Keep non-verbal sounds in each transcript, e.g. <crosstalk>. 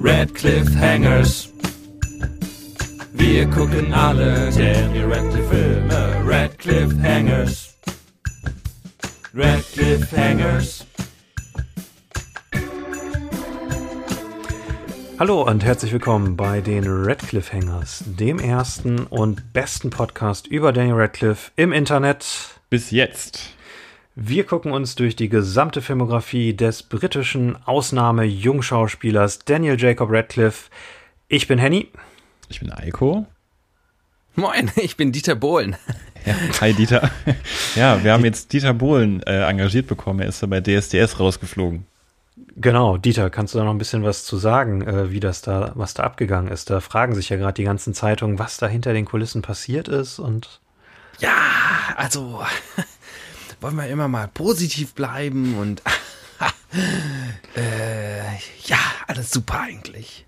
Red Cliffhangers. Wir gucken alle Daniel Radcliffe Filme. Red Cliffhangers. Red Cliffhangers. Hallo und herzlich willkommen bei den Radcliffe Hangers, dem ersten und besten Podcast über Daniel Radcliffe im Internet. Bis jetzt. Wir gucken uns durch die gesamte Filmografie des britischen Ausnahme-Jungschauspielers Daniel Jacob Radcliffe. Ich bin Henny. Ich bin Eiko. Moin, <laughs> ich bin Dieter Bohlen. <laughs> Ja, hi Dieter. Ja, wir haben jetzt Dieter Bohlen äh, engagiert bekommen. Er ist ja bei DSDS rausgeflogen. Genau, Dieter, kannst du da noch ein bisschen was zu sagen, äh, wie das da, was da abgegangen ist? Da fragen sich ja gerade die ganzen Zeitungen, was da hinter den Kulissen passiert ist und. Ja, also <laughs> wollen wir immer mal positiv bleiben und <laughs> äh, ja, alles super eigentlich.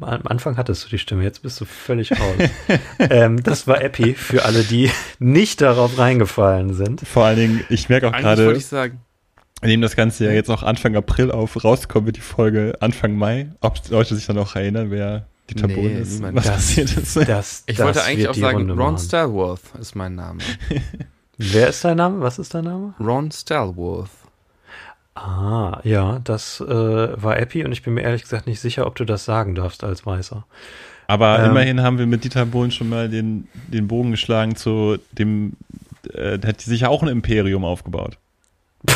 Am Anfang hattest du die Stimme, jetzt bist du völlig raus. <laughs> ähm, das war Epi für alle, die nicht darauf reingefallen sind. Vor allen Dingen, ich merke auch Eigentlich gerade, wollte ich sagen, wir nehmen das Ganze ja jetzt auch Anfang April auf, rauskommen wird die Folge Anfang Mai. Ob Leute sich dann noch erinnern, wer Dieter Nee, Bohlen ist, was Das- passiert ist. Das, ich das wollte eigentlich auch die sagen, Runde Ron machen. Stallworth ist mein Name. <laughs> Wer ist dein Name? Was ist dein Name? Ron Stallworth. Ah, ja, das äh, war Epi und ich bin mir ehrlich gesagt nicht sicher, ob du das sagen darfst als Weißer. Aber Ähm. immerhin haben wir mit Dieter Bohlen schon mal den, den Bogen geschlagen zu dem, äh, der hat sich ja auch ein Imperium aufgebaut. <laughs>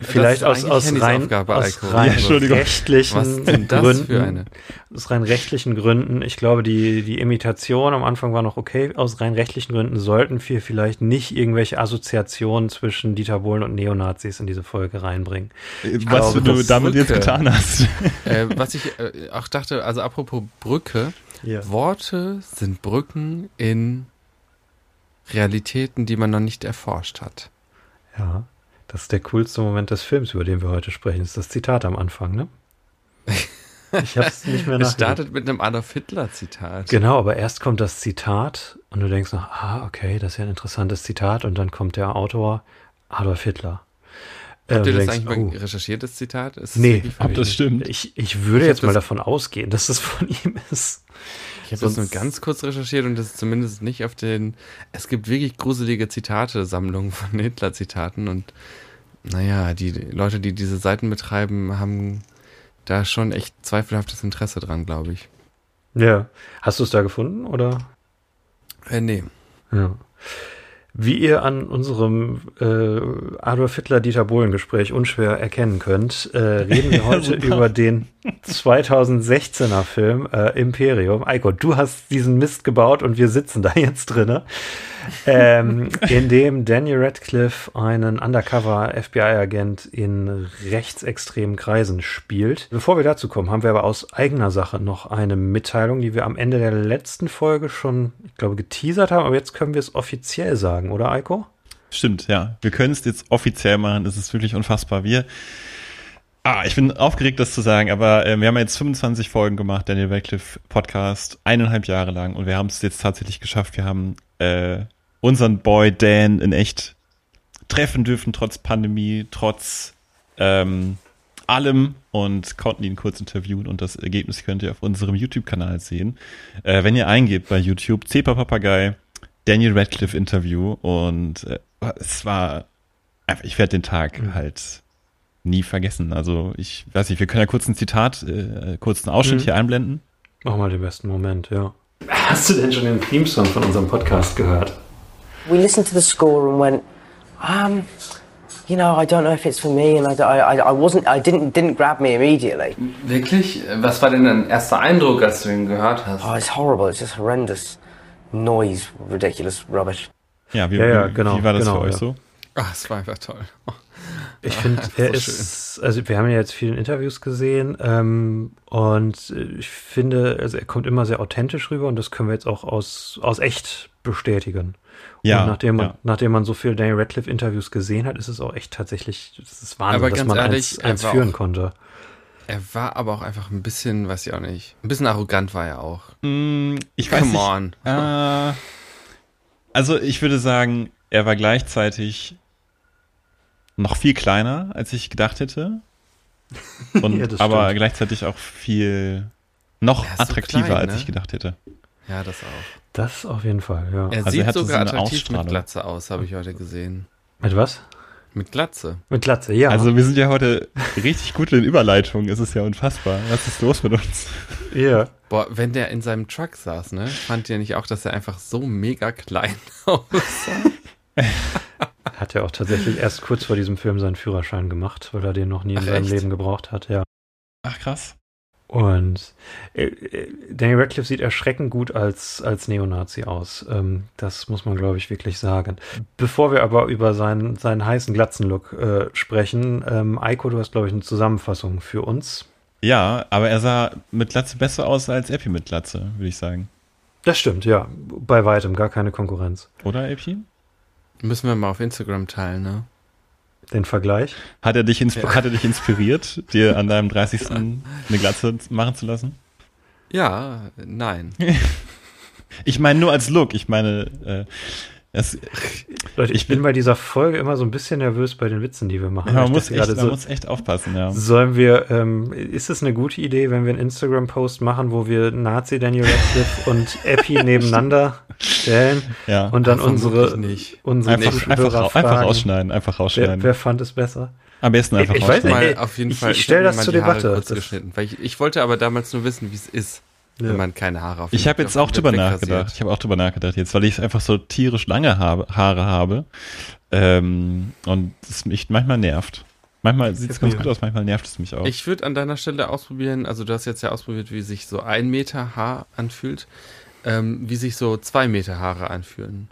Vielleicht ist aus, aus rein, aus rein Ja, rechtlichen Gründen. für eine? Aus rein rechtlichen Gründen. Ich glaube, die, die Imitation am Anfang war noch okay. Aus rein rechtlichen Gründen sollten wir vielleicht nicht irgendwelche Assoziationen zwischen Dieter Bohlen und Neonazis in diese Folge reinbringen. Was glaube, du damit jetzt Brücke. getan hast. <laughs> äh, was ich äh, auch dachte, also apropos Brücke, Ja. Worte sind Brücken in Realitäten, die man noch nicht erforscht hat. ja. Das ist der coolste Moment des Films, über den wir heute sprechen. Das ist das Zitat am Anfang, ne? Ich hab's nicht mehr <laughs> Es startet mit einem Adolf Hitler Zitat. Genau, aber erst kommt das Zitat und du denkst noch, ah, okay, das ist ja ein interessantes Zitat und dann kommt der Autor Adolf Hitler. Äh, Habt ihr das du eigentlich denkst, mal recherchiert, das Zitat? Ist Nee, wirklich von Ob das stimmt. Ich, ich würde Ich jetzt mal das- davon ausgehen, dass das von ihm ist. Ich habe das nur ganz kurz recherchiert und das ist zumindest nicht auf den. Es gibt wirklich gruselige Zitate-Sammlungen von Hitler-Zitaten und naja, die Leute, die diese Seiten betreiben, haben da schon echt zweifelhaftes Interesse dran, glaube ich. Ja. Hast du es da gefunden oder? Äh, nee. Ja. Wie ihr an unserem äh, Adolf Hitler Dieter Bohlen Gespräch unschwer erkennen könnt, äh, reden wir <laughs> heute über den 2016er Film äh, Imperium. Eiko, du hast diesen Mist gebaut und wir sitzen da jetzt drinne, ähm, <laughs> in dem Daniel Radcliffe einen Undercover FBI-Agent in rechtsextremen Kreisen spielt. Bevor wir dazu kommen, haben wir aber aus eigener Sache noch eine Mitteilung, die wir am Ende der letzten Folge schon, ich glaube, geteasert haben, aber jetzt können wir es offiziell sagen, oder Eiko? Stimmt, ja. Wir können es jetzt offiziell machen. Es ist wirklich unfassbar. Wir, ah, ich bin aufgeregt, das zu sagen, aber äh, wir haben jetzt 25 Folgen gemacht, Daniel Radcliffe Podcast, eineinhalb Jahre lang und wir haben es jetzt tatsächlich geschafft. Wir haben äh, unseren Boy Dan in echt treffen dürfen, trotz Pandemie, trotz ähm, allem und konnten ihn kurz interviewen und das Ergebnis könnt ihr auf unserem YouTube-Kanal sehen. Äh, wenn ihr eingebt bei YouTube, Zepa Papagei, Daniel Radcliffe Interview und äh, es war einfach, ich werde den Tag halt nie vergessen. Also ich weiß nicht, wir können ja kurz ein Zitat, äh, kurz einen Ausschnitt Mhm. hier einblenden. Mach mal den besten Moment, ja. Hast du denn schon den Theme-Song von unserem Podcast gehört? we listened to the score and went, um, you know, I don't know if it's for me, and I, I, I wasn't, I didn't, didn't grab me immediately. Wirklich? Was war denn dein erster Eindruck, als du ihn gehört hast? Oh, it's horrible. It's just horrendous noise, ridiculous rubbish. Ja, wie, Ja, ja, wie, genau, wie war das genau, für euch ja. so? Ah, es war einfach toll. Ich finde, <laughs> er so ist, also wir haben ja jetzt viele Interviews gesehen ähm, und ich finde, also er kommt immer sehr authentisch rüber und das können wir jetzt auch aus, aus echt bestätigen. Ja, und nachdem man, ja. nachdem man so viele Daniel Radcliffe Interviews gesehen hat, ist es auch echt tatsächlich, das ist Wahnsinn, Aber dass man ehrlich, eins, eins führen auch- konnte. Er war aber auch einfach ein bisschen, weiß ich auch nicht, ein bisschen arrogant war er auch. Mm, ich weiß Come nicht. on. Äh, also ich würde sagen, er war gleichzeitig noch viel kleiner, als ich gedacht hätte. <laughs> Und, Ja, aber stimmt. gleichzeitig auch viel noch Er ist so attraktiver, klein, als ne? ich gedacht hätte. Ja, das auch. Das auf jeden Fall, ja. Er Also sieht er sogar so eine attraktiv mit Ausstrahlung. Glatze aus, habe ich heute gesehen. Mit was? Mit Glatze. Mit Glatze, ja. Also wir sind ja heute richtig gut in Überleitungen. Es ist ja unfassbar. Was ist los mit uns? ja. Boah, wenn der in seinem Truck saß, ne, fand ihr nicht auch, dass er einfach so mega klein <laughs> aussah? <laughs> Hat ja auch tatsächlich erst kurz vor diesem Film seinen Führerschein gemacht, weil er den noch nie in Ach, seinem echt? Leben gebraucht hat, ja. Ach krass. Und äh, äh, Daniel Radcliffe sieht erschreckend gut als, als Neonazi aus. Ähm, das muss man, glaube ich, wirklich sagen. Bevor wir aber über seinen, seinen heißen Glatzenlook äh, sprechen, ähm, Eiko, du hast, glaube ich, eine Zusammenfassung für uns. Ja, aber er sah mit Glatze besser aus als Epi mit Glatze, würde ich sagen. Das stimmt, ja. Bei weitem, gar keine Konkurrenz. Oder Epi? Müssen wir mal auf Instagram teilen, ne? Den Vergleich. Hat er dich, insp hat er dich inspiriert, dir an deinem 30. eine Glatze machen zu lassen? Ja, nein. <laughs> Ich meine nur als Look. Ich meine, äh, es, Leute, ich, Ich bin bin- bei dieser Folge immer so ein bisschen nervös bei den Witzen, die wir machen. man, Ich muss echt, gerade man so, muss echt aufpassen, ja. Sollen wir, ähm, ist es eine gute Idee, wenn wir einen Instagram-Post machen, wo wir Nazi Daniel Radcliffe <laughs> und Epi nebeneinander stellen ja. und dann unsere, nicht. unsere einfach, einfach, ra- fragen, einfach rausschneiden, einfach wer, rausschneiden. wer fand es besser? Am besten einfach Ich- ich weiß rausschneiden. nicht, Mal auf jeden ich- Fall. ich stell hab mir das zur Debatte. Kurz Das- geschnitten, weil ich, ich wollte aber damals nur wissen, wie es ist, Ja. wenn man keine Haare auf Ich habe jetzt auch drüber nachgedacht. Ich habe auch drüber nachgedacht jetzt, weil ich einfach so tierisch lange habe, Haare habe ähm, und es mich manchmal nervt. Manchmal sieht es ganz gut aus, manchmal nervt es mich auch. Ich würde an deiner Stelle ausprobieren, also du hast jetzt ja ausprobiert, wie sich so ein Meter Haar anfühlt, ähm, wie sich so zwei Meter Haare anfühlen.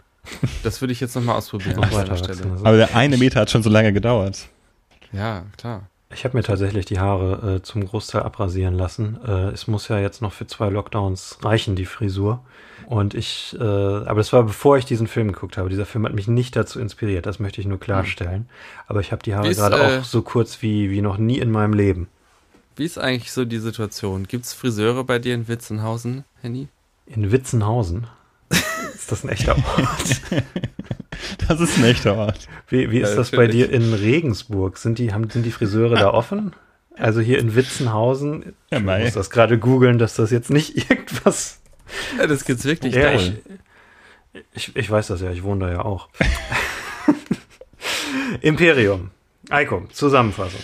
Das würde ich jetzt nochmal ausprobieren <laughs> Noch an deiner Stelle. Also. Aber der eine Meter hat schon so lange gedauert. Ja, klar. Ich habe mir tatsächlich die Haare äh, zum Großteil abrasieren lassen. Äh, es muss ja jetzt noch für zwei Lockdowns reichen, die Frisur. Und ich, äh, aber das war bevor ich diesen Film geguckt habe. Dieser Film hat mich nicht dazu inspiriert, das möchte ich nur klarstellen. Aber ich habe die Haare gerade äh, auch so kurz wie, wie noch nie in meinem Leben. Wie ist eigentlich so die Situation? Gibt es Friseure bei dir in Witzenhausen, Henny? In Witzenhausen. Ist das ein echter Ort? <laughs> Das ist ein echter Ort. Wie, wie ist Ja, das bei dir in Regensburg? Sind die, haben, sind die Friseure da offen? Also hier in Witzenhausen. Ja, ich muss das gerade googeln, dass das jetzt nicht <laughs> irgendwas. Ja, das gibt's wirklich Ja, ich, ich, ich weiß das ja, ich wohne da ja auch. <laughs> Imperium. Eiko, Zusammenfassung.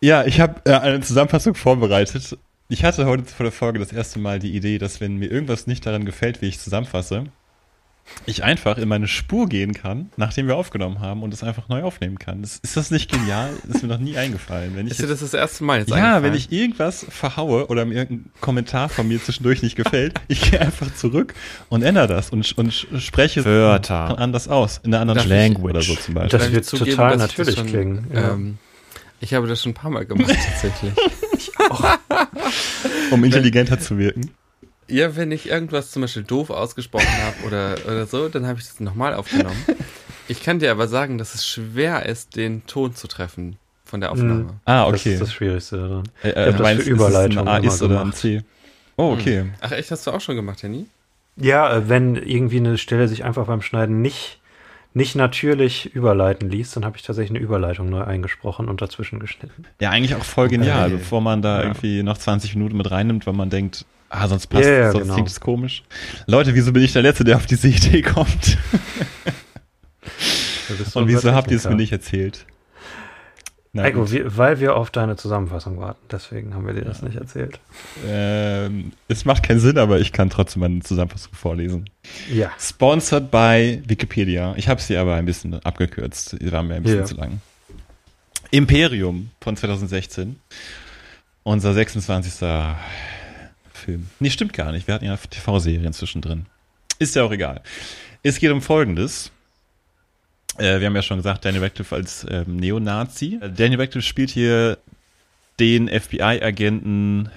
Ja, ich habe äh, eine Zusammenfassung vorbereitet. Ich hatte heute vor der Folge das erste Mal die Idee, dass wenn mir irgendwas nicht daran gefällt, wie ich zusammenfasse, ich einfach in meine Spur gehen kann, nachdem wir aufgenommen haben und es einfach neu aufnehmen kann. Das, ist das nicht genial? Das ist mir noch nie eingefallen. Wenn ich Ist dir das das erste Mal jetzt ja, wenn ich irgendwas verhaue oder mir irgendein Kommentar von mir zwischendurch nicht gefällt, <laughs> ich gehe einfach zurück und ändere das und, und spreche Wörter. anders aus. In einer anderen ich- Language oder so zum Beispiel. Das wird total das natürlich klingen, ja. Ähm, ich habe das schon ein paar Mal gemacht, <laughs> tatsächlich. Um intelligenter zu wirken. Ja, wenn ich irgendwas zum Beispiel doof ausgesprochen habe oder, oder so, dann habe ich das nochmal aufgenommen. Ich kann dir aber sagen, dass es schwer ist, den Ton zu treffen von der Aufnahme. Ah, Das okay. ist das Schwierigste daran. Äh, äh, das du meinst, für ist Überleitung ein A immer ist oder ein gemacht. C? Oh, okay. Ach echt, hast du auch schon gemacht, Henny? Ja, äh, wenn irgendwie eine Stelle sich einfach beim Schneiden nicht, nicht natürlich überleiten ließ, dann habe ich tatsächlich eine Überleitung neu eingesprochen und dazwischen geschnitten. Ja, eigentlich auch voll genial, Okay. bevor man da Ja. irgendwie noch 20 Minuten mit reinnimmt, weil man denkt, ah, sonst passt ja, sonst genau. klingt es komisch. Leute, wieso bin ich der Letzte, der auf diese Idee kommt? Und wieso habt ihr es mir nicht erzählt? Wir, weil wir auf deine Zusammenfassung warten. Deswegen haben wir dir das nicht erzählt. Ähm, es macht keinen Sinn, aber ich kann trotzdem meine Zusammenfassung vorlesen. Ja. Sponsored by Wikipedia. Ich habe sie aber ein bisschen abgekürzt. Die waren mir ein bisschen Ja. zu lang. Imperium von 2016. Unser 26. Film. Nee, stimmt gar nicht. Wir hatten ja TV-Serien zwischendrin. Ist ja auch egal. Es geht um Folgendes. Äh, wir haben ja schon gesagt, Danny Radcliffe als ähm, Neonazi. Äh, Danny Radcliffe spielt hier den FBI-Agenten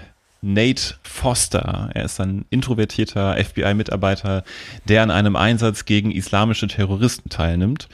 Nate Foster. Er ist ein introvertierter FBI-Mitarbeiter, der an einem Einsatz gegen islamische Terroristen teilnimmt.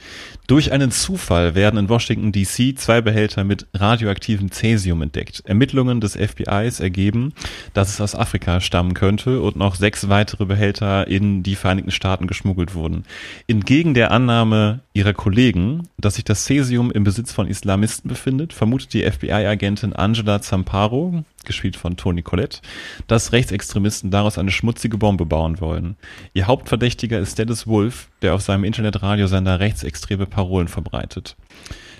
Durch einen Zufall werden in Washington DC zwei Behälter mit radioaktivem Cäsium entdeckt. Ermittlungen des FBIs ergeben, dass es aus Afrika stammen könnte und noch sechs weitere Behälter in die Vereinigten Staaten geschmuggelt wurden. Entgegen der Annahme ihrer Kollegen, dass sich das Cäsium im Besitz von Islamisten befindet, vermutet die FBI-Agentin Angela Zamparo, gespielt von Toni Collette, dass Rechtsextremisten daraus eine schmutzige Bombe bauen wollen. Ihr Hauptverdächtiger ist Dennis Wolf, der auf seinem Internetradiosender rechtsextreme Parolen verbreitet.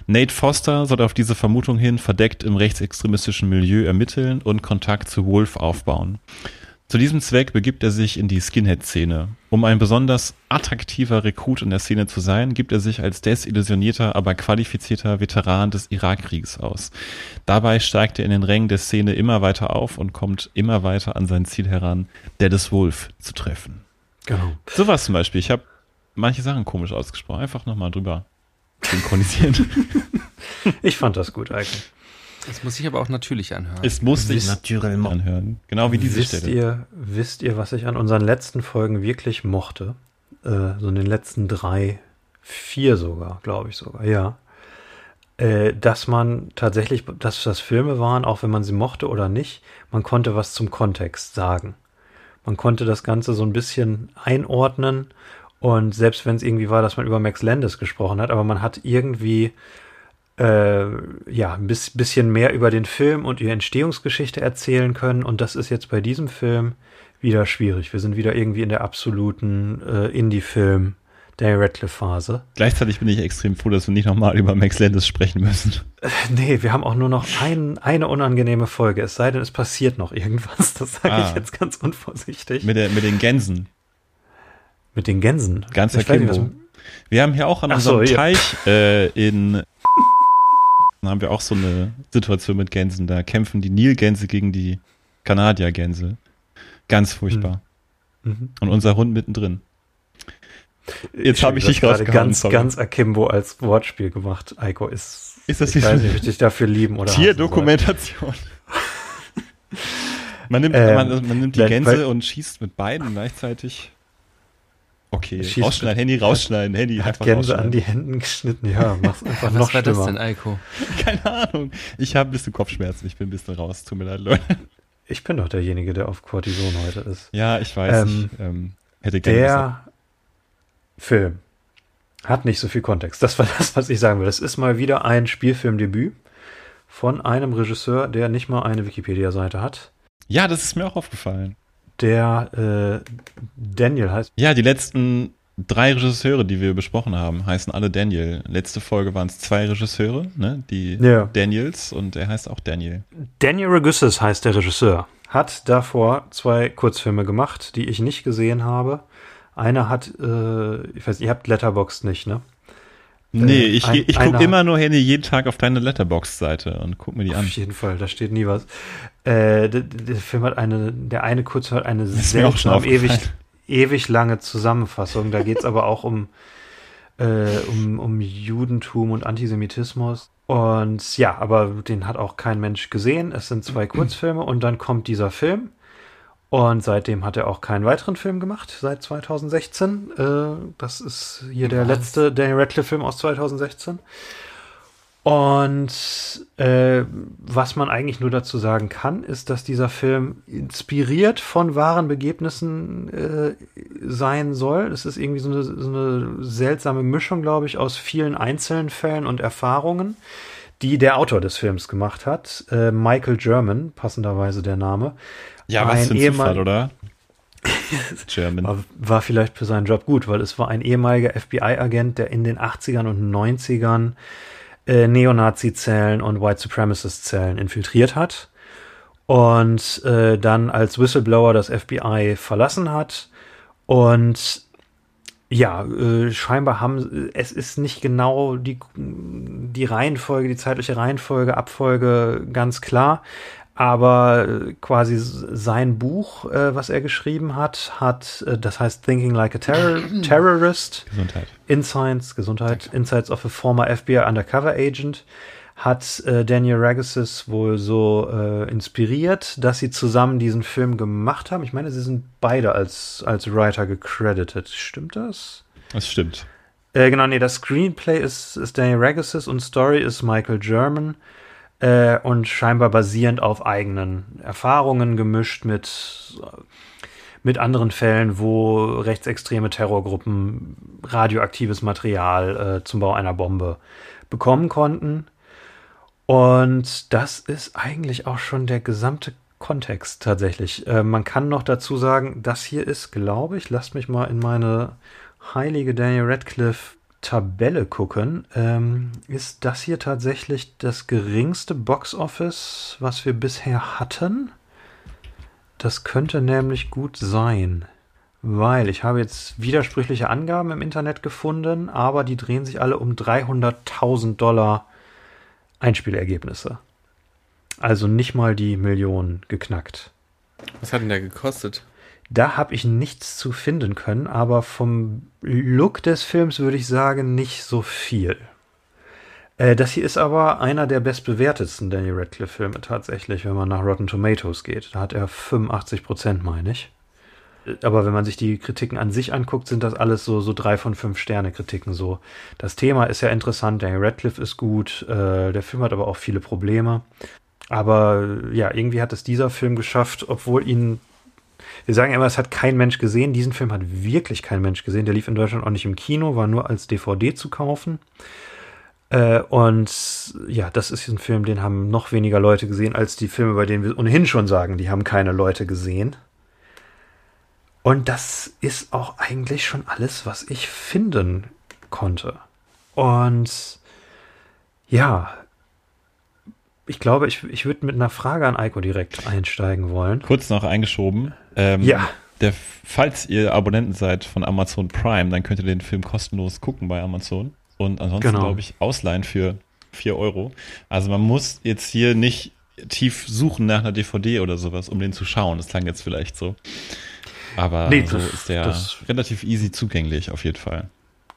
Nate Foster soll auf diese Vermutung hin verdeckt im rechtsextremistischen Milieu ermitteln und Kontakt zu Wolf aufbauen. Zu diesem Zweck begibt er sich in die Skinhead-Szene. Um ein besonders attraktiver Rekrut in der Szene zu sein, gibt er sich als desillusionierter, aber qualifizierter Veteran des Irakkriegs aus. Dabei steigt er in den Rängen der Szene immer weiter auf und kommt immer weiter an sein Ziel heran, Dennis Wolf zu treffen. Genau. Sowas zum Beispiel. Ich habe manche Sachen komisch ausgesprochen. Einfach nochmal drüber synchronisieren. <laughs> Ich fand das gut eigentlich. Das muss ich aber auch natürlich anhören. es muss sich natürlich anhören. Genau wie diese wisst Stelle. Ihr, wisst ihr, was ich an unseren letzten Folgen wirklich mochte? Äh, so in den letzten drei, vier sogar, glaube ich sogar, ja. Äh, dass man tatsächlich, dass das Filme waren, auch wenn man sie mochte oder nicht, man konnte was zum Kontext sagen. Man konnte das Ganze so ein bisschen einordnen und selbst wenn es irgendwie war, dass man über Max Landis gesprochen hat, aber man hat irgendwie äh, ja, ein bis, bisschen mehr über den Film und die Entstehungsgeschichte erzählen können. Und das ist jetzt bei diesem Film wieder schwierig. Wir sind wieder irgendwie in der absoluten äh, Indie-Film der Radcliffe-Phase. Gleichzeitig bin ich extrem froh, dass wir nicht nochmal über Max Landis sprechen müssen. <laughs> Nee, wir haben auch nur noch ein, eine unangenehme Folge. Es sei denn, es passiert noch irgendwas. Das sage Ah. ich jetzt ganz unvorsichtig. Mit, der, mit den Gänsen. Mit den Gänsen. Nicht, Kimbo. Wir haben hier auch an Ach so, unserem ja. Teich äh, in haben wir auch so eine Situation mit Gänsen. Da kämpfen die Nilgänse gegen die Kanadiergänse. Ganz furchtbar. Mhm. Und unser Hund mittendrin. Jetzt habe ich dich gerade ganz, sorry. ganz Akimbo als Wortspiel gemacht. Eiko ist. Ist das ich nicht weiß nicht, ob ich dich dafür lieben oder. Tierdokumentation. <laughs> man, nimmt, Ähm, man, man nimmt die Gänse weil- und schießt mit beiden gleichzeitig. Okay, Schießt rausschneiden, Handy rausschneiden, Handy Hat einfach Gänse an die Händen geschnitten. Ja, mach's <laughs> einfach Was noch war das schlimmer. denn, Eiko? <laughs> Keine Ahnung. Ich habe ein bisschen Kopfschmerzen, ich bin ein bisschen raus. Tut mir leid, Leute. Ich bin doch derjenige, der auf Cortison heute ist. Ja, ich weiß. Ähm, ich ähm, hätte gerne. Der Film hat nicht so viel Kontext. Das war <laughs> das, was ich sagen will. Es ist mal wieder ein Spielfilmdebüt von einem Regisseur, der nicht mal eine Wikipedia-Seite hat. Ja, das ist mir auch aufgefallen. Der äh, Daniel heißt. Ja, die letzten drei Regisseure, die wir besprochen haben, heißen alle Daniel. Letzte Folge waren es zwei Regisseure, ne? Die Ja. Daniels und er heißt auch Daniel. Daniel Regussis heißt der Regisseur. Hat davor zwei Kurzfilme gemacht, die ich nicht gesehen habe. Einer hat, äh, ich weiß, ihr habt Letterboxd nicht, ne? Nee, ich, ein- ich gucke immer nur Handy jeden Tag auf deine Letterbox-Seite und guck mir die Auf an. jeden Fall, da steht nie was. Äh, der, der Film hat eine, der eine Kurzfilm hat eine seltsam ewig, ewig lange Zusammenfassung. Da geht's aber auch um, äh, um, um Judentum und Antisemitismus. Und ja, aber den hat auch kein Mensch gesehen. Es sind zwei Kurzfilme und dann kommt dieser Film. Und seitdem hat er auch keinen weiteren Film gemacht, seit 2016. Äh, das ist hier der Was? letzte Daniel Radcliffe-Film aus 2016. Und äh, was man eigentlich nur dazu sagen kann, ist, dass dieser Film inspiriert von wahren Begebnissen äh, sein soll. Es ist irgendwie so eine, so eine seltsame Mischung, glaube ich, aus vielen einzelnen Fällen und Erfahrungen, die der Autor des Films gemacht hat. Äh, Michael German, passenderweise der Name. Ja, was Ein für ein Zufall, oder? <laughs> War, war vielleicht für seinen Job gut, weil es war ein ehemaliger FBI-Agent, der in den 80ern und 90ern äh, Neonazi-Zellen und White Supremacist-Zellen infiltriert hat und äh, dann als Whistleblower das FBI verlassen hat. Und ja, äh, scheinbar haben, es ist nicht genau die, die Reihenfolge, die zeitliche Reihenfolge, Abfolge ganz klar, aber äh, quasi sein Buch, äh, was er geschrieben hat, hat, äh, das heißt Thinking Like a Terror <clears throat> Terrorist, Gesundheit. Insights, Gesundheit, Insights of a former FBI Undercover Agent, hat äh, Daniel Ragussis wohl so äh, inspiriert, dass sie zusammen diesen Film gemacht haben. Ich meine, sie sind beide als, als Writer gecredited. Stimmt das? Das stimmt. Äh, genau, nee, das Screenplay ist, ist Daniel Ragussis und Story ist Michael German äh, und scheinbar basierend auf eigenen Erfahrungen gemischt mit, mit anderen Fällen, wo rechtsextreme Terrorgruppen radioaktives Material äh, zum Bau einer Bombe bekommen konnten. Und das ist eigentlich auch schon der gesamte Kontext tatsächlich. Äh, man kann noch dazu sagen, das hier ist, glaube ich, lasst mich mal in meine heilige Daniel Radcliffe Tabelle gucken, ähm, ist das hier tatsächlich das geringste Boxoffice, was wir bisher hatten? Das könnte nämlich gut sein, weil ich habe jetzt widersprüchliche Angaben im Internet gefunden, aber die drehen sich alle um 300.000 Dollar Einspielergebnisse. Also nicht mal die Millionen geknackt. Was hat denn der gekostet? Da habe ich nichts zu finden können, aber vom Look des Films würde ich sagen, nicht so viel. Äh, das hier ist aber einer der bestbewertetsten Daniel Radcliffe-Filme tatsächlich, wenn man nach Rotten Tomatoes geht. Da hat er 85 Prozent, meine ich. Aber wenn man sich die Kritiken an sich anguckt, sind das alles so, so drei von fünf Sterne Kritiken so. Das Thema ist ja interessant, Daniel Radcliffe ist gut, äh, der Film hat aber auch viele Probleme. Aber ja, irgendwie hat es dieser Film geschafft, obwohl ihn wir sagen immer, es hat kein Mensch gesehen. Diesen Film hat wirklich kein Mensch gesehen. Der lief in Deutschland auch nicht im Kino, war nur als DVD zu kaufen. Äh, und ja, das ist ein Film, den haben noch weniger Leute gesehen als die Filme, bei denen wir ohnehin schon sagen, die haben keine Leute gesehen. Und das ist auch eigentlich schon alles, was ich finden konnte. Und ja, ich glaube, ich, ich würde mit einer Frage an Eiko direkt einsteigen wollen. Kurz noch eingeschoben. Ähm, ja. Der, falls ihr Abonnenten seid von Amazon Prime, dann könnt ihr den Film kostenlos gucken bei Amazon. Und ansonsten, Genau. glaube ich, ausleihen für 4 Euro. Also man muss jetzt hier nicht tief suchen nach einer DVD oder sowas, um den zu schauen. Das klang jetzt vielleicht so. Aber Nee, so das- ist der das- relativ easy zugänglich auf jeden Fall.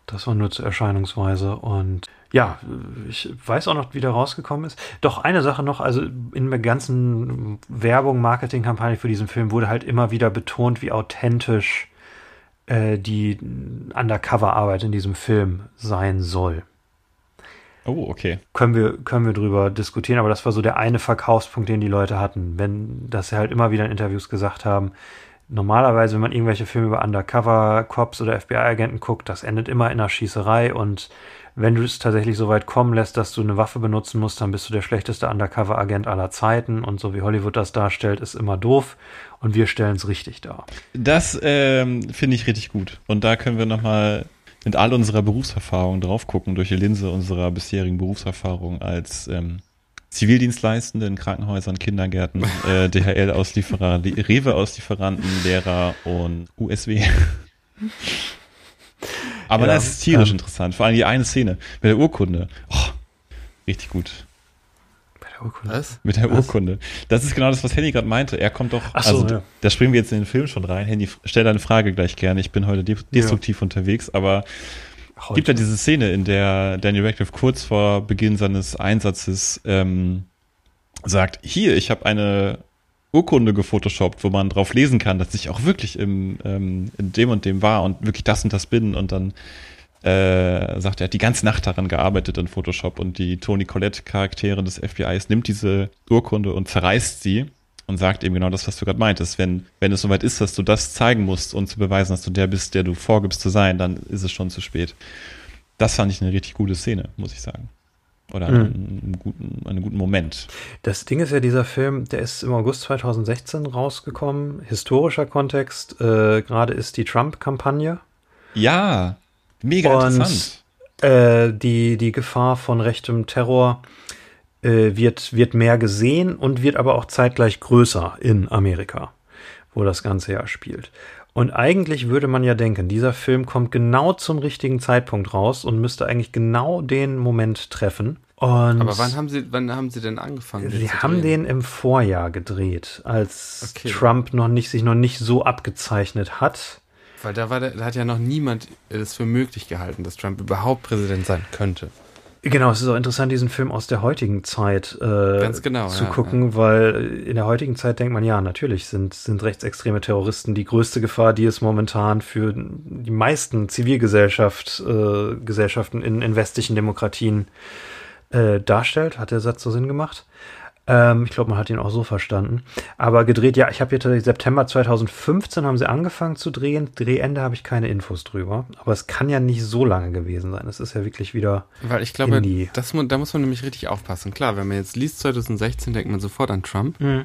Das war nur zur Erscheinungsweise. Und ja, ich weiß auch noch, wie der rausgekommen ist. Doch eine Sache noch, also in der ganzen Werbung, Marketingkampagne für diesen Film wurde halt immer wieder betont, wie authentisch äh, die Undercover-Arbeit in diesem Film sein soll. Oh, okay. Können wir, können wir drüber diskutieren, aber das war so der eine Verkaufspunkt, den die Leute hatten. Wenn, dass sie halt immer wieder in Interviews gesagt haben, normalerweise, wenn man irgendwelche Filme über Undercover-Cops oder FBI-Agenten guckt, das endet immer in einer Schießerei und wenn du es tatsächlich so weit kommen lässt, dass du eine Waffe benutzen musst, dann bist du der schlechteste Undercover-Agent aller Zeiten und so wie Hollywood das darstellt, ist immer doof und wir stellen es richtig dar. Das ähm, finde ich richtig gut. Und da können wir nochmal mit all unserer Berufserfahrung drauf gucken, durch die Linse unserer bisherigen Berufserfahrung als ähm, Zivildienstleistende in Krankenhäusern, Kindergärten, <laughs> äh, DHL-Auslieferer, Rewe-Auslieferanten, Lehrer und USW. Aber Ja, das ist tierisch ähm, interessant. Vor allem die eine Szene mit der Urkunde. Oh, richtig gut. Bei der Urkunde. Was? Mit der Was? Urkunde. Das ist genau das, was Henny gerade meinte. Er kommt doch, Ach so, also ja. da springen wir jetzt in den Film schon rein. Henny, stell deine Frage gleich gerne. Ich bin heute de destruktiv unterwegs, aber Heute. gibt ja diese Szene, in der Daniel Radcliffe kurz vor Beginn seines Einsatzes ähm, sagt, hier, ich habe eine Urkunde gefotoshoppt, wo man drauf lesen kann, dass ich auch wirklich im, ähm, in dem und dem war und wirklich das und das bin und dann äh, sagt er, hat die ganze Nacht daran gearbeitet in Photoshop und die Toni Collette Charaktere des FBIs nimmt diese Urkunde und zerreißt sie und sagt eben genau das, was du gerade meintest. Wenn, wenn es soweit ist, dass du das zeigen musst und zu beweisen, dass du der bist, der du vorgibst zu sein, dann ist es schon zu spät. Das fand ich eine richtig gute Szene, muss ich sagen. Oder Mhm. einen, guten, einen guten Moment. Das Ding ist ja, dieser Film, der ist im August 2016 rausgekommen. Historischer Kontext, äh, gerade ist die Trump-Kampagne. Ja, mega Und- interessant. Äh, die, die Gefahr von rechtem Terror äh, wird, wird mehr gesehen und wird aber auch zeitgleich größer in Amerika, wo das Ganze ja spielt. Und eigentlich würde man ja denken, dieser Film kommt genau zum richtigen Zeitpunkt raus und müsste eigentlich genau den Moment treffen. Und Aber wann haben sie, wann haben sie denn angefangen? Sie haben drehen? den im Vorjahr gedreht, als Okay. Trump noch nicht, sich noch nicht so abgezeichnet hat. Weil da war der, da hat ja noch niemand es für möglich gehalten, dass Trump überhaupt Präsident sein könnte. Genau, es ist auch interessant, diesen Film aus der heutigen Zeit äh, Ganz genau, zu ja, gucken, weil in der heutigen Zeit denkt man, ja, natürlich sind, sind rechtsextreme Terroristen die größte Gefahr, die es momentan für die meisten Zivilgesellschaft, äh, Gesellschaften in, in westlichen Demokratien äh, darstellt. Hat der Satz so Sinn gemacht? Ähm, ich glaube, man hat ihn auch so verstanden. Aber gedreht, ja, ich habe hier tatsächlich September 2015 haben sie angefangen zu drehen. Drehende habe ich keine Infos drüber. Aber es kann ja nicht so lange gewesen sein. Es ist ja wirklich wieder. Weil ich glaube, das, da muss man nämlich richtig aufpassen. Klar, wenn man jetzt liest 2016, denkt man sofort an Trump. Mhm.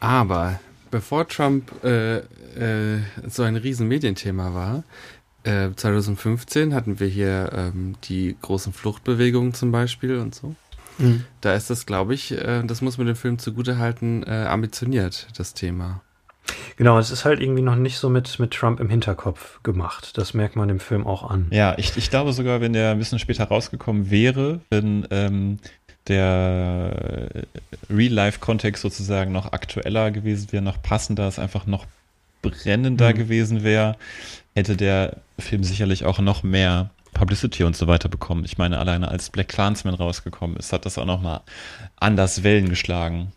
Aber bevor Trump äh, äh, so ein riesen Medienthema war, äh, 2015 hatten wir hier ähm, die großen Fluchtbewegungen zum Beispiel und so. Mhm. Da ist das, glaube ich, äh, das muss man dem Film zugutehalten, äh, ambitioniert, das Thema. Genau, es ist halt irgendwie noch nicht so mit, mit Trump im Hinterkopf gemacht. Das merkt man dem Film auch an. Ja, ich, ich glaube sogar, wenn der ein bisschen später rausgekommen wäre, wenn ähm, der Real-Life-Kontext sozusagen noch aktueller gewesen wäre, noch passender, es einfach noch brennender Mhm. gewesen wäre, hätte der Film sicherlich auch noch mehr Publicity und so weiter bekommen. Ich meine, alleine als Black Clansman rausgekommen ist, hat das auch noch mal anders Wellen geschlagen.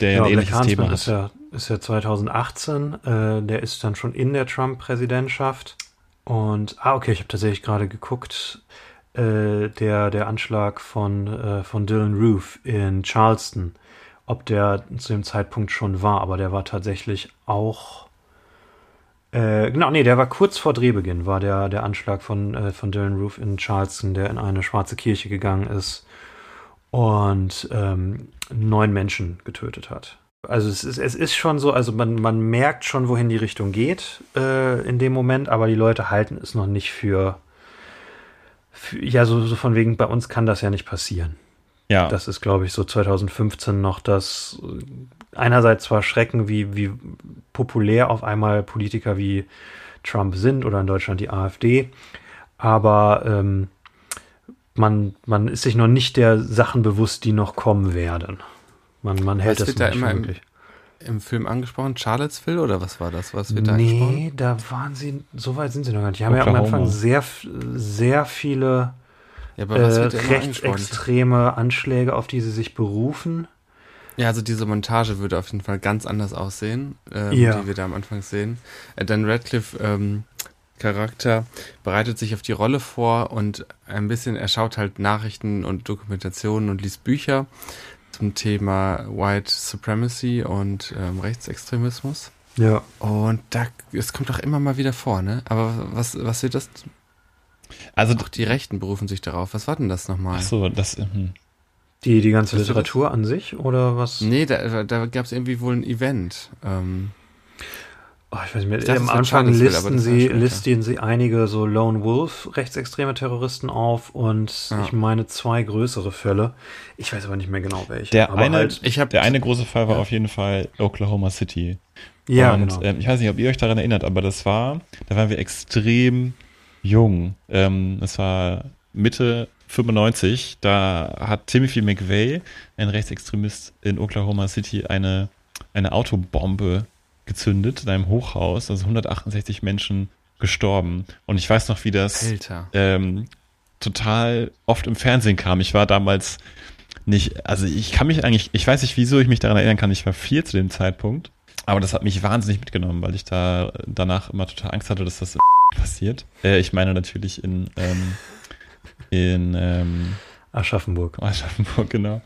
Der ja, ein ähnliches Thema ist ja, ist ja 2018. Äh, der ist dann schon in der Trump-Präsidentschaft. Und, ah, okay, ich habe tatsächlich gerade geguckt. Äh, der, der Anschlag von, äh, von Dylan Roof in Charleston, ob der zu dem Zeitpunkt schon war, aber der war tatsächlich auch. Äh, genau, nee, der war kurz vor Drehbeginn, war der, der Anschlag von, äh, von Dylan Roof in Charleston, der in eine schwarze Kirche gegangen ist und ähm, neun Menschen getötet hat. Also es ist, es ist schon so, also man, man merkt schon, wohin die Richtung geht äh, in dem Moment, aber die Leute halten es noch nicht für, für ja, so, so von wegen, bei uns kann das ja nicht passieren. Ja, Das ist, glaube ich, so 2015 noch das einerseits zwar Schrecken, wie, wie populär auf einmal Politiker wie Trump sind oder in Deutschland die AfD, aber ähm, man, man ist sich noch nicht der Sachen bewusst, die noch kommen werden. Man, man hält Was das da nicht immer für im- möglich. Im Film angesprochen, Charlottesville oder was war das? Was wird da angesprochen? Nee, da waren sie, so weit sind sie noch gar nicht. Die haben ja am Oklahoma. Anfang sehr, sehr viele Ja, aber äh, da angesprochen? rechtsextreme Anschläge, auf die sie sich berufen. Ja, also diese Montage würde auf jeden Fall ganz anders aussehen, ähm, Ja. die wir da am Anfang sehen. Äh, Dan Radcliffe ähm, Charakter bereitet sich auf die Rolle vor und ein bisschen, er schaut halt Nachrichten und Dokumentationen und liest Bücher zum Thema White Supremacy und ähm, Rechtsextremismus. Ja. Und da, es kommt auch immer mal wieder vor, ne? Aber was, was wird das? also Auch die Rechten berufen sich darauf. Was war denn das nochmal? ach so, das hm. Die, die ganze? Literatur an sich oder was? Nee, da, da gab es irgendwie wohl ein Event. Ähm, Oh, ich weiß nicht mehr. Ich Am Anfang listen sie, listen sie einige so Lone Wolf rechtsextreme Terroristen auf und Ja. ich meine zwei größere Fälle. Ich weiß aber nicht mehr genau welche. Der aber eine- halt, ich habe Der eine große Fall war Ja. auf jeden Fall Oklahoma City. ja, und genau. ähm, ich weiß nicht, ob ihr euch daran erinnert, aber das war, da waren wir extrem jung. Ähm, das war Mitte 95. Da hat Timothy McVeigh, ein Rechtsextremist in Oklahoma City, eine, eine Autobombe gezündet in einem Hochhaus. Also 168 Menschen gestorben. Und ich weiß noch, wie das ähm, total oft im Fernsehen kam. Ich war damals nicht, also ich kann mich eigentlich, ich weiß nicht, wieso ich mich daran erinnern kann. Ich war vier zu dem Zeitpunkt, aber das hat mich wahnsinnig mitgenommen, weil ich da danach immer total Angst hatte, dass das <laughs> passiert. Äh, ich meine natürlich in ähm, in ähm, Aschaffenburg. Aschaffenburg, genau.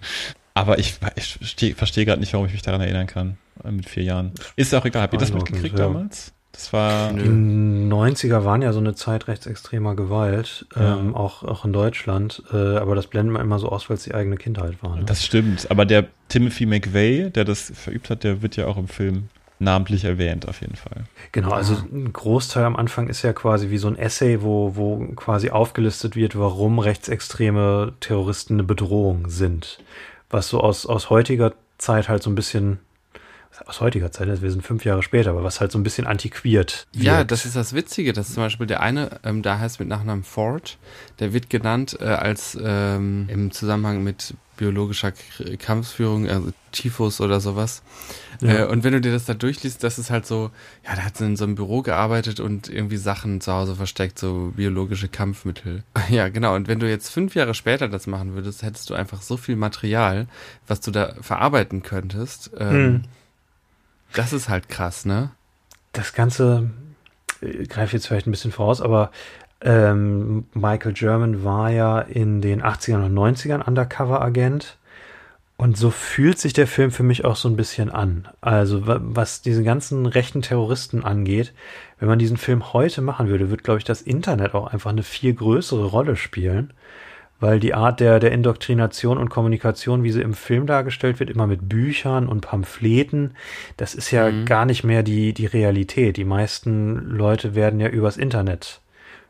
Aber ich, ich verstehe versteh gerade nicht, warum ich mich daran erinnern kann. äh, Mit vier Jahren. Ist ja auch egal. Habt ihr das mitgekriegt ja. damals? Das war. Die 90er waren ja so eine Zeit rechtsextremer Gewalt, Ja. ähm, auch, auch in Deutschland. Äh, aber das blendet man immer so aus, weil es die eigene Kindheit war. Ne? Das stimmt, aber der Timothy McVeigh, der das verübt hat, der wird ja auch im Film namentlich erwähnt, auf jeden Fall. Genau, also ein Großteil am Anfang ist ja quasi wie so ein Essay, wo, wo quasi aufgelistet wird, warum rechtsextreme Terroristen eine Bedrohung sind. Was so aus, aus heutiger Zeit halt so ein bisschen, aus heutiger Zeit, wir sind fünf Jahre später, aber was halt so ein bisschen antiquiert wird. Ja, das ist das Witzige, dass zum Beispiel der eine, ähm, da heißt mit Nachnamen Ford, der wird genannt äh, als ähm, im Zusammenhang mit biologischer K Kampfführung, also Typhus oder sowas. Ja. Äh, und wenn du dir das da durchliest, das ist halt so, ja, der hat in so einem Büro gearbeitet und irgendwie Sachen zu Hause versteckt, so biologische Kampfmittel. <laughs> Ja, genau. Und wenn du jetzt fünf Jahre später das machen würdest, hättest du einfach so viel Material, was du da verarbeiten könntest. Ähm, Hm. Das ist halt krass, ne? das Ganze äh, greife jetzt vielleicht ein bisschen voraus, aber ähm, Michael German war ja in den 80ern und 90ern Undercover-Agent. Und so fühlt sich der Film für mich auch so ein bisschen an. Also wa- was diese ganzen rechten Terroristen angeht, wenn man diesen Film heute machen würde, wird, glaube ich, das Internet auch einfach eine viel größere Rolle spielen, weil die Art der, der Indoktrination und Kommunikation, wie sie im Film dargestellt wird, immer mit Büchern und Pamphleten, das ist ja Mhm. gar nicht mehr die, die Realität. Die meisten Leute werden ja übers Internet,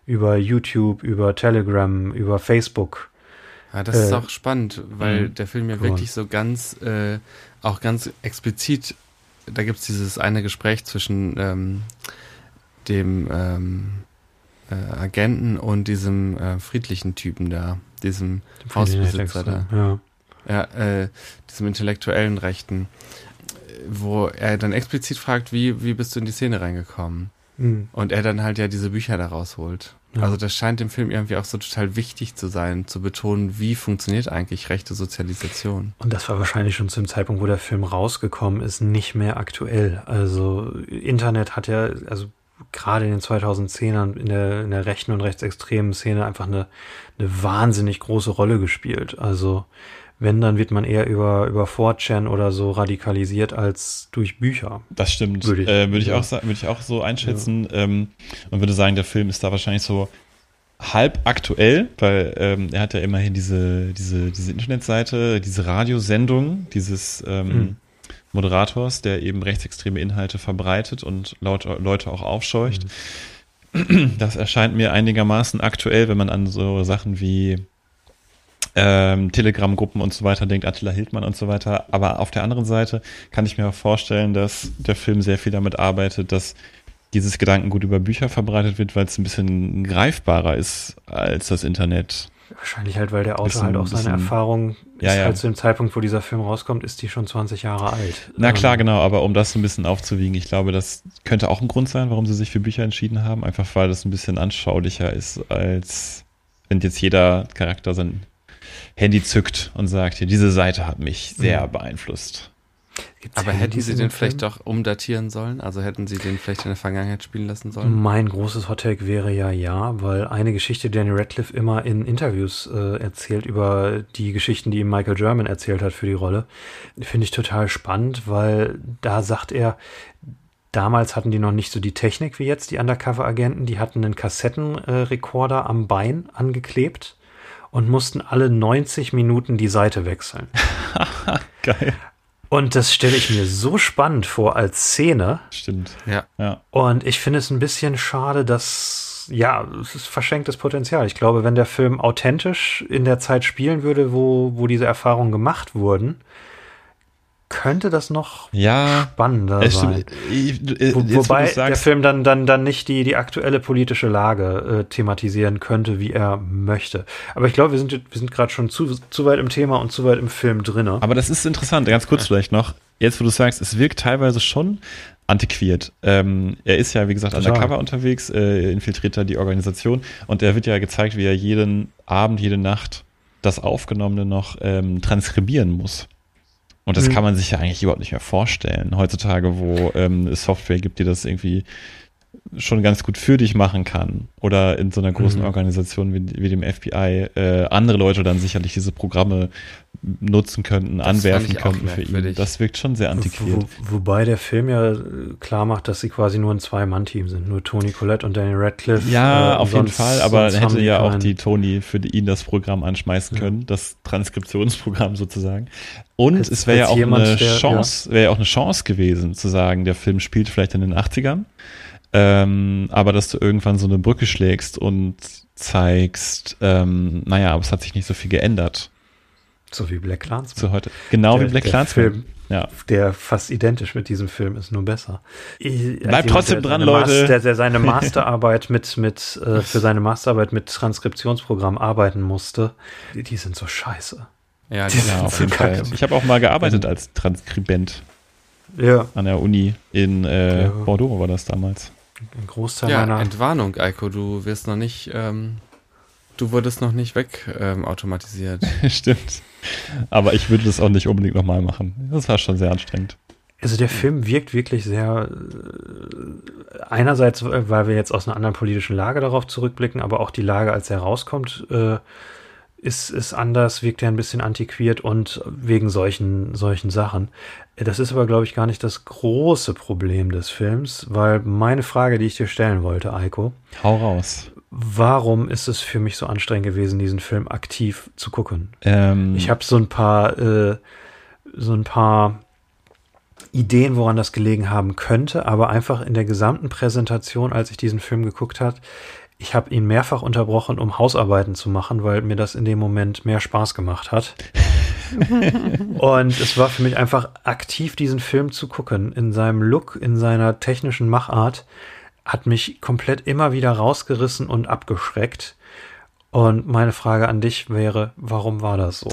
über YouTube, über Telegram, über Facebook. Ja, das ist Äh, auch spannend, weil mh, der Film ja cool. wirklich so ganz, äh, auch ganz explizit, da gibt's dieses eine Gespräch zwischen ähm, dem ähm, äh, Agenten und diesem äh, friedlichen Typen da, diesem Hausbesitzer da. Ja. Ja, äh, diesem intellektuellen Rechten, wo er dann explizit fragt, wie, wie bist du in die Szene reingekommen? Mhm. Und er dann halt ja diese Bücher da rausholt. Ja. Also das scheint dem Film irgendwie auch so total wichtig zu sein, zu betonen, wie funktioniert eigentlich rechte Sozialisation. Und das war wahrscheinlich schon zum Zeitpunkt, wo der Film rausgekommen ist, nicht mehr aktuell. Also Internet hat ja, also gerade in den 2010ern in der, in der rechten und rechtsextremen Szene einfach eine, eine wahnsinnig große Rolle gespielt. Also wenn, dann wird man eher über, über 4chan oder so radikalisiert als durch Bücher. Das stimmt. Würde ich- äh, würde ich, ja. auch, sa- würde ich auch so einschätzen. Ähm, und würde sagen, der Film ist da wahrscheinlich so halb aktuell, weil ähm, er hat ja immerhin diese, diese, diese Internetseite, diese Radiosendung dieses ähm, Mhm. Moderators, der eben rechtsextreme Inhalte verbreitet und laut, Leute auch aufscheucht. Das erscheint mir einigermaßen aktuell, wenn man an so Sachen wie ähm, Telegram-Gruppen und so weiter denkt, Attila Hildmann und so weiter. Aber auf der anderen Seite kann ich mir vorstellen, dass der Film sehr viel damit arbeitet, dass dieses Gedankengut über Bücher verbreitet wird, weil es ein bisschen greifbarer ist als das Internet. Wahrscheinlich halt, weil der Autor Bisschen- halt auch seine bisschen- Erfahrung Ja, ist ja. halt zu dem Zeitpunkt, wo dieser Film rauskommt, ist die schon 20 Jahre alt. Na klar, Ähm, genau, aber um das so ein bisschen aufzuwiegen, ich glaube, das könnte auch ein Grund sein, warum sie sich für Bücher entschieden haben, einfach weil das ein bisschen anschaulicher ist, als wenn jetzt jeder Charakter sein Handy zückt und sagt, hier, diese Seite hat mich sehr Mhm. beeinflusst. gibt's Aber hätten sie den Film? vielleicht doch umdatieren sollen? Also hätten sie den vielleicht in der Vergangenheit spielen lassen sollen? Mein großes Hottake wäre ja ja, weil eine Geschichte, die Danny Radcliffe immer in Interviews äh, erzählt über die Geschichten, die ihm Michael German erzählt hat für die Rolle, finde ich total spannend, weil da sagt er, damals hatten die noch nicht so die Technik wie jetzt die Undercover-Agenten, die hatten einen Kassettenrekorder am Bein angeklebt und mussten alle 90 Minuten die Seite wechseln. <laughs> Geil. Und das stelle ich mir so spannend vor als Szene. Stimmt. Ja. Ja. Und ich finde es ein bisschen schade, dass, ja, es ist verschenktes Potenzial. Ich glaube, wenn der Film authentisch in der Zeit spielen würde, wo, wo diese Erfahrungen gemacht wurden, könnte das noch Ja, spannender es sein. Ich, äh, Wo, wobei du's der sagst, Film dann, dann, dann nicht die, die aktuelle politische Lage äh, thematisieren könnte, wie er möchte. Aber ich glaube, wir sind, wir sind gerade schon zu, zu weit im Thema und zu weit im Film drinne. Aber das ist interessant, ganz kurz vielleicht noch. Jetzt, wo du sagst, es wirkt teilweise schon antiquiert. Ähm, er ist ja, wie gesagt, Total. undercover unterwegs, äh, infiltriert da die Organisation und er wird ja gezeigt, wie er jeden Abend, jede Nacht das Aufgenommene noch ähm, transkribieren muss. Und das Mhm. kann man sich ja eigentlich überhaupt nicht mehr vorstellen. Heutzutage, wo ähm, es Software gibt, die das irgendwie schon ganz gut für dich machen kann. Oder in so einer großen Mhm. Organisation wie, wie dem FBI äh, andere Leute dann sicherlich diese Programme nutzen könnten, Das anwerfen könnten für ihn. Das wirkt schon sehr antiquiert. Wo, wobei der Film ja äh, klar macht, dass sie quasi nur ein Zwei-Mann-Team sind. Nur Tony Collette und Danny Radcliffe. Ja, äh, auf jeden Fall, aber hätte ja auch die Toni für die- ihn das Programm anschmeißen Ja. können, das Transkriptionsprogramm <laughs> sozusagen. Und Als- es wäre ja auch jemand, eine der- Chance, wäre ja auch eine Chance gewesen, zu sagen, der Film spielt vielleicht in den 80ern, ähm, aber dass du irgendwann so eine Brücke schlägst und zeigst, ähm, naja, aber es hat sich nicht so viel geändert So wie Black Clansman. zu heute. Genau Der- wie Black Clansman. Film, Ja. der fast identisch mit diesem Film ist, nur besser. Ich- Bleibt trotzdem der dran, seine Leute. Mas- Der, der seine <laughs> Masterarbeit mit, mit, äh, für seine Masterarbeit mit Transkriptionsprogramm arbeiten musste, die, die sind so scheiße. Ja, die sind auf so jeden. Fall. Ich habe auch mal gearbeitet als Transkribent. Gearbeitet als Transkribent Ja, an der Uni in äh, Ja. Bordeaux war das damals. ein Großteil Ja, meiner. Entwarnung, Eiko, du wirst noch nicht, ähm, du wurdest noch nicht weg ähm, automatisiert. <laughs> Stimmt. Aber ich würde das auch nicht unbedingt nochmal machen. Das war schon sehr anstrengend. Also der Film wirkt wirklich sehr, äh, einerseits, äh, weil wir jetzt aus einer anderen politischen Lage darauf zurückblicken, aber auch die Lage, als er rauskommt, äh, ist, ist anders, wirkt er ein bisschen antiquiert und wegen solchen, solchen Sachen. Das ist aber, glaube ich, gar nicht das große Problem des Films, weil meine Frage, die ich dir stellen wollte, Eiko, Hau raus. Warum ist es für mich so anstrengend gewesen, diesen Film aktiv zu gucken? Ähm, Ich habe so ein paar, äh, so ein paar Ideen, woran das gelegen haben könnte, aber einfach in der gesamten Präsentation, als ich diesen Film geguckt hat, ich habe ihn mehrfach unterbrochen, um Hausarbeiten zu machen, weil mir das in dem Moment mehr Spaß gemacht hat. <laughs> Und es war für mich einfach aktiv, diesen Film zu gucken. In seinem Look, in seiner technischen Machart, hat mich komplett immer wieder rausgerissen und abgeschreckt. Und meine Frage an dich wäre, warum war das so?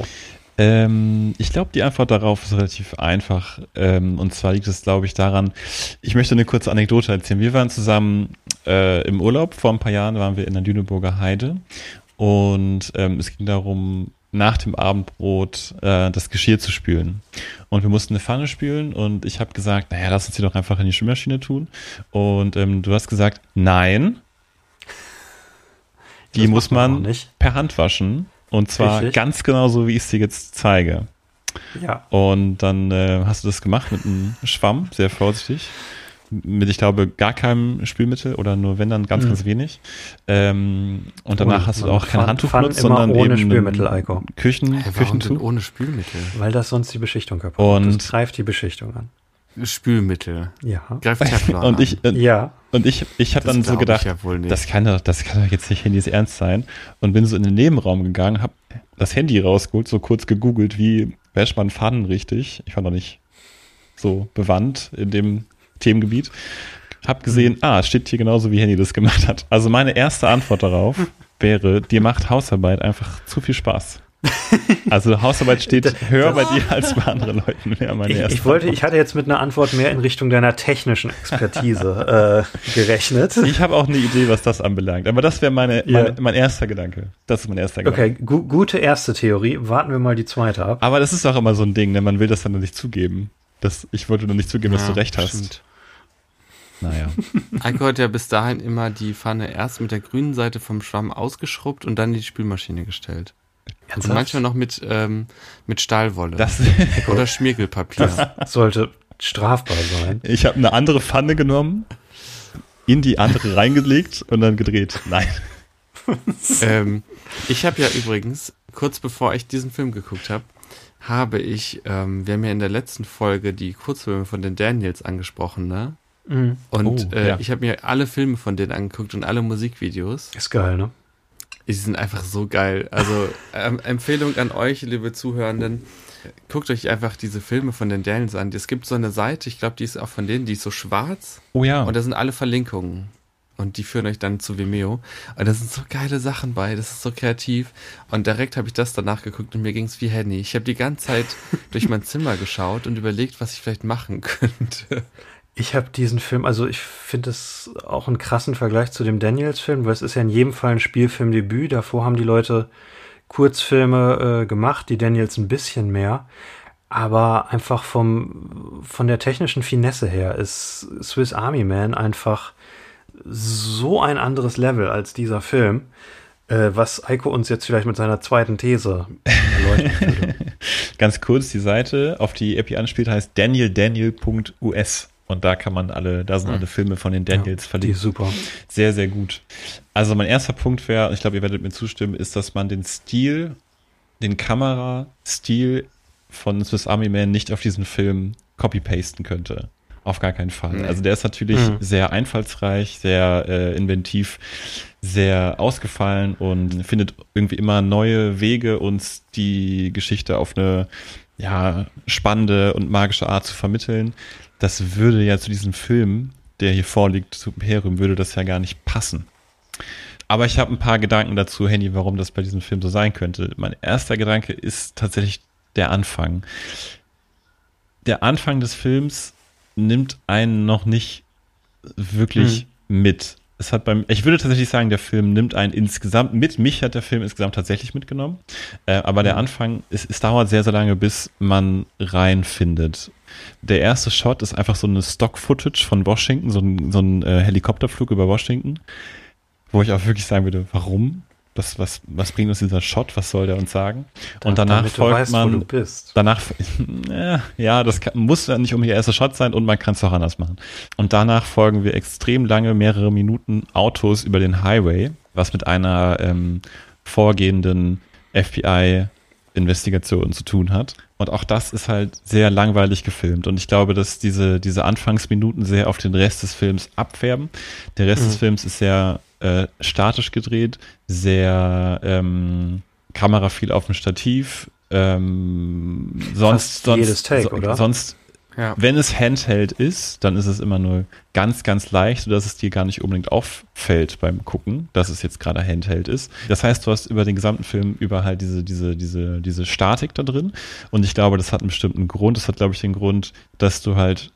Ähm, ich glaube, die Antwort darauf ist relativ einfach. Ähm, und zwar liegt es, glaube ich, daran, ich möchte eine kurze Anekdote erzählen. Wir waren zusammen äh, im Urlaub, vor ein paar Jahren waren wir in der Lüneburger Heide. Und ähm, es ging darum, nach dem Abendbrot äh, das Geschirr zu spülen. Und wir mussten eine Pfanne spülen und ich habe gesagt, naja, lass uns die doch einfach in die Spülmaschine tun. Und ähm, du hast gesagt, nein, die Das muss man nicht. per Hand waschen. Und zwar Richtig. ganz genau so, wie ich es dir jetzt zeige. Ja. Und dann äh, hast du das gemacht mit einem Schwamm, sehr vorsichtig. Mit, ich glaube, gar keinem Spülmittel oder nur wenn dann ganz, Mhm. ganz wenig. Ähm, und danach Und hast du auch kein Handtuch benutzt, immer sondern ohne eben Spülmittel, Eiko. Küchen, Hey, Küchentuch. ohne Spülmittel? Weil das sonst die Beschichtung kaputt Und- macht. Das greift die Beschichtung an. Spülmittel. Ja. Greift <laughs> Teflon Und ich, an. äh, Ja. und ich, ich habe dann so gedacht, ja das kann doch, das kann doch jetzt nicht Handys ernst sein. Und bin so in den Nebenraum gegangen, habe das Handy rausgeholt, so kurz gegoogelt, wie wäscht man Pfannen richtig. Ich war noch nicht so bewandt in dem Themengebiet. Hab gesehen, ah, es steht hier genauso, wie Handy das gemacht hat. Also meine erste Antwort darauf <laughs> wäre, dir macht Hausarbeit einfach zu viel Spaß. <laughs> Also Hausarbeit steht höher bei dir als bei anderen Leuten. Wäre meine Ich, erste ich wollte, Antwort. ich hatte jetzt mit einer Antwort mehr in Richtung deiner technischen Expertise <laughs> äh, gerechnet. Ich habe auch eine Idee, was das anbelangt. Aber das wäre meine, Ja. mein, mein erster Gedanke. Das ist mein erster Gedanke. Okay, gu gute erste Theorie. Warten wir mal die zweite ab. Aber das ist auch immer so ein Ding, ne? man will das dann nicht zugeben. Das, ich wollte nur nicht zugeben, dass Ja, du recht hast. stimmt. Naja. <laughs> Eiko hat ja bis dahin immer die Pfanne erst mit der grünen Seite vom Schwamm ausgeschrubbt und dann in die Spülmaschine gestellt. Und Ernsthaft? manchmal noch mit, ähm, mit Stahlwolle Das, <laughs> oder <laughs> Schmirgelpapier. sollte strafbar sein. ich habe eine andere Pfanne genommen, in die andere reingelegt und dann gedreht. Nein. ähm, ich habe ja übrigens, kurz bevor ich diesen Film geguckt habe, habe ich, ähm, wir haben ja in der letzten Folge die Kurzfilme von den Daniels angesprochen, ne? Mhm. Und Oh, äh, ja. ich habe mir alle Filme von denen angeguckt und alle Musikvideos. Ist geil, ne? Die sind einfach so geil. Also ähm, Empfehlung an euch, liebe Zuhörenden, guckt euch einfach diese Filme von den Daniels an. Es gibt so eine Seite, ich glaube, die ist auch von denen, die ist so schwarz Oh ja. und da sind alle Verlinkungen. Und die führen euch dann zu Vimeo. Und da sind so geile Sachen bei, das ist so kreativ. Und direkt habe ich das danach geguckt und mir ging es wie Henny. Ich habe die ganze Zeit <laughs> durch mein Zimmer geschaut und überlegt, was ich vielleicht machen <laughs> könnte. Ich habe diesen Film, also ich finde es auch einen krassen Vergleich zu dem Daniels-Film, weil es ist ja in jedem Fall ein Spielfilmdebüt. Davor haben die Leute Kurzfilme äh, gemacht, die Daniels ein bisschen mehr. Aber einfach vom, von der technischen Finesse her ist Swiss Army Man einfach so ein anderes Level als dieser Film, äh, was Eiko uns jetzt vielleicht mit seiner zweiten These erleuchten würde. <laughs> Ganz kurz, die Seite, auf die Epi anspielt, heißt danieldaniel.us. Und da kann man alle, da sind alle Filme von den Daniels Hm. Die ist verlinkt. super. Sehr, sehr gut. Also mein erster Punkt wäre, und ich glaube, ihr werdet mir zustimmen, ist, dass man den Stil, den Kamerastil von Swiss Army Man nicht auf diesen Film copy-pasten könnte. Auf gar keinen Fall. Nee. Also der ist natürlich Mhm. sehr einfallsreich, sehr äh, inventiv, sehr ausgefallen und findet irgendwie immer neue Wege, uns die Geschichte auf eine ja, spannende und magische Art zu vermitteln. Das würde ja zu diesem Film, der hier vorliegt, zu Imperium, würde das ja gar nicht passen. Aber ich habe ein paar Gedanken dazu, Henny, warum das bei diesem Film so sein könnte. Mein erster Gedanke ist tatsächlich der Anfang. Der Anfang des Films nimmt einen noch nicht wirklich hm. mit. Es hat beim, ich würde tatsächlich sagen, der Film nimmt einen insgesamt mit. Mich hat der Film insgesamt tatsächlich mitgenommen. Äh, aber der hm. Anfang, es, es dauert sehr, sehr lange, bis man reinfindet. Der erste Shot ist einfach so eine Stock-Footage von Washington, so ein, so ein äh, Helikopterflug über Washington, wo ich auch wirklich sagen würde, warum? was, was, was bringt uns dieser Shot? Was soll der uns sagen? Und danach folgt weißt, man. Danach, <laughs> ja, das kann, muss ja nicht um der erste Shot sein und man kann es auch anders machen. Und danach folgen wir extrem lange, mehrere Minuten Autos über den Highway, was mit einer ähm, vorgehenden FBI Investigation zu tun hat. Und auch das ist halt sehr langweilig gefilmt. Und ich glaube, dass diese, diese Anfangsminuten sehr auf den Rest des Films abfärben. Der Rest mhm. des Films ist sehr äh, statisch gedreht, sehr ähm, Kamera viel auf dem Stativ. Ähm, sonst, sonst, jedes Take, so, oder? sonst, ja. wenn es Handheld ist, dann ist es immer nur ganz, ganz leicht, sodass es dir gar nicht unbedingt auffällt beim Gucken, dass es jetzt gerade Handheld ist. Das heißt, du hast über den gesamten Film über halt diese, diese, diese, diese Statik da drin. Und ich glaube, das hat einen bestimmten Grund. Das hat, glaube ich, den Grund, dass du halt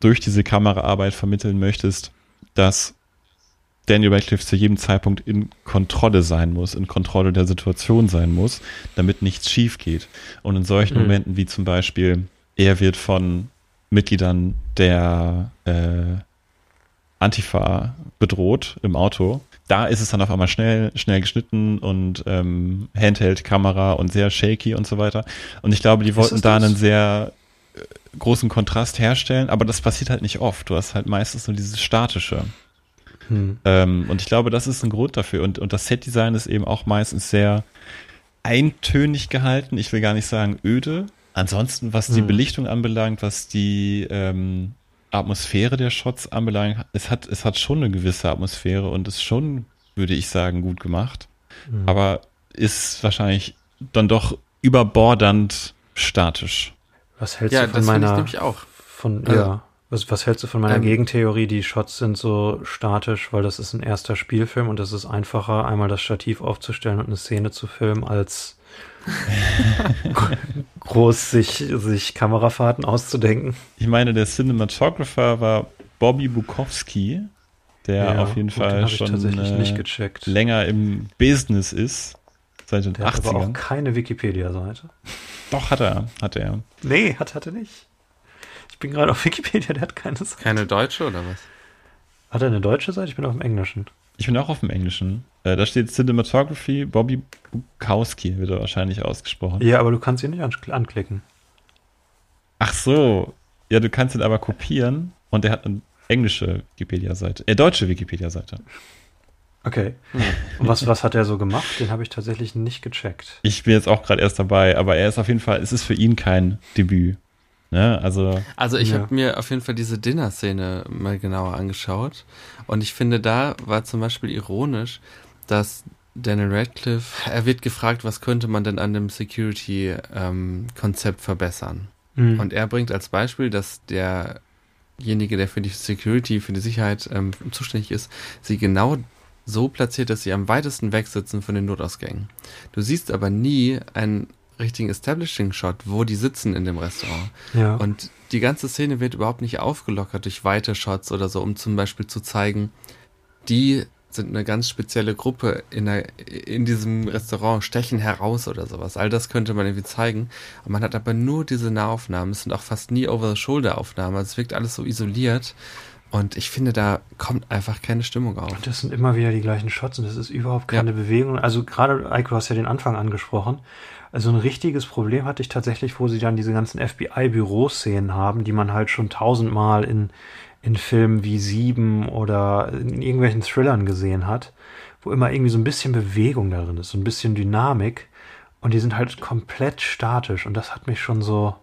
durch diese Kameraarbeit vermitteln möchtest, dass Daniel Radcliffe zu jedem Zeitpunkt in Kontrolle sein muss, in Kontrolle der Situation sein muss, damit nichts schief geht. Und in solchen mhm. Momenten wie zum Beispiel, er wird von Mitgliedern der äh, Antifa bedroht im Auto. Da ist es dann auf einmal schnell, schnell geschnitten und ähm, Handheld-Kamera und sehr shaky und so weiter. Und ich glaube, die wollten da einen sehr äh, großen Kontrast herstellen, aber das passiert halt nicht oft. Du hast halt meistens nur dieses Statische. Hm. Ähm, und ich glaube, das ist ein Grund dafür. Und, und das Setdesign ist eben auch meistens sehr eintönig gehalten. Ich will gar nicht sagen öde. Ansonsten, was die hm. Belichtung anbelangt, was die ähm, Atmosphäre der Shots anbelangt, es hat, es hat schon eine gewisse Atmosphäre und ist schon, würde ich sagen, gut gemacht. Hm. Aber ist wahrscheinlich dann doch überbordernd statisch. Was hältst ja, du von meiner? Ja. Von, ja. Was, was hältst du von meiner ähm, Gegentheorie? Die Shots sind so statisch, weil das ist ein erster Spielfilm und es ist einfacher, einmal das Stativ aufzustellen und eine Szene zu filmen, als <laughs> groß sich, sich Kamerafahrten auszudenken. Ich meine, der Cinematographer war Bobby Bukowski, der ja, auf jeden gut, Fall schon äh, länger im Business ist. Seit den der 80ern. Hat aber auch keine Wikipedia-Seite. Doch, hat er, hat er. Nee, hat, hat er nicht. Ich bin gerade auf Wikipedia, der hat keine Seite. Keine deutsche oder was? Hat er eine deutsche Seite? Ich bin auf dem Englischen. Ich bin auch auf dem Englischen. Äh, da steht Cinematography, Bobby Bukowski wird er wahrscheinlich ausgesprochen. Ja, aber du kannst ihn nicht anklicken. Ach so. Ja, du kannst ihn aber kopieren und der hat eine englische Wikipedia-Seite. Äh, deutsche Wikipedia-Seite. Okay. Hm. Und was, was hat er so gemacht? Den habe ich tatsächlich nicht gecheckt. Ich bin jetzt auch gerade erst dabei, aber er ist auf jeden Fall, es ist für ihn kein Debüt. Ne? Also, also ich ja. habe mir auf jeden Fall diese Dinner-Szene mal genauer angeschaut und ich finde, da war zum Beispiel ironisch, dass Daniel Radcliffe, er wird gefragt, was könnte man denn an dem Security-Konzept ähm, verbessern? Mhm. Und er bringt als Beispiel, dass derjenige, der für die Security, für die Sicherheit ähm, zuständig ist, sie genau so platziert, dass sie am weitesten weg sitzen von den Notausgängen. Du siehst aber nie einen richtigen Establishing-Shot, wo die sitzen in dem Restaurant. Ja. Und die ganze Szene wird überhaupt nicht aufgelockert durch weite Shots oder so, um zum Beispiel zu zeigen, die sind eine ganz spezielle Gruppe in, der, in diesem Restaurant, stechen heraus oder sowas. All das könnte man irgendwie zeigen. Und man hat aber nur diese Nahaufnahmen. Es sind auch fast nie Over-the-Shoulder-Aufnahmen. Also es wirkt alles so isoliert. Und ich finde, da kommt einfach keine Stimmung auf. Und das sind immer wieder die gleichen Shots und das ist überhaupt keine ja. Bewegung. Also gerade, Eiko, hast ja den Anfang angesprochen. Also ein richtiges Problem hatte ich tatsächlich, wo sie dann diese ganzen FBI-Büroszenen haben, die man halt schon tausendmal in, in Filmen wie Sieben oder in irgendwelchen Thrillern gesehen hat, wo immer irgendwie so ein bisschen Bewegung darin ist, so ein bisschen Dynamik. Und die sind halt komplett statisch. Und das hat mich schon so,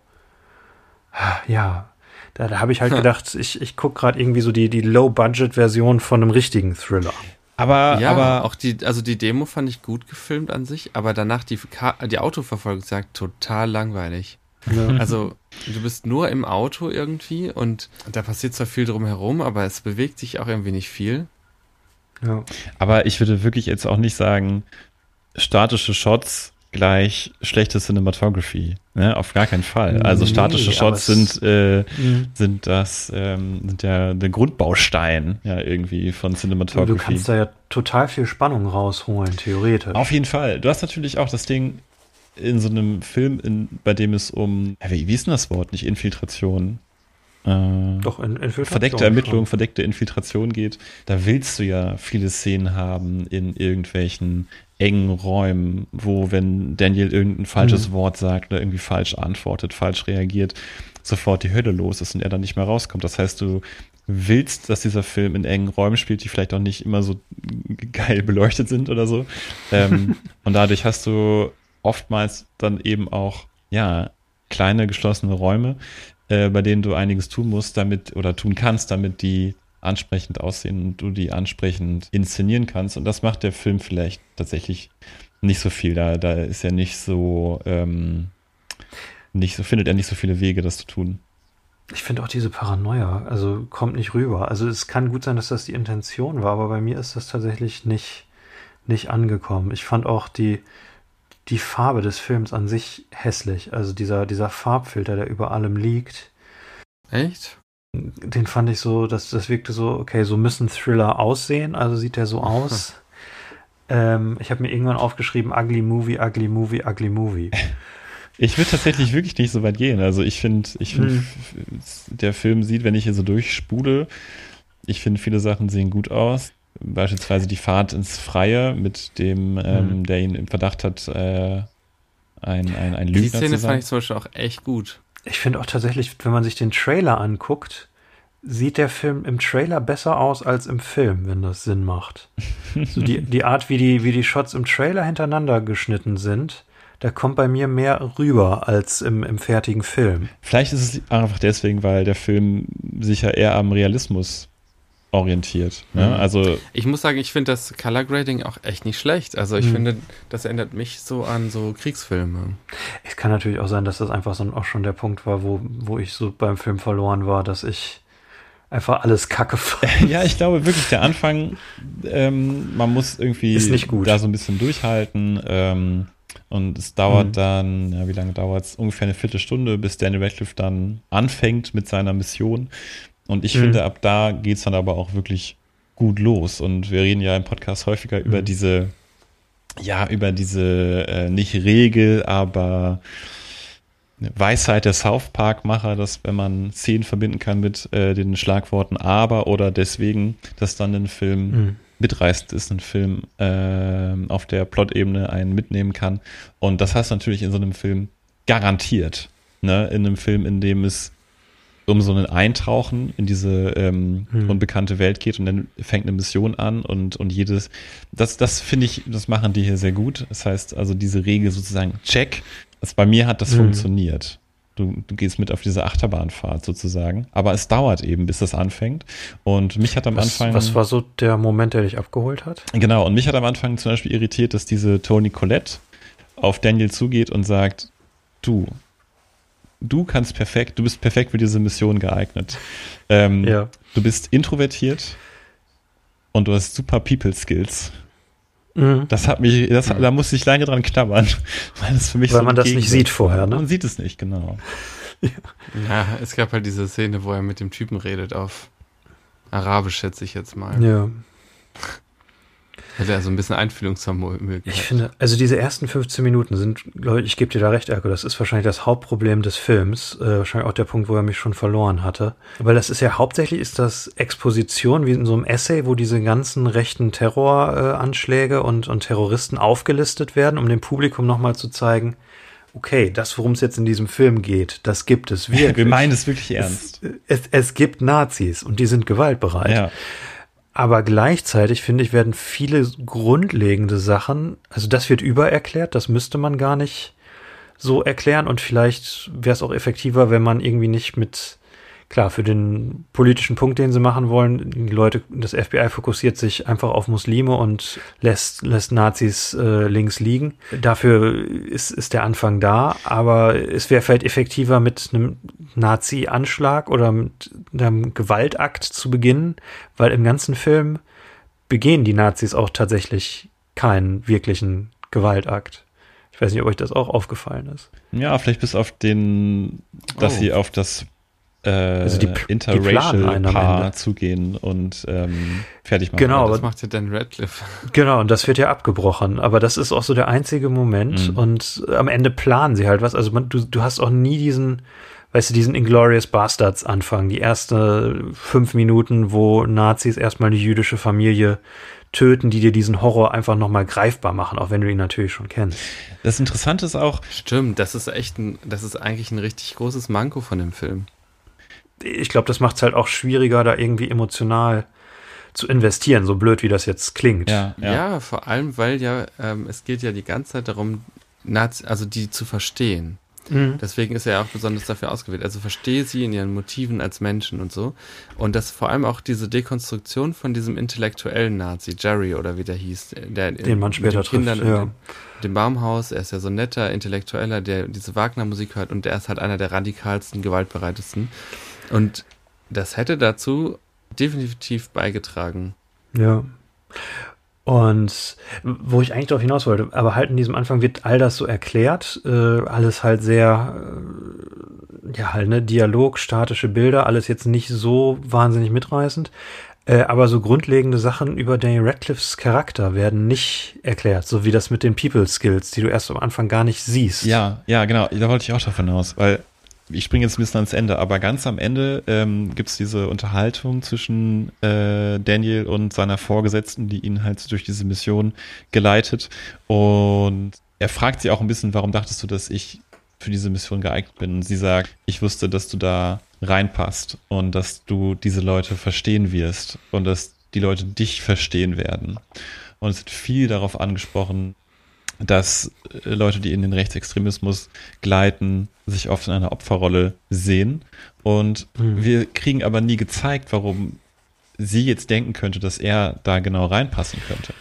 ja, da, da habe ich halt <laughs> gedacht, ich, ich gucke gerade irgendwie so die, die Low-Budget-Version von einem richtigen Thriller. Aber, ja, aber auch die, also die Demo fand ich gut gefilmt an sich, aber danach die, die Autoverfolgungsjagd total langweilig. Ja. <laughs> Also du bist nur im Auto irgendwie und da passiert zwar viel drumherum, aber es bewegt sich auch irgendwie nicht viel. Ja. Aber ich würde wirklich jetzt auch nicht sagen, statische Shots gleich schlechte Cinematography. Ne? Auf gar keinen Fall. Also Nee, statische aber Shots sind, äh, Mhm. sind das, ähm, sind ja der Grundbaustein ja irgendwie von Du Cinematography. kannst da ja total viel Spannung rausholen, theoretisch. Auf jeden Fall. Du hast natürlich auch das Ding in so einem Film, in, bei dem es um, ja, wie, wie ist denn das Wort? Nicht Infiltration. Äh, Doch, verdeckte schon. Ermittlung, verdeckte Infiltration geht, da willst du ja viele Szenen haben in irgendwelchen engen Räumen, wo, wenn Daniel irgendein falsches Mhm. Wort sagt oder irgendwie falsch antwortet, falsch reagiert, sofort die Hölle los ist und er dann nicht mehr rauskommt. Das heißt, du willst, dass dieser Film in engen Räumen spielt, die vielleicht auch nicht immer so geil beleuchtet sind oder so. Ähm, <laughs> und dadurch hast du oftmals dann eben auch, ja, kleine geschlossene Räume, äh, bei denen du einiges tun musst, damit oder tun kannst, damit die ansprechend aussehen und du die ansprechend inszenieren kannst. Und das macht der Film vielleicht tatsächlich nicht so viel. Da, da ist er nicht so, ähm, nicht so, findet er nicht so viele Wege, das zu tun. Ich finde auch diese Paranoia, also kommt nicht rüber. Also es kann gut sein, dass das die Intention war, aber bei mir ist das tatsächlich nicht, nicht angekommen. Ich fand auch die, die Farbe des Films an sich hässlich. Also dieser, dieser Farbfilter, der über allem liegt, Echt? den fand ich so, dass das wirkte so, okay, so müssen Thriller aussehen, also sieht der so <laughs> aus. ähm, ich habe mir irgendwann aufgeschrieben, ugly movie, ugly movie, ugly movie. Ich würde tatsächlich wirklich nicht so weit gehen. Also ich finde, ich finde, Hm. der Film sieht, wenn ich hier so durchspule, ich finde, viele Sachen sehen gut aus. Beispielsweise die Fahrt ins Freie mit dem, ähm, Hm. der ihn im Verdacht hat, äh, ein, ein, ein Die Lügner Szene zu sein. fand ich zum Beispiel auch echt gut. Ich finde auch tatsächlich, wenn man sich den Trailer anguckt, sieht der Film im Trailer besser aus als im Film, wenn das Sinn macht. <laughs> So die, die Art, wie die, wie die Shots im Trailer hintereinander geschnitten sind, da kommt bei mir mehr rüber als im, im fertigen Film. Vielleicht ist es einfach deswegen, weil der Film sich ja eher am Realismus orientiert. Ne? Mhm. Also Ich muss sagen, ich finde das Color Grading auch echt nicht schlecht. Also ich Hm. finde, das erinnert mich so an so Kriegsfilme. Es kann natürlich auch sein, dass das einfach so auch schon der Punkt war, wo, wo ich so beim Film verloren war, dass ich einfach alles kacke fand. <laughs> Ja, ich glaube wirklich, der Anfang, ähm, man muss irgendwie Ist nicht gut. da so ein bisschen durchhalten. Ähm, und es dauert Mhm. dann, ja, wie lange dauert es? Ungefähr eine Viertelstunde, bis Daniel Radcliffe dann anfängt mit seiner Mission. Und ich Mhm. finde, ab da geht es dann aber auch wirklich gut los. Und wir reden ja im Podcast häufiger über Mhm. diese, ja, über diese äh, nicht Regel, aber Weisheit der South Park-Macher, dass wenn man Szenen verbinden kann mit äh, den Schlagworten aber oder deswegen, dass dann ein Film Mhm. mitreißend ist, ein Film äh, auf der Plot-Ebene einen mitnehmen kann. Und das hast du natürlich in so einem Film garantiert. Ne? In einem Film, in dem es um so ein Eintauchen in diese ähm, Hm. unbekannte Welt geht und dann fängt eine Mission an und, und jedes, das, das finde ich, das machen die hier sehr gut. Das heißt also diese Regel sozusagen check. Also bei mir hat das Hm. funktioniert. Du, du gehst mit auf diese Achterbahnfahrt sozusagen. Aber es dauert eben, bis das anfängt. Und mich hat am Was, Anfang. was war so der Moment, der dich abgeholt hat? Genau, und mich hat am Anfang zum Beispiel irritiert, dass diese Toni Collette auf Daniel zugeht und sagt, du, du kannst perfekt, du bist perfekt für diese Mission geeignet. Ähm, Ja. Du bist introvertiert und du hast super People Skills. Mhm. Das hat mich, das, da musste ich lange dran knabbern, <laughs> weil das für mich Weil so man das nicht sieht vorher, ne? Man sieht es nicht, genau. <laughs> Ja, es gab halt diese Szene, wo er mit dem Typen redet auf Arabisch, schätze ich jetzt mal. Ja. <laughs> Hätte er so ein bisschen Einfühlungsvermögen. Ich finde, also diese ersten 15 Minuten sind, glaube ich, ich gebe dir da recht, Erko, das ist wahrscheinlich das Hauptproblem des Films, äh, wahrscheinlich auch der Punkt, wo er mich schon verloren hatte. Weil das ist ja hauptsächlich ist das Exposition wie in so einem Essay, wo diese ganzen rechten Terroranschläge äh, und, und Terroristen aufgelistet werden, um dem Publikum nochmal zu zeigen, okay, das, worum es jetzt in diesem Film geht, das gibt es wirklich. <laughs> Wir meinen es wirklich ernst. Es, es, es gibt Nazis und die sind gewaltbereit. Ja. Aber gleichzeitig, finde ich, werden viele grundlegende Sachen, also das wird übererklärt, das müsste man gar nicht so erklären. Und vielleicht wäre es auch effektiver, wenn man irgendwie nicht mit, klar, für den politischen Punkt, den sie machen wollen, die Leute, das FBI fokussiert sich einfach auf Muslime und lässt, lässt Nazis äh, links liegen. Dafür ist, ist der Anfang da, aber es wäre vielleicht effektiver mit einem Nazi-Anschlag oder mit einem Gewaltakt zu beginnen, weil im ganzen Film begehen die Nazis auch tatsächlich keinen wirklichen Gewaltakt. Ich weiß nicht, ob euch das auch aufgefallen ist. Ja, vielleicht bis auf den, dass Oh. sie auf das äh, Also die die interracial einen am Paar zugehen und ähm, fertig machen. Genau, das aber- macht ja Dan Radcliffe. <laughs> Genau, und das wird ja abgebrochen. Aber das ist auch so der einzige Moment. Mhm. Und am Ende planen sie halt was. Also man, du, du hast auch nie diesen, weißt du, diesen Inglorious Bastards Anfang. Die erste fünf Minuten, wo Nazis erstmal eine jüdische Familie töten, die dir diesen Horror einfach nochmal greifbar machen, auch wenn du ihn natürlich schon kennst. Das Interessante ist auch, Stimmt, das ist echt ein, das ist eigentlich ein richtig großes Manko von dem Film. Ich glaube, das macht es halt auch schwieriger, da irgendwie emotional zu investieren, so blöd wie das jetzt klingt. ja, Ja, ja, vor allem, weil ja, ähm, es geht ja die ganze Zeit darum, Nazi, also die zu verstehen. Mhm. Deswegen ist er ja auch besonders dafür ausgewählt. Also verstehe sie in ihren Motiven als Menschen und so. Und das vor allem auch diese Dekonstruktion von diesem intellektuellen Nazi, Jerry oder wie der hieß, der Den man mit später den Kindern trifft, ja. in dem, dem Baumhaus, er ist ja so ein netter Intellektueller, der diese Wagner-Musik hört und der ist halt einer der radikalsten, gewaltbereitesten. Und das hätte dazu definitiv beigetragen. Ja. Und wo ich eigentlich darauf hinaus wollte, aber halt in diesem Anfang wird all das so erklärt, äh, alles halt sehr, äh, ja halt, ne, Dialog, statische Bilder, alles jetzt nicht so wahnsinnig mitreißend. Äh, aber so grundlegende Sachen über Daniel Radcliffes Charakter werden nicht erklärt, so wie das mit den People Skills, die du erst am Anfang gar nicht siehst. ja, ja, genau. Da wollte ich auch davon aus, weil ich springe jetzt ein bisschen ans Ende, aber ganz am Ende ähm, gibt es diese Unterhaltung zwischen äh, Daniel und seiner Vorgesetzten, die ihn halt durch diese Mission geleitet. Und er fragt sie auch ein bisschen, warum dachtest du, dass ich für diese Mission geeignet bin? Und sie sagt, ich wusste, dass du da reinpasst und dass du diese Leute verstehen wirst und dass die Leute dich verstehen werden. Und es wird viel darauf angesprochen, dass äh, Leute, die in den Rechtsextremismus gleiten, sich oft in einer Opferrolle sehen. Und Mhm. wir kriegen aber nie gezeigt, warum sie jetzt denken könnte, dass er da genau reinpassen könnte.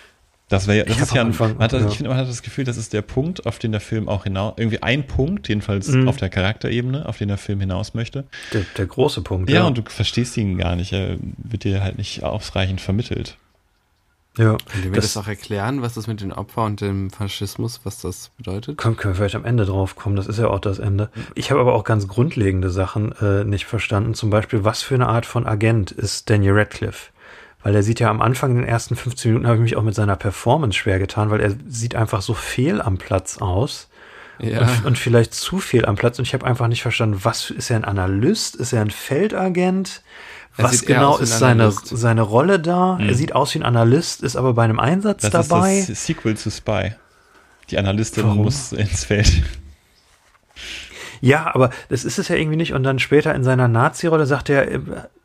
Das wäre, das ist ja, ein, Anfang- man hat, das- ja. ich finde, man hat das Gefühl, das ist der Punkt, auf den der Film auch hinaus, irgendwie ein Punkt, jedenfalls Mhm. auf der Charakterebene, auf den der Film hinaus möchte. Der, der große Punkt. Ja, und du verstehst ihn gar nicht, er wird dir halt nicht ausreichend vermittelt. Ja. Könnt ihr mir Das- das, auch erklären, was das mit den Opfern und dem Faschismus, was das bedeutet? Können, können wir vielleicht am Ende drauf kommen, das ist ja auch das Ende. Ich habe aber auch ganz grundlegende Sachen äh, nicht verstanden. Zum Beispiel, was für eine Art von Agent ist Daniel Radcliffe? Weil er sieht ja am Anfang, in den ersten 15 Minuten, habe ich mich auch mit seiner Performance schwer getan, weil er sieht einfach so fehl am Platz aus. Ja, Und, und vielleicht zu viel am Platz. Und ich habe einfach nicht verstanden, was ist er ein Analyst? Ist er ein Feldagent? Er Was genau ist seine, Analyst. seine Rolle da? Mhm. Er sieht aus wie ein Analyst, ist aber bei einem Einsatz Das dabei. ist das Sequel zu Spy. Die Analystin Warum? muss ins Feld. Ja, aber das ist es ja irgendwie nicht. Und dann später in seiner Nazi-Rolle sagt er, äh,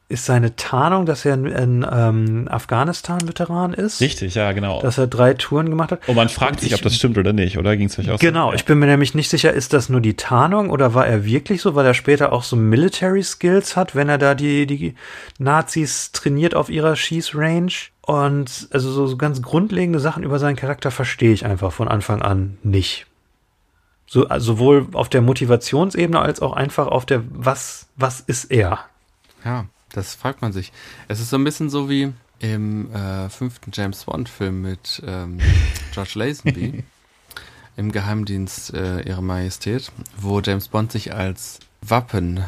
ist seine Tarnung, dass er ein, ein ähm, Afghanistan-Veteran ist. Richtig, ja, genau. Dass er drei Touren gemacht hat. Und man fragt Und sich, ich- ob das stimmt oder nicht, oder? Ging es euch auch so? Genau, ich bin mir nämlich nicht sicher, ist das nur die Tarnung oder war er wirklich so, weil er später auch so Military Skills hat, wenn er da die, die Nazis trainiert auf ihrer Schießrange. Und also so, so ganz grundlegende Sachen über seinen Charakter verstehe ich einfach von Anfang an nicht. So, also sowohl auf der Motivationsebene als auch einfach auf der, was, was ist er? ja, das fragt man sich. Es ist so ein bisschen so wie im äh, fünften James Bond-Film mit ähm, <laughs> George Lazenby im Geheimdienst äh, Ihrer Majestät, wo James Bond sich als Wappenkenner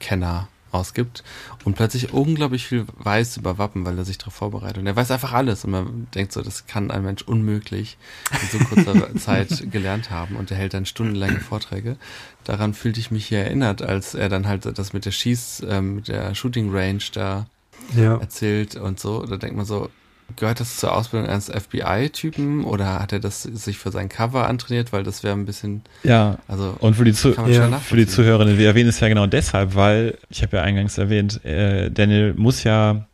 äh, ausgibt und plötzlich unglaublich viel weiß über Wappen, weil er sich darauf vorbereitet. Und er weiß einfach alles und man denkt so, das kann ein Mensch unmöglich in so kurzer <laughs> Zeit gelernt haben und er hält dann stundenlange Vorträge. Daran fühlte ich mich hier erinnert, als er dann halt das mit der Schieß, ähm, mit der Shooting Range da Ja. erzählt und so. Da denkt man so, gehört das zur Ausbildung eines FBI-Typen oder hat er das sich für sein Cover antrainiert, weil das wäre ein bisschen, Ja, also und für die, Zu Ja. für die. Zuhörerinnen, wir erwähnen es ja genau deshalb, weil, ich habe ja eingangs erwähnt, äh, Daniel muss ja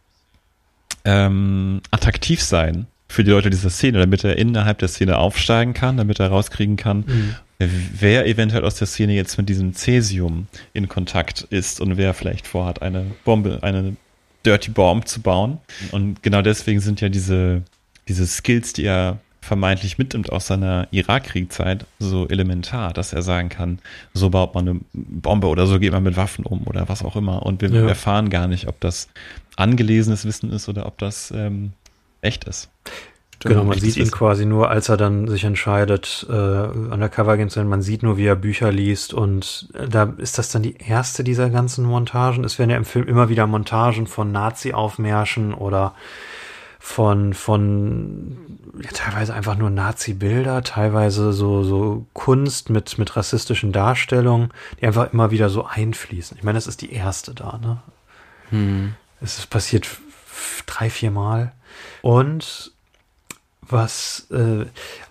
ähm, attraktiv sein für die Leute dieser Szene, damit er innerhalb der Szene aufsteigen kann, damit er rauskriegen kann, Mhm. wer eventuell aus der Szene jetzt mit diesem Cäsium in Kontakt ist und wer vielleicht vorhat, eine Bombe, eine Dirty Bomb zu bauen. Und genau deswegen sind ja diese, diese Skills, die er vermeintlich mitnimmt aus seiner Irakkriegzeit, so elementar, dass er sagen kann, so baut man eine Bombe oder so geht man mit Waffen um oder was auch immer. Und wir Ja. erfahren gar nicht, ob das angelesenes Wissen ist oder ob das ähm, echt ist. Genau, man sieht ihn quasi nur, als er dann sich entscheidet, äh, Undercover-Agent zu sein. Man sieht nur, wie er Bücher liest und äh, da ist das dann die erste dieser ganzen Montagen. Es werden ja im Film immer wieder Montagen von Nazi-Aufmärschen oder von, von ja, teilweise einfach nur Nazi-Bilder, teilweise so, so Kunst mit, mit rassistischen Darstellungen, die einfach immer wieder so einfließen. Ich meine, das ist die erste da, ne? Hm. Es ist passiert drei, vier Mal. Und was äh,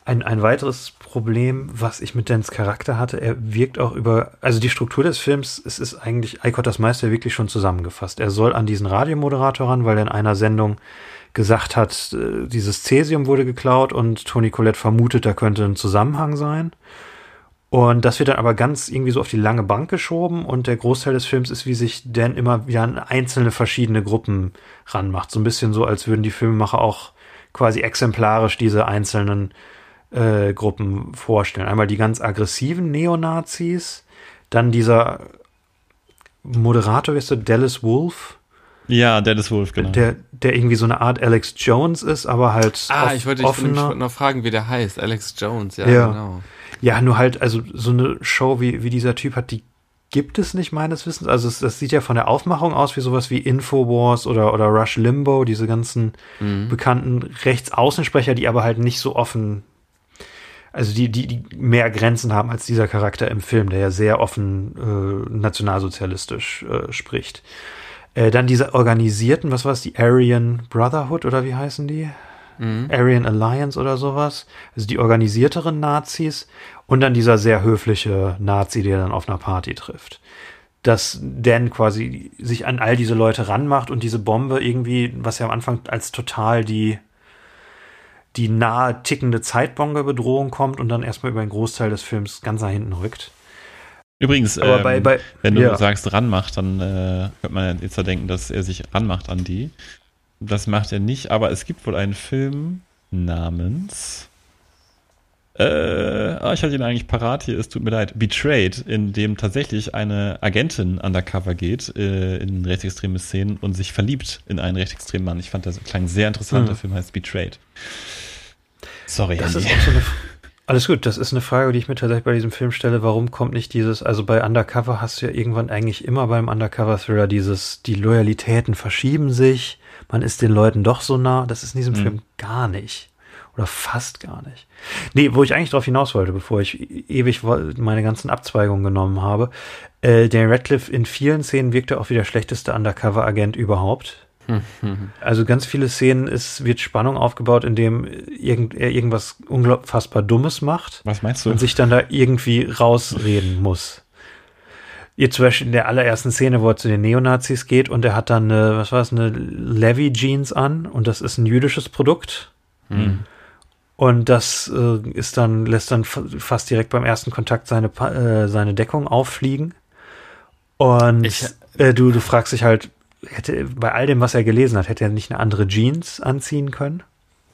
ein, ein weiteres Problem, was ich mit Dans Charakter hatte, er wirkt auch über, also die Struktur des Films, es ist eigentlich, hat das meiste wirklich schon zusammengefasst. Er soll an diesen Radiomoderator ran, weil er in einer Sendung gesagt hat, äh, dieses Cäsium wurde geklaut und Toni Collette vermutet, da könnte ein Zusammenhang sein. Und das wird dann aber ganz irgendwie so auf die lange Bank geschoben und der Großteil des Films ist, wie sich Dan immer wieder an einzelne verschiedene Gruppen ranmacht. So ein bisschen so, als würden die Filmemacher auch quasi exemplarisch diese einzelnen äh, Gruppen vorstellen. Einmal die ganz aggressiven Neonazis, dann dieser Moderator, wie ist der, Dallas Wolf, Ja, Dennis Wolf, genau. der, der irgendwie so eine Art Alex Jones ist, aber halt Ah, off- ich wollte dich noch fragen, wie der heißt. Alex Jones, ja, Ja. genau. Ja, nur halt, also so eine Show, wie, wie dieser Typ hat, die gibt es nicht meines Wissens. Also es, das sieht ja von der Aufmachung aus wie sowas wie Infowars oder, oder Rush Limbo, diese ganzen bekannten Rechtsaußensprecher, die aber halt nicht so offen, also die, die, die mehr Grenzen haben als dieser Charakter im Film, der ja sehr offen äh, nationalsozialistisch äh, spricht. Äh, dann diese organisierten, was war es, die Aryan Brotherhood oder wie heißen die? Aryan Alliance oder sowas. Also die organisierteren Nazis und dann dieser sehr höfliche Nazi, der dann auf einer Party trifft. Dass Dan quasi sich an all diese Leute ranmacht und diese Bombe irgendwie, was ja am Anfang als total die, die nahe tickende Zeitbombe-Bedrohung kommt und dann erstmal über einen Großteil des Films ganz nach hinten rückt. Übrigens, Aber ähm, bei, bei, wenn du ja. sagst ranmacht, dann äh, könnte man jetzt ja denken, dass er sich ranmacht an die. Das macht er nicht, aber es gibt wohl einen Film namens. Äh, ah, ich hatte ihn eigentlich parat hier, es tut mir leid. Betrayed, in dem tatsächlich eine Agentin undercover geht äh, in rechtsextreme Szenen und sich verliebt in einen rechtsextremen Mann. Ich fand das klang sehr interessant. Hm. Der Film heißt Betrayed. Sorry, Das Andy. ist auch so eine, alles gut, das ist eine Frage, die ich mir tatsächlich bei diesem Film stelle. Warum kommt nicht dieses, also bei Undercover hast du ja irgendwann eigentlich immer beim Undercover-Thriller dieses, die Loyalitäten verschieben sich, man ist den Leuten doch so nah. Das ist in diesem Mhm. Film gar nicht. Oder fast gar nicht. Nee, wo ich eigentlich drauf hinaus wollte, bevor ich ewig meine ganzen Abzweigungen genommen habe. Äh, Daniel Radcliffe in vielen Szenen wirkte auch wie der schlechteste Undercover-Agent überhaupt. <laughs> Also ganz viele Szenen ist, wird Spannung aufgebaut, indem irgend, er irgendwas unfassbar Dummes macht Was meinst du? und sich dann da irgendwie rausreden muss. Ihr zum Beispiel in der allerersten Szene, wo er zu den Neonazis geht und er hat dann eine, was war es, eine Levi Jeans an und das ist ein jüdisches Produkt. Und das äh, ist dann, lässt dann fa- fast direkt beim ersten Kontakt seine, äh, seine Deckung auffliegen. Und Ich- äh, du, du fragst dich halt, hätte bei all dem, was er gelesen hat, hätte er nicht eine andere Jeans anziehen können?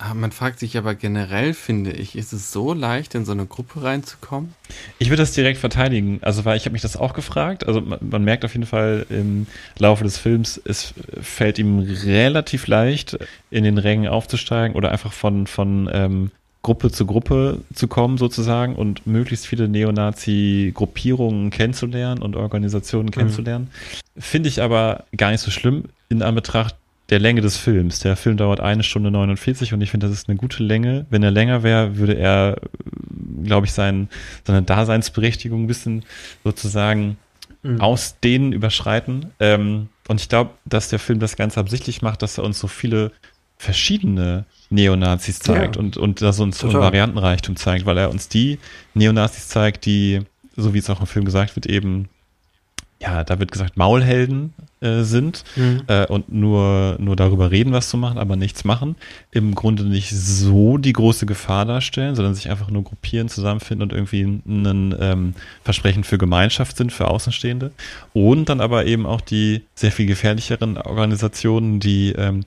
Ah, Man fragt sich aber generell, finde ich, ist es so leicht, in so eine Gruppe reinzukommen? Ich würde das direkt verteidigen. Also, weil ich habe mich das auch gefragt. Also, man, man merkt auf jeden Fall im Laufe des Films, es fällt ihm relativ leicht, in den Rängen aufzusteigen oder einfach von, von ähm, Gruppe zu Gruppe zu kommen, sozusagen, und möglichst viele Neonazi-Gruppierungen kennenzulernen und Organisationen kennenzulernen. Finde ich aber gar nicht so schlimm in Anbetracht der Länge des Films. Der Film dauert eine Stunde 49 und ich finde, das ist eine gute Länge. Wenn er länger wäre, würde er, glaube ich, sein, seine Daseinsberechtigung ein bisschen sozusagen ausdehnen, überschreiten. Ähm, und ich glaube, dass der Film das Ganze absichtlich macht, dass er uns so viele verschiedene Neonazis zeigt Ja. und, und da so ein, so ein Total. Variantenreichtum zeigt, weil er uns die Neonazis zeigt, die, so wie es auch im Film gesagt wird, eben, ja, da wird gesagt, Maulhelden äh, sind äh, und nur, nur darüber reden, was zu machen, aber nichts machen. Im Grunde nicht so die große Gefahr darstellen, sondern sich einfach nur gruppieren, zusammenfinden und irgendwie ein ähm, Versprechen für Gemeinschaft sind, für Außenstehende. Und dann aber eben auch die sehr viel gefährlicheren Organisationen, die ähm,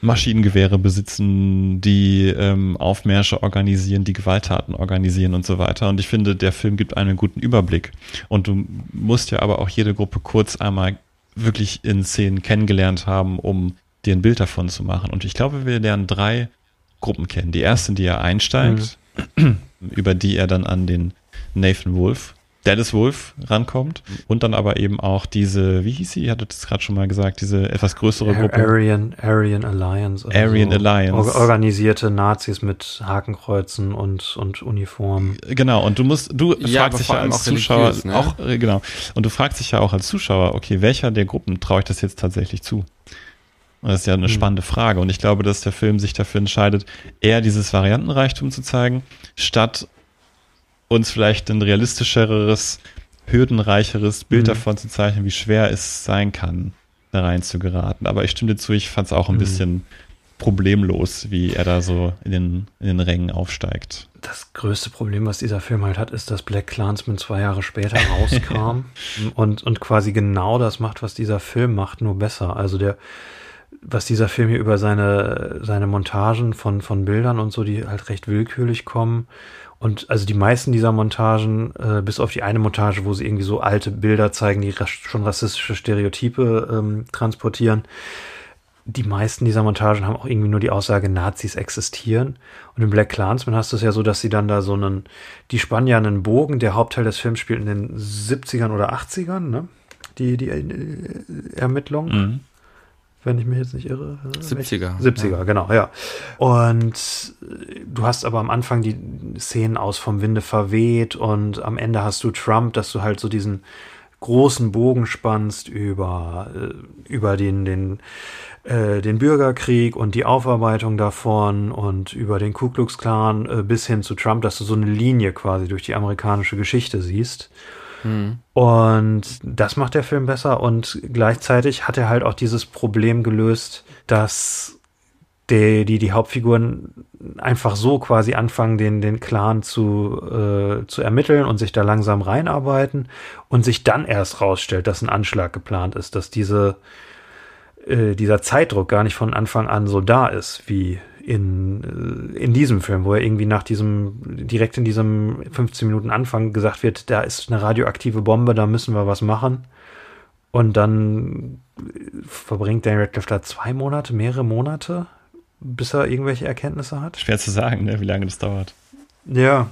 Maschinengewehre besitzen, die ähm, Aufmärsche organisieren, die Gewalttaten organisieren und so weiter. Und ich finde, der Film gibt einen guten Überblick. Und du musst ja aber auch jede Gruppe kurz einmal wirklich in Szenen kennengelernt haben, um dir ein Bild davon zu machen. Und ich glaube, wir lernen drei Gruppen kennen. Die erste, in die er einsteigt, mhm. <clears throat> über die er dann an den Nathan Wolf Dallas Wolf rankommt und dann aber eben auch diese, wie hieß sie, ihr hattet es gerade schon mal gesagt, diese etwas größere Gruppe. Aryan, Aryan Alliance. Aryan so. Alliance. organisierte Nazis mit Hakenkreuzen und, und Uniformen. Genau, und du musst, du ja, fragst dich ja als Zuschauer ne? auch, äh, genau, und du fragst dich ja auch als Zuschauer, okay, welcher der Gruppen traue ich das jetzt tatsächlich zu? Und das ist ja eine hm. spannende Frage. Und ich glaube, dass der Film sich dafür entscheidet, eher dieses Variantenreichtum zu zeigen, statt uns vielleicht ein realistischeres, hürdenreicheres Bild mhm. davon zu zeichnen, wie schwer es sein kann, da rein zu geraten. Aber ich stimme dir zu, ich fand es auch ein mhm. bisschen problemlos, wie er da so in den, in den Rängen aufsteigt. Das größte Problem, was dieser Film halt hat, ist, dass Black Clansman zwei Jahre später <laughs> rauskam und, und quasi genau das macht, was dieser Film macht, nur besser. Also der, was dieser Film hier über seine, seine Montagen von, von Bildern und so, die halt recht willkürlich kommen und also die meisten dieser Montagen, äh, bis auf die eine Montage, wo sie irgendwie so alte Bilder zeigen, die schon rassistische Stereotype ähm, transportieren, die meisten dieser Montagen haben auch irgendwie nur die Aussage, Nazis existieren. Und im Black Clansman hast du es ja so, dass sie dann da so einen, die spannen ja einen Bogen, der Hauptteil des Films spielt in den 70ern oder 80ern, ne? Die, die äh, Ermittlungen. Mhm wenn ich mich jetzt nicht irre. 70er. 70er, ja. genau, ja. Und du hast aber am Anfang die Szenen aus vom Winde verweht und am Ende hast du Trump, dass du halt so diesen großen Bogen spannst über, äh, über den, den, äh, den Bürgerkrieg und die Aufarbeitung davon und über den Ku Klux Klan äh, bis hin zu Trump, dass du so eine Linie quasi durch die amerikanische Geschichte siehst. Und das macht der Film besser. Und gleichzeitig hat er halt auch dieses Problem gelöst, dass die, die, die Hauptfiguren einfach so quasi anfangen, den, den Clan zu, äh, zu ermitteln und sich da langsam reinarbeiten und sich dann erst rausstellt, dass ein Anschlag geplant ist, dass diese, äh, dieser Zeitdruck gar nicht von Anfang an so da ist, wie in, äh, in diesem Film, wo er irgendwie nach diesem, direkt in diesem 15 Minuten Anfang gesagt wird, da ist eine radioaktive Bombe, da müssen wir was machen. Und dann verbringt Daniel Radcliffe da zwei Monate, mehrere Monate, bis er irgendwelche Erkenntnisse hat. Schwer zu sagen, ne, wie lange das dauert. Ja.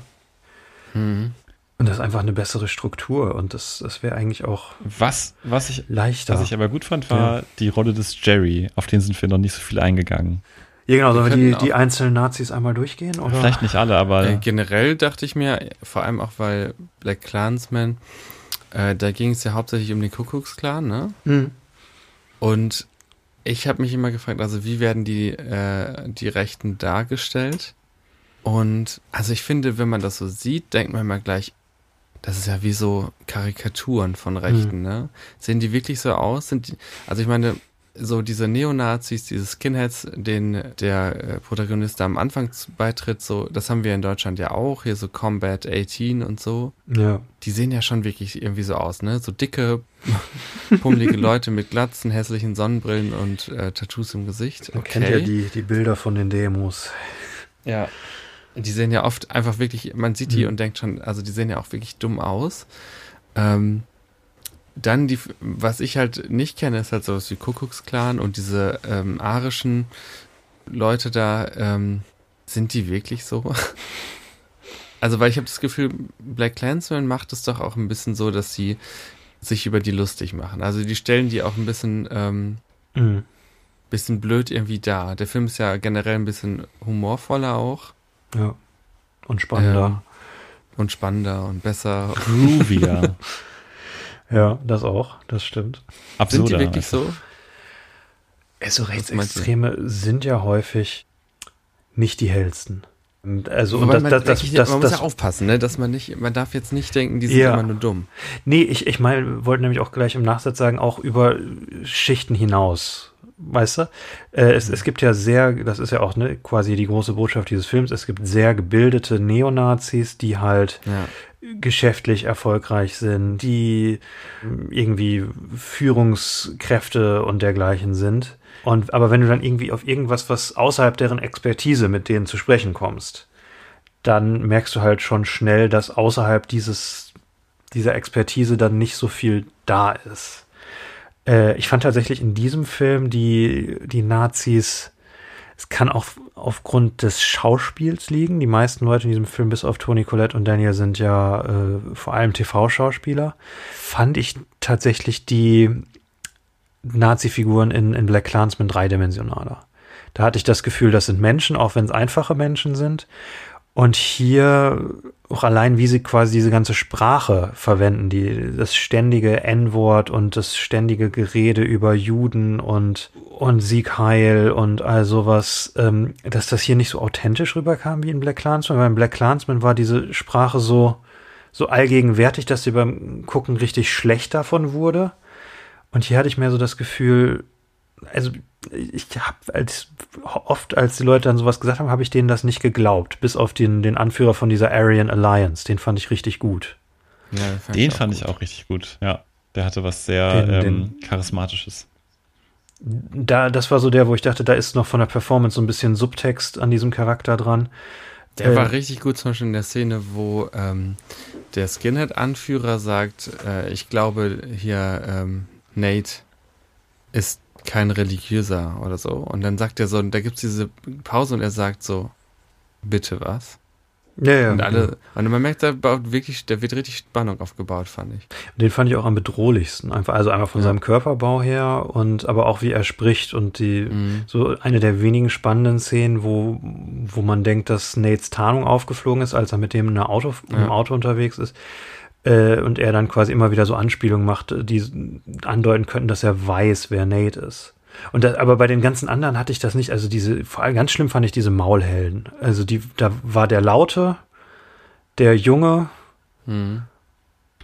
Mhm. Und das ist einfach eine bessere Struktur und das, das wäre eigentlich auch was, was ich, leichter. Was ich aber gut fand, war ja. die Rolle des Jerry. Auf den sind wir noch nicht so viel eingegangen. Ja, genau. Sollen wir die, die einzelnen Nazis einmal durchgehen? Oder? Vielleicht nicht alle, aber. Äh, generell dachte ich mir, vor allem auch weil Black Clansman, äh, da ging es ja hauptsächlich um den Kuckucksklan, ne? Mhm. Und ich habe mich immer gefragt, also wie werden die, äh, die Rechten dargestellt? Und also ich finde, wenn man das so sieht, denkt man immer gleich, das ist ja wie so Karikaturen von Rechten, mhm. ne? Sehen die wirklich so aus? Sind die, also ich meine, so diese Neonazis, diese Skinheads, denen der äh, Protagonist da am Anfang beitritt, so, das haben wir in Deutschland ja auch, hier so Combat 18 und so. Ja. Die sehen ja schon wirklich irgendwie so aus, ne? So dicke, <laughs> pummelige Leute mit Glatzen, hässlichen Sonnenbrillen und äh, Tattoos im Gesicht. Okay. Man kennt ja die, die Bilder von den Demos. Ja. Die sehen ja oft einfach wirklich, man sieht die mhm. und denkt schon, also die sehen ja auch wirklich dumm aus. Ähm, dann die, was ich halt nicht kenne, ist halt sowas wie Kuckucksklan und diese ähm, arischen Leute da, ähm, sind die wirklich so? <laughs> also, weil ich habe das Gefühl, Black Clansman macht es doch auch ein bisschen so, dass sie sich über die lustig machen. Also die stellen die auch ein bisschen, ähm, mhm. bisschen blöd irgendwie da. Der Film ist ja generell ein bisschen humorvoller auch. Ja. Und spannender. Ähm, und spannender und besser. Groovier. <laughs> Ja, das auch, das stimmt. Absurder, sind die wirklich so? Also Rechtsextreme sind ja häufig nicht die hellsten. Also und das, man, das, das, das, das, man muss ja aufpassen, ne? dass man nicht, man darf jetzt nicht denken, die sind ja. immer nur dumm. Nee, ich, ich meine, wollte nämlich auch gleich im Nachsatz sagen, auch über Schichten hinaus. Weißt du? Äh, es, es gibt ja sehr, das ist ja auch ne, quasi die große Botschaft dieses Films, es gibt sehr gebildete Neonazis, die halt ja geschäftlich erfolgreich sind, die irgendwie Führungskräfte und dergleichen sind. Und aber wenn du dann irgendwie auf irgendwas, was außerhalb deren Expertise mit denen zu sprechen kommst, dann merkst du halt schon schnell, dass außerhalb dieses dieser Expertise dann nicht so viel da ist. Äh, ich fand tatsächlich in diesem Film die die Nazis es kann auch aufgrund des Schauspiels liegen. Die meisten Leute in diesem Film, bis auf Toni Collette und Daniel, sind ja äh, vor allem TV-Schauspieler. Fand ich tatsächlich die Nazi-Figuren in, in Black Clansman dreidimensionaler. Da hatte ich das Gefühl, das sind Menschen, auch wenn es einfache Menschen sind. Und hier auch allein, wie sie quasi diese ganze Sprache verwenden, die, das ständige N-Wort und das ständige Gerede über Juden und, und Sieg Heil und all sowas, ähm, dass das hier nicht so authentisch rüberkam wie in Black Clansman, weil in Black Clansman war diese Sprache so, so allgegenwärtig, dass sie beim Gucken richtig schlecht davon wurde. Und hier hatte ich mehr so das Gefühl, also ich habe als oft, als die Leute dann sowas gesagt haben, habe ich denen das nicht geglaubt, bis auf den, den Anführer von dieser Aryan Alliance. Den fand ich richtig gut. Ja, fand den ich fand gut. ich auch richtig gut. Ja, der hatte was sehr den, ähm, den, charismatisches. Da, das war so der, wo ich dachte, da ist noch von der Performance so ein bisschen Subtext an diesem Charakter dran. Der äh, war richtig gut, zum Beispiel in der Szene, wo ähm, der Skinhead-Anführer sagt, äh, ich glaube hier ähm, Nate ist kein religiöser oder so. Und dann sagt er so, da gibt es diese Pause und er sagt so, bitte was? Ja, ja. Und alle, ja. und man merkt, da baut wirklich, da wird richtig Spannung aufgebaut, fand ich. Den fand ich auch am bedrohlichsten. Einfach, also einmal von ja. seinem Körperbau her und aber auch wie er spricht und die, mhm. so eine der wenigen spannenden Szenen, wo, wo man denkt, dass Nates Tarnung aufgeflogen ist, als er mit dem in einem Auto, ja. im Auto unterwegs ist äh, und er dann quasi immer wieder so Anspielungen macht, die andeuten könnten, dass er weiß, wer Nate ist. Und das, aber bei den ganzen anderen hatte ich das nicht. Also diese, vor allem ganz schlimm fand ich diese Maulhelden. Also die, da war der Laute, der Junge mhm.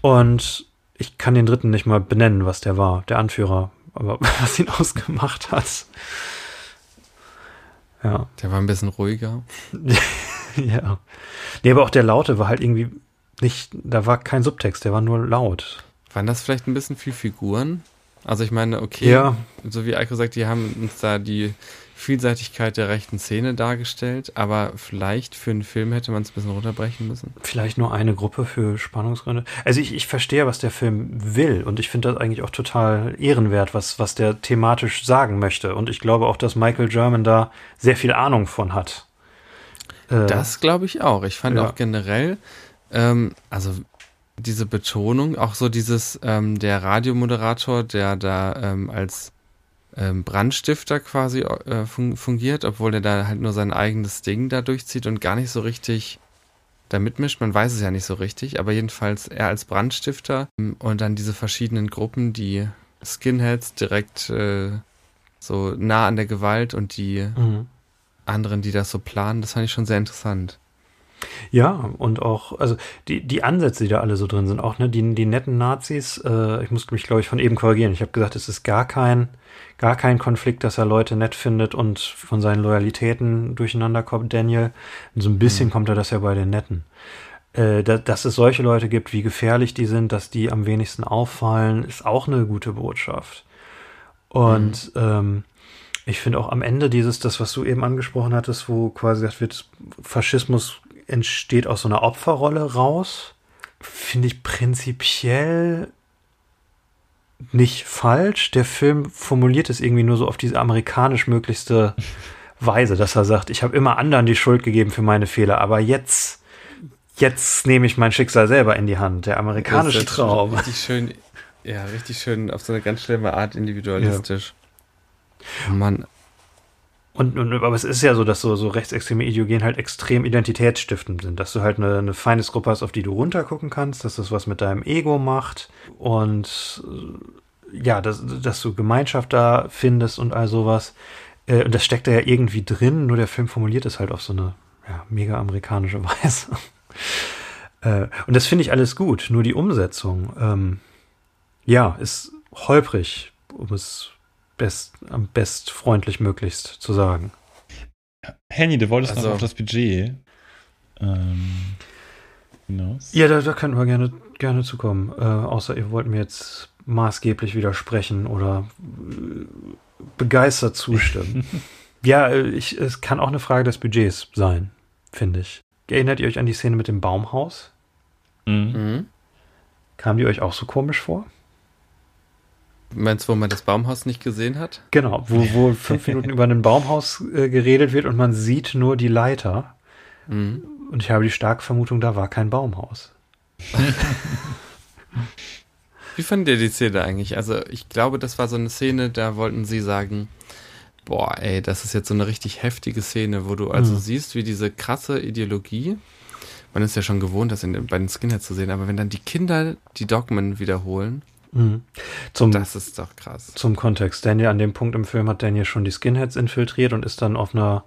und ich kann den dritten nicht mal benennen, was der war, der Anführer, aber <laughs> was ihn ausgemacht hat. Ja. Der war ein bisschen ruhiger. <laughs> ja. Nee, aber auch der Laute war halt irgendwie nicht, da war kein Subtext, der war nur laut. Waren das vielleicht ein bisschen viel Figuren? Also ich meine, okay, ja. so wie Eiko sagt, die haben uns da die Vielseitigkeit der rechten Szene dargestellt, aber vielleicht für einen Film hätte man es ein bisschen runterbrechen müssen. Vielleicht nur eine Gruppe für Spannungsgründe. Also ich, ich verstehe, was der Film will und ich finde das eigentlich auch total ehrenwert, was, was der thematisch sagen möchte. Und ich glaube auch, dass Michael German da sehr viel Ahnung von hat. Äh, das glaube ich auch. Ich fand ja. auch generell, ähm, also diese Betonung, auch so dieses, ähm, der Radiomoderator, der da ähm, als ähm, Brandstifter quasi äh, fun fungiert, obwohl er da halt nur sein eigenes Ding da durchzieht und gar nicht so richtig da mitmischt. Man weiß es ja nicht so richtig, aber jedenfalls er als Brandstifter ähm, und dann diese verschiedenen Gruppen, die Skinheads direkt äh, so nah an der Gewalt und die mhm. anderen, die das so planen, das fand ich schon sehr interessant. Ja, und auch, also die, die Ansätze, die da alle so drin sind, auch ne, die, die netten Nazis, äh, ich musste mich, glaube ich, von eben korrigieren. Ich habe gesagt, es ist gar kein, gar kein Konflikt, dass er Leute nett findet und von seinen Loyalitäten durcheinander kommt, Daniel. Und so ein bisschen mhm. kommt er das ja bei den Netten. Äh, da, dass es solche Leute gibt, wie gefährlich die sind, dass die am wenigsten auffallen, ist auch eine gute Botschaft. Und mhm. ähm, ich finde auch am Ende dieses, das, was du eben angesprochen hattest, wo quasi gesagt wird, Faschismus entsteht aus so einer Opferrolle raus. Finde ich prinzipiell nicht falsch. Der Film formuliert es irgendwie nur so auf diese amerikanisch möglichste <laughs> Weise, dass er sagt, ich habe immer anderen die Schuld gegeben für meine Fehler, aber jetzt, jetzt nehme ich mein Schicksal selber in die Hand. Der amerikanische Traum. Richtig schön, ja, richtig schön auf so eine ganz schlimme Art individualistisch. Ja. Mann, und, und, aber es ist ja so, dass so, so rechtsextreme Ideologien halt extrem identitätsstiftend sind, dass du halt eine, eine Feindesgruppe hast, auf die du runtergucken kannst, dass das was mit deinem Ego macht und äh, ja, dass, dass du Gemeinschaft da findest und all sowas. Äh, und das steckt da ja irgendwie drin, nur der Film formuliert es halt auf so eine ja, mega amerikanische <laughs> Weise. äh, und das finde ich alles gut, nur die Umsetzung, ähm, ja, ist holprig, um es best, am best freundlich möglichst zu sagen. Henny, du wolltest also, noch auf das Budget. Ähm. hinaus? Ja, da, da könnten wir gerne, gerne zukommen. Äh, außer ihr wollt mir jetzt maßgeblich widersprechen oder äh, begeistert zustimmen. <laughs> ja, ich, es kann auch eine Frage des Budgets sein, finde ich. Erinnert ihr euch an die Szene mit dem Baumhaus? Mhm. Mhm. Kam die euch auch so komisch vor? Meinst du, wo man das Baumhaus nicht gesehen hat? Genau, wo, wo <laughs> fünf Minuten über ein Baumhaus äh, geredet wird und man sieht nur die Leiter. Mhm. Und ich habe die starke Vermutung, da war kein Baumhaus. <laughs> Wie fandet ihr die Szene eigentlich? Also, ich glaube, das war so eine Szene, da wollten sie sagen, boah, ey, das ist jetzt so eine richtig heftige Szene, wo du also Mhm. siehst, wie diese krasse Ideologie, man ist ja schon gewohnt, das in, bei den Skinheads zu sehen, aber wenn dann die Kinder die Dogmen wiederholen, Mhm. Zum, das ist doch krass. Zum Kontext. Daniel, an dem Punkt im Film hat Daniel schon die Skinheads infiltriert und ist dann auf einer,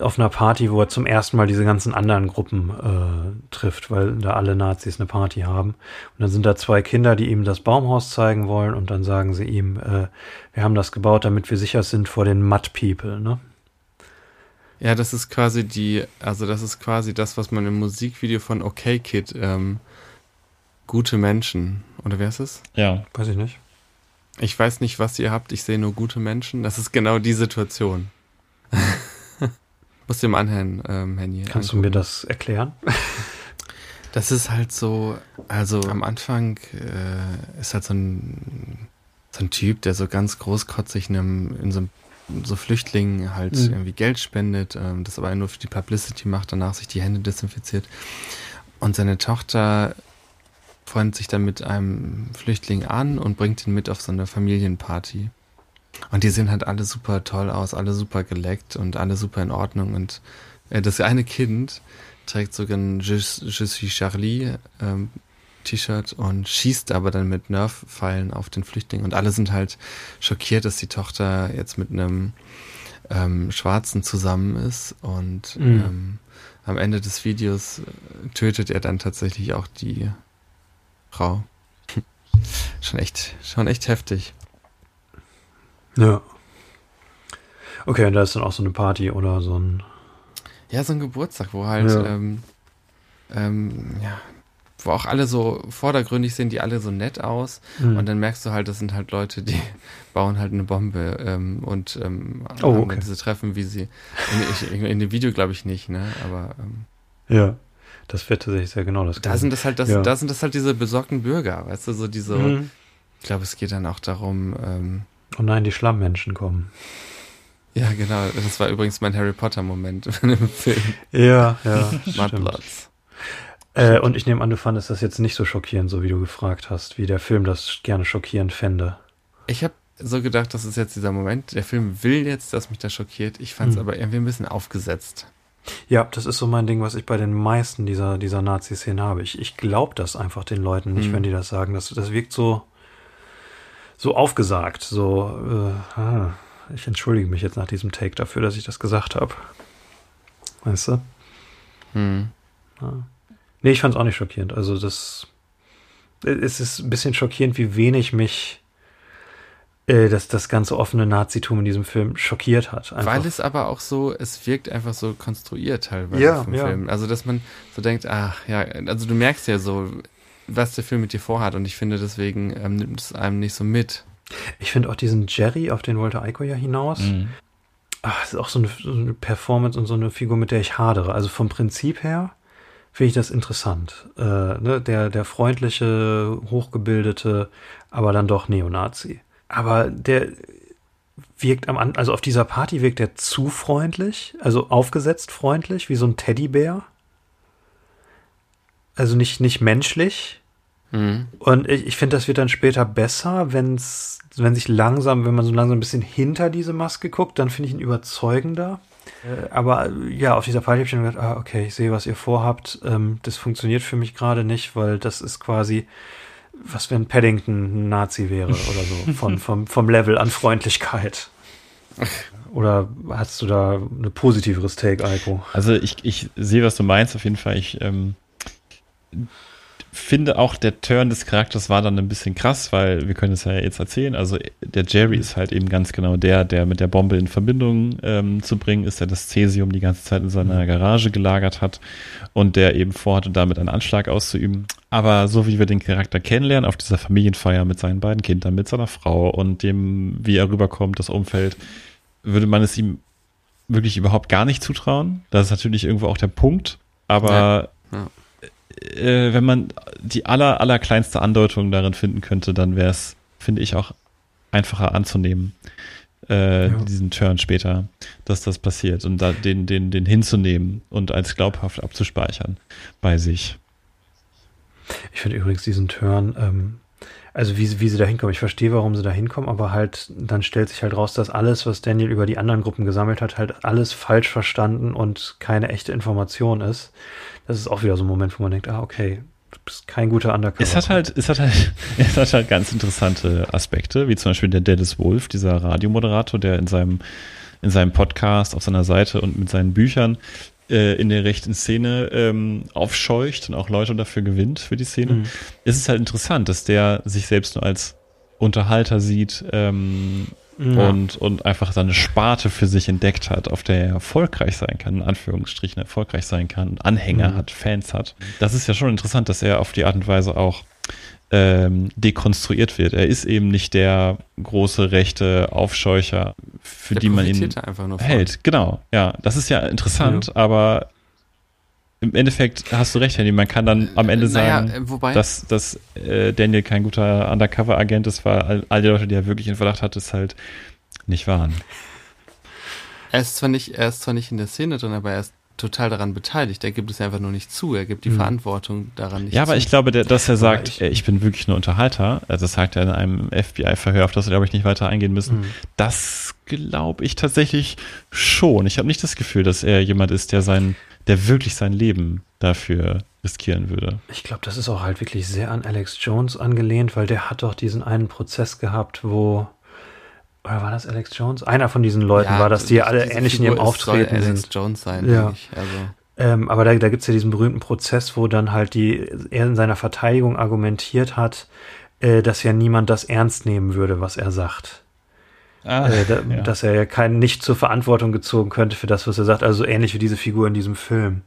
auf einer Party, wo er zum ersten Mal diese ganzen anderen Gruppen äh, trifft, weil da alle Nazis eine Party haben. Und dann sind da zwei Kinder, die ihm das Baumhaus zeigen wollen und dann sagen sie ihm, äh, wir haben das gebaut, damit wir sicher sind vor den Mud People, ne? Ja, das ist quasi die, also das ist quasi das, was man im Musikvideo von OK Kid, ähm, gute Menschen, oder wer ist es? Ja. Weiß ich nicht. Ich weiß nicht, was ihr habt, ich sehe nur gute Menschen. Das ist genau die Situation. <laughs> Musst du dir mal anhören, ähm, Henny. Kannst du mir das erklären? <laughs> Das ist halt so, also am Anfang äh, ist halt so ein, so ein Typ, der so ganz großkotzig in, einem, in so, einem- so Flüchtlingen halt Mhm. irgendwie Geld spendet, ähm, das aber nur für die Publicity macht, danach sich die Hände desinfiziert. Und seine Tochter freundet sich dann mit einem Flüchtling an und bringt ihn mit auf so eine Familienparty. Und die sehen halt alle super toll aus, alle super geleckt und alle super in Ordnung. Und äh, das eine Kind trägt sogar ein Je, Je suis Charlie ähm, T-Shirt und schießt aber dann mit Nerf-Pfeilen auf den Flüchtling. Und alle sind halt schockiert, dass die Tochter jetzt mit einem ähm, Schwarzen zusammen ist. Und Mhm. ähm, am Ende des Videos äh, tötet er dann tatsächlich auch die Frau. <laughs> schon echt, schon echt heftig. Ja. Okay, und da ist dann auch so eine Party oder so ein. Ja, so ein Geburtstag, wo halt, Ja. ähm, ähm, ja, wo auch alle so vordergründig sind, die alle so nett aus. Hm. Und dann merkst du halt, das sind halt Leute, die <laughs> bauen halt eine Bombe ähm, und ähm, Oh, okay. diese Treffen, wie sie, in, ich, in dem Video glaube ich nicht, ne, aber ähm, Ja, das wird tatsächlich sehr genau das da sind das halt, das, Ja. da sind das halt diese besorgten Bürger, weißt du, so diese, Mhm. ich glaube, es geht dann auch darum, ähm, Oh nein, die Schlammmenschen kommen. ja genau, das war übrigens mein Harry Potter Moment <laughs> im Film, Ja, ja. <laughs> Mudbloods. Äh, und ich nehme an, du fandest das jetzt nicht so schockierend, so wie du gefragt hast, wie der Film das gerne schockierend fände. Ich habe so gedacht, das ist jetzt dieser Moment. Der Film will jetzt, dass mich das schockiert. Ich fand es Hm. aber irgendwie ein bisschen aufgesetzt. Ja, das ist so mein Ding, was ich bei den meisten dieser, dieser Nazi-Szenen habe. Ich, ich glaube das einfach den Leuten nicht, Mhm. wenn die das sagen. Das, das wirkt so, so aufgesagt. So, äh, ah, ich entschuldige mich jetzt nach diesem Take dafür, dass ich das gesagt habe. Weißt du? Hm. Ja. Nee, ich fand es auch nicht schockierend. Also das es ist ein bisschen schockierend, wie wenig mich äh, das, das ganze offene Nazitum in diesem Film schockiert hat. Einfach. Weil es aber auch so, es wirkt einfach so konstruiert teilweise Ja, vom ja. Film. Also, dass man so denkt, ach ja, also du merkst ja so, was der Film mit dir vorhat und ich finde, deswegen ähm, nimmt es einem nicht so mit. ich finde auch diesen Jerry, auf den wollte Eiko ja hinaus. Mhm. Ach, das ist auch so eine, so eine Performance und so eine Figur, mit der ich hadere. Also vom Prinzip her finde ich das interessant. Äh, ne? der, der freundliche, hochgebildete, aber dann doch Neonazi. Aber der wirkt am also auf dieser Party wirkt er zu freundlich, also aufgesetzt freundlich, wie so ein Teddybär. Also nicht, nicht menschlich. Mhm. Und ich, ich finde, das wird dann später besser, wenn's, wenn sich langsam, wenn man so langsam ein bisschen hinter diese Maske guckt, dann finde ich ihn überzeugender. Äh, aber ja, auf dieser Party habe ich dann gedacht, ah, okay, ich sehe, was ihr vorhabt. Ähm, das funktioniert für mich gerade nicht, weil das ist quasi, was wenn Paddington ein Nazi wäre oder so, <laughs> von, vom, vom Level an Freundlichkeit. Oder hast du da eine positiveres Take, Eiko? Also ich, ich sehe, was du meinst, auf jeden Fall. Ich, ähm, finde auch, der Turn des Charakters war dann ein bisschen krass, weil wir können es ja jetzt erzählen. Also der Jerry ist halt eben ganz genau der, der mit der Bombe in Verbindung ähm, zu bringen ist, der das Cäsium die ganze Zeit in seiner Garage gelagert hat und der eben vorhatte, damit einen Anschlag auszuüben. Aber so wie wir den Charakter kennenlernen, auf dieser Familienfeier mit seinen beiden Kindern, mit seiner Frau und dem, wie er rüberkommt, das Umfeld, würde man es ihm wirklich überhaupt gar nicht zutrauen. Das ist natürlich irgendwo auch der Punkt. Aber Ja, ja. Äh, wenn man die aller, aller kleinste Andeutung darin finden könnte, dann wäre es, finde ich, auch einfacher anzunehmen, äh, Ja. diesen Turn später, dass das passiert und da den, den, den hinzunehmen und als glaubhaft abzuspeichern bei sich. Ich finde übrigens diesen Turn, ähm, also wie, sie- wie sie da hinkommen, ich verstehe, warum sie da hinkommen, aber halt, dann stellt sich halt raus, dass alles, was Daniel über die anderen Gruppen gesammelt hat, halt alles falsch verstanden und keine echte Information ist. Das ist auch wieder so ein Moment, wo man denkt, ah, okay, du bist kein guter Undercover. Es hat halt, es hat halt, <laughs> es hat halt ganz interessante Aspekte, wie zum Beispiel der Dennis Wolf, dieser Radiomoderator, der in seinem, in seinem Podcast, auf seiner Seite und mit seinen Büchern äh, in der rechten Szene ähm, aufscheucht und auch Leute dafür gewinnt für die Szene. Mhm. Es ist halt interessant, dass der sich selbst nur als Unterhalter sieht ähm, Ja. und, und einfach seine Sparte für sich entdeckt hat, auf der er erfolgreich sein kann, in Anführungsstrichen erfolgreich sein kann, und Anhänger Mhm. hat, Fans hat. Das ist ja schon interessant, dass er auf die Art und Weise auch ähm, dekonstruiert wird. Er ist eben nicht der große rechte Aufscheucher, für Der die man ihn hält. Genau, ja. Das ist ja interessant, aber im Endeffekt hast du recht, Handy. Man kann dann am Ende Naja, sagen, äh, wobei, dass, dass äh, Daniel kein guter Undercover-Agent ist, weil all, all die Leute, die er wirklich in Verdacht hat, es halt nicht waren. er ist zwar nicht, er ist zwar nicht in der Szene drin, aber er ist total daran beteiligt. Er gibt es einfach nur nicht zu. Er gibt die Mhm. Verantwortung daran nicht ja, aber zu. ich glaube, der, dass er sagt, ich- ich, ich bin wirklich nur Unterhalter, also das sagt er in einem FBI-Verhör, auf das wir, glaube ich, nicht weiter eingehen müssen. Mhm. Das glaube ich tatsächlich schon. Ich habe nicht das Gefühl, dass er jemand ist, der sein, der wirklich sein Leben dafür riskieren würde. Ich glaube, das ist auch halt wirklich sehr an Alex Jones angelehnt, weil der hat doch diesen einen Prozess gehabt, wo oder war das Alex Jones? Einer von diesen Leuten Ja, war das, die ja alle diese ähnlich in Figur ihrem ist- soll Auftreten Alex sind. Jones sein, Ja. denke ich. Also, Ähm, aber da, da gibt es ja diesen berühmten Prozess, wo dann halt die, er in seiner Verteidigung argumentiert hat, äh, dass ja niemand das ernst nehmen würde, was er sagt. Ah, äh, da, ja. Dass er ja kein, nicht zur Verantwortung gezogen könnte für das, was er sagt. Also so ähnlich wie diese Figur in diesem Film.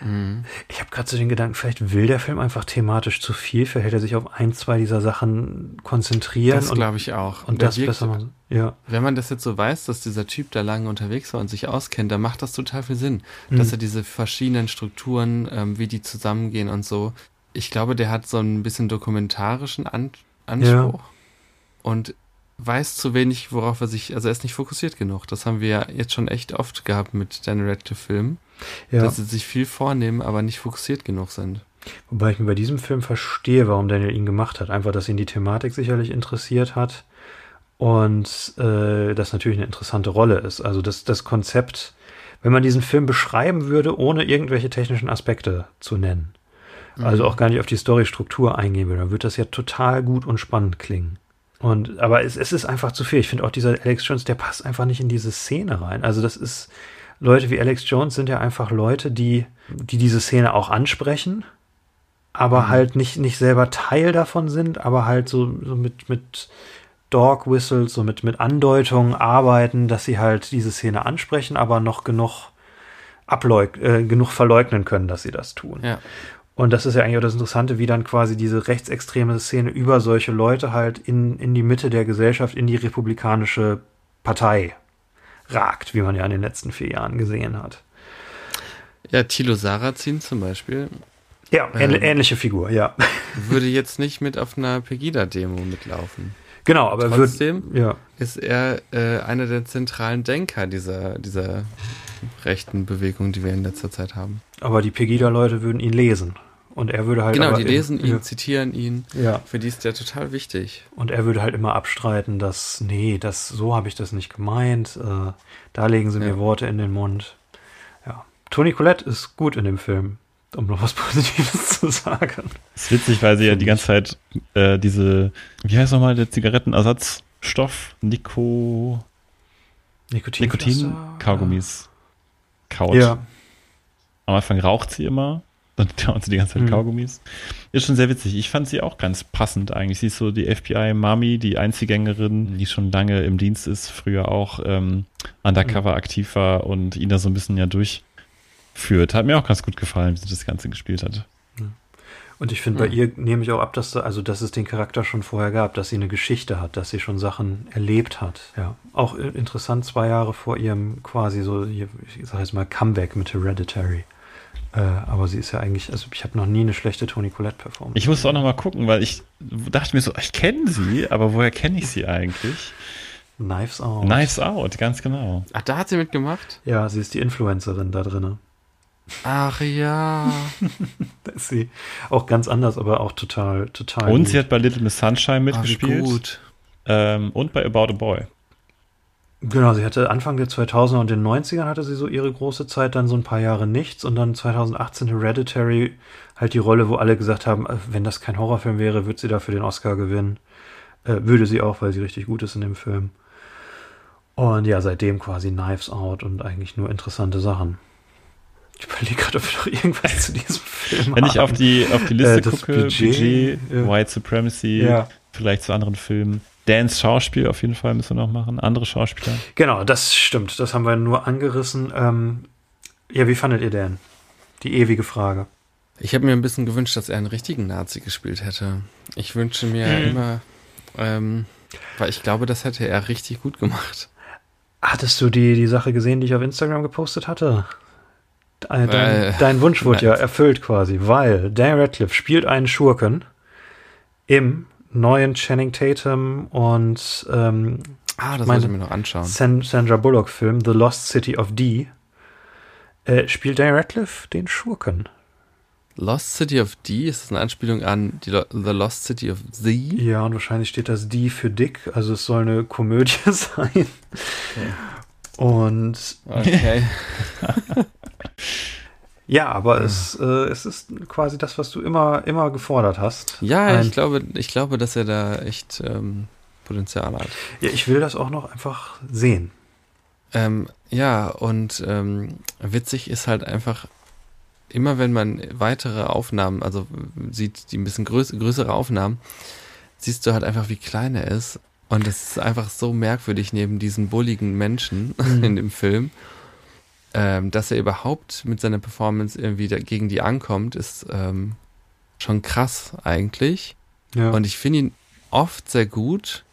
Mhm. Ich habe gerade so den Gedanken, vielleicht will der Film einfach thematisch zu viel, vielleicht hätte er sich auf ein, zwei dieser Sachen konzentrieren das und, glaube ich auch. und Der das wirkt- besser machen. Ja. Wenn man das jetzt so weiß, dass dieser Typ da lange unterwegs war und sich auskennt, dann macht das total viel Sinn. Mhm. Dass er diese verschiedenen Strukturen, ähm, wie die zusammengehen und so. Ich glaube, der hat so ein bisschen dokumentarischen An Anspruch und weiß zu wenig, worauf er sich, also er ist nicht fokussiert genug. Das haben wir ja jetzt schon echt oft gehabt mit Daniel Radcliffe-Filmen, ja. dass sie sich viel vornehmen, aber nicht fokussiert genug sind. Wobei ich mir bei diesem Film verstehe, warum Daniel ihn gemacht hat. Einfach, dass ihn die Thematik sicherlich interessiert hat und äh, das natürlich eine interessante Rolle ist. Also das, das Konzept, wenn man diesen Film beschreiben würde, ohne irgendwelche technischen Aspekte zu nennen, also Mhm. auch gar nicht auf die Storystruktur eingehen würde, dann würde das ja total gut und spannend klingen. Und aber es, es ist einfach zu viel. Ich finde auch dieser Alex Jones, der passt einfach nicht in diese Szene rein. Also das ist Leute wie Alex Jones sind ja einfach Leute, die die diese Szene auch ansprechen, aber Mhm. halt nicht nicht selber Teil davon sind, aber halt so, so mit mit Dog Whistles, so mit mit Andeutungen arbeiten, dass sie halt diese Szene ansprechen, aber noch genug ableug äh, genug verleugnen können, dass sie das tun. Ja. Und das ist ja eigentlich auch das Interessante, wie dann quasi diese rechtsextreme Szene über solche Leute halt in, in die Mitte der Gesellschaft, in die republikanische Partei ragt, wie man ja in den letzten vier Jahren gesehen hat. Ja, Thilo Sarrazin zum Beispiel Ja, Ähm. ähn- ähnliche Figur, ja. <laughs> würde jetzt nicht mit auf einer Pegida-Demo mitlaufen. Genau, aber er Trotzdem wird, ja, ist er äh, einer der zentralen Denker dieser, dieser rechten Bewegung, die wir in letzter Zeit haben. aber die Pegida-Leute würden ihn lesen. Und er würde halt. genau, aber die lesen ihn, Ja, zitieren ihn. ja. Für die ist der total wichtig. Und er würde halt immer abstreiten, dass, nee, das, so habe ich das nicht gemeint. Äh, da legen sie mir Ja. Worte in den Mund. Ja. Toni Collette ist gut in dem Film, um noch was <laughs> Positives zu sagen. ist witzig, weil sie ja die ganze Zeit äh, diese, wie heißt nochmal der Zigarettenersatzstoff? Nico, Nikotin. Nikotin-Kaugummis kaut. Ja. Am Anfang raucht sie immer Dann klauen sie die ganze Zeit Mhm. Kaugummis. Ist schon sehr witzig. Ich fand sie auch ganz passend eigentlich. Sie ist so die FBI-Mami, die Einzelgängerin, die schon lange im Dienst ist, früher auch ähm, undercover aktiv war und ihn da so ein bisschen ja durchführt. Hat mir auch ganz gut gefallen, wie sie das Ganze gespielt hat. Und ich finde, bei ihr nehme ich auch ab, dass, da, also, dass es den Charakter schon vorher gab, dass sie eine Geschichte hat, dass sie schon Sachen erlebt hat. Ja. Auch interessant, zwei Jahre vor ihrem quasi so, ich sag jetzt mal, Comeback mit Hereditary. Äh, aber sie ist ja eigentlich, also ich habe noch nie eine schlechte Toni Collette-Performance. Ich musste auch noch mal gucken, weil ich dachte mir so, ich kenne sie, aber woher kenne ich sie eigentlich? Knives Out. Knives Out, ganz genau. Ach, da hat sie mitgemacht? Ja, sie ist die Influencerin da drinne. Ach ja. <laughs> Da ist sie auch ganz anders, aber auch total, total. Und gut. sie hat bei Little Miss Sunshine Ah, mitgespielt. gut. Ähm, und bei About a Boy. Genau, sie hatte Anfang der 2000er und den 90ern hatte sie so ihre große Zeit, dann so ein paar Jahre nichts und dann 2018 Hereditary halt die Rolle, wo alle gesagt haben, äh, wenn das kein Horrorfilm wäre, würde sie dafür den Oscar gewinnen. Äh, würde sie auch, weil sie richtig gut ist in dem Film. Und ja, seitdem quasi Knives Out und eigentlich nur interessante Sachen. Ich überlege gerade, ob wir noch irgendwas zu diesem Film Wenn ich auf die, auf die Liste Äh, gucke, Budget, Budget. White Supremacy, Ja. vielleicht zu anderen Filmen. Dans Schauspiel auf jeden Fall müssen wir noch machen. Andere Schauspieler. Genau, das stimmt. Das haben wir nur angerissen. Ähm, ja, wie fandet ihr denn? Die ewige Frage. Ich habe mir ein bisschen gewünscht, dass er einen richtigen Nazi gespielt hätte. Ich wünsche mir Hm. immer, ähm, weil ich glaube, das hätte er richtig gut gemacht. Hattest du die, die Sache gesehen, die ich auf Instagram gepostet hatte? Dein, dein, Äh, dein Wunsch wurde <laughs> ja nein. erfüllt quasi, weil Daniel Radcliffe spielt einen Schurken im neuen Channing Tatum und ähm, Ah, das Meine- ich mir noch anschauen. San, Sandra Bullock Film The Lost City of D äh, spielt Daniel Radcliffe den Schurken. Lost City of D, ist das eine Anspielung an die Lo The Lost City of Z? Ja, und wahrscheinlich steht das D für Dick, also es soll eine Komödie <laughs> sein. Und Okay. <laughs> ja, aber es, äh, es ist quasi das, was du immer, immer gefordert hast. Ja, Ein- ich glaube, ich glaube, dass er da echt ähm, Potenzial hat. Ja, ich will das auch noch einfach sehen. Ähm, ja, und ähm, witzig ist halt einfach, immer wenn man weitere Aufnahmen, also sieht die ein bisschen größ größere Aufnahmen, siehst du halt einfach, wie klein er ist. Und es ist einfach so merkwürdig neben diesen bulligen Menschen <laughs> Mhm. in dem Film, ähm, dass er überhaupt mit seiner Performance irgendwie gegen die ankommt, ist ähm, schon krass eigentlich. Ja. Und ich finde ihn oft sehr gut,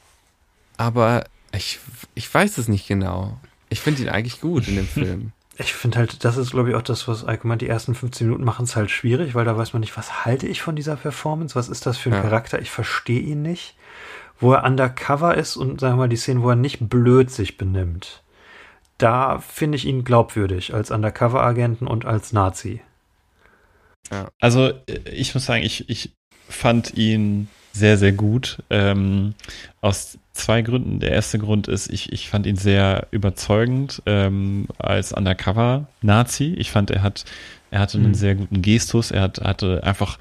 aber ich, ich weiß es nicht genau. Ich finde ihn eigentlich gut in dem <laughs> Film. ich finde halt, das ist, glaube ich, auch das, was allgemein die ersten 15 Minuten machen es halt schwierig, weil da weiß man nicht, was halte ich von dieser Performance? Was ist das für ein Ja. Charakter? Ich verstehe ihn nicht. Wo er undercover ist und sagen wir mal die Szenen, wo er nicht blöd sich benimmt. Da finde ich ihn glaubwürdig als Undercover-Agenten und als Nazi. Also äh, ich muss sagen, ich, ich fand ihn sehr, sehr gut. Ähm, aus zwei Gründen. Der erste Grund ist, ich, ich fand ihn sehr überzeugend ähm, als Undercover-Nazi. Ich fand, er hat, er hatte einen Mhm. sehr guten Gestus. Er hat, hatte einfach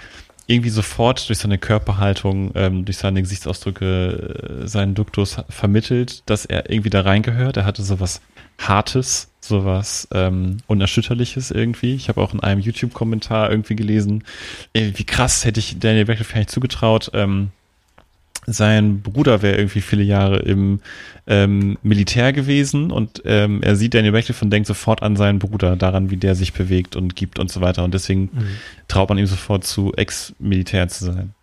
irgendwie sofort durch seine Körperhaltung, ähm, durch seine Gesichtsausdrücke, äh, seinen Duktus vermittelt, dass er irgendwie da reingehört. Er hatte sowas Hartes, sowas ähm, Unerschütterliches irgendwie. Ich habe auch in einem YouTube-Kommentar irgendwie gelesen, ey, wie krass hätte ich Daniel Radcliffe nicht zugetraut. Ähm, sein Bruder wäre irgendwie viele Jahre im ähm, Militär gewesen und ähm, er sieht Daniel Radcliffe und denkt sofort an seinen Bruder, daran, wie der sich bewegt und gibt und so weiter. Und deswegen traut man ihm sofort zu, Ex-Militär zu sein.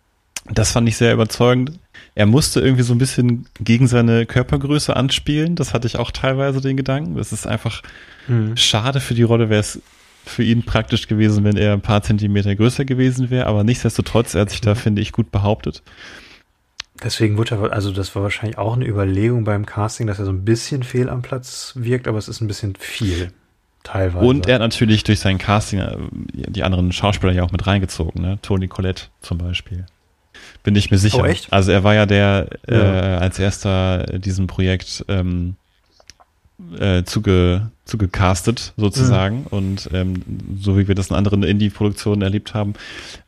Das fand ich sehr überzeugend. Er musste irgendwie so ein bisschen gegen seine Körpergröße anspielen. Das hatte ich auch teilweise den Gedanken. Das ist einfach Mhm. schade für die Rolle, wäre es für ihn praktisch gewesen, wenn er ein paar Zentimeter größer gewesen wäre. Aber nichtsdestotrotz, er hat sich da, finde ich, gut behauptet. Deswegen wurde er, also das war wahrscheinlich auch eine Überlegung beim Casting, dass er so ein bisschen fehl am Platz wirkt, aber es ist ein bisschen viel. Teilweise. Und er hat natürlich durch sein Casting äh, die anderen Schauspieler ja auch mit reingezogen, ne? Tony Collette zum Beispiel. Bin ich mir sicher. Oh, echt? Also er war ja der Ja. Äh, als erster diesem Projekt ähm, äh, zuge, zugecastet sozusagen. Und ähm, so wie wir das in anderen Indie-Produktionen erlebt haben,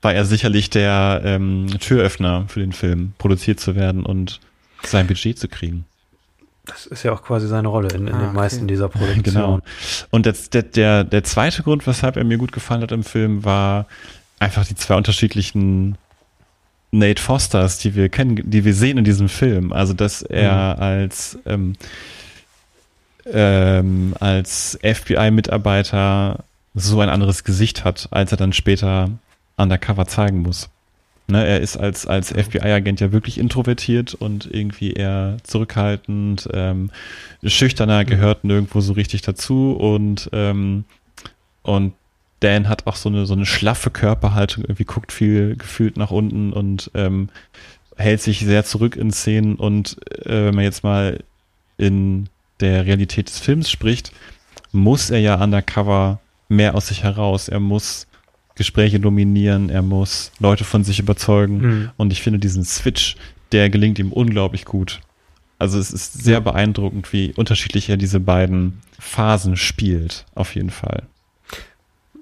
war er sicherlich der ähm, Türöffner für den Film, produziert zu werden und sein Budget zu kriegen. das ist ja auch quasi seine Rolle in, in Ah, den okay. meisten dieser <laughs> Produktionen. Genau. Und das, der, der, der zweite Grund, weshalb er mir gut gefallen hat im Film, war, einfach die zwei unterschiedlichen Nate Fosters, die wir kennen, die wir sehen in diesem Film. Also, dass er mhm. als, ähm, ähm, als FBI-Mitarbeiter so ein anderes Gesicht hat, als er dann später undercover zeigen muss. Ne, er ist als, als FBI-Agent ja wirklich introvertiert und irgendwie eher zurückhaltend, ähm, schüchterner, gehört nirgendwo so richtig dazu und, ähm, und Dan hat auch so eine, so eine schlaffe Körperhaltung, irgendwie guckt viel gefühlt nach unten und ähm, hält sich sehr zurück in Szenen und äh, wenn man jetzt mal in der Realität des Films spricht, muss er ja undercover mehr aus sich heraus. Er muss Gespräche dominieren, er muss Leute von sich überzeugen mhm. und ich finde diesen Switch, der gelingt ihm unglaublich gut. Also es ist sehr beeindruckend, wie unterschiedlich er diese beiden Phasen spielt, auf jeden Fall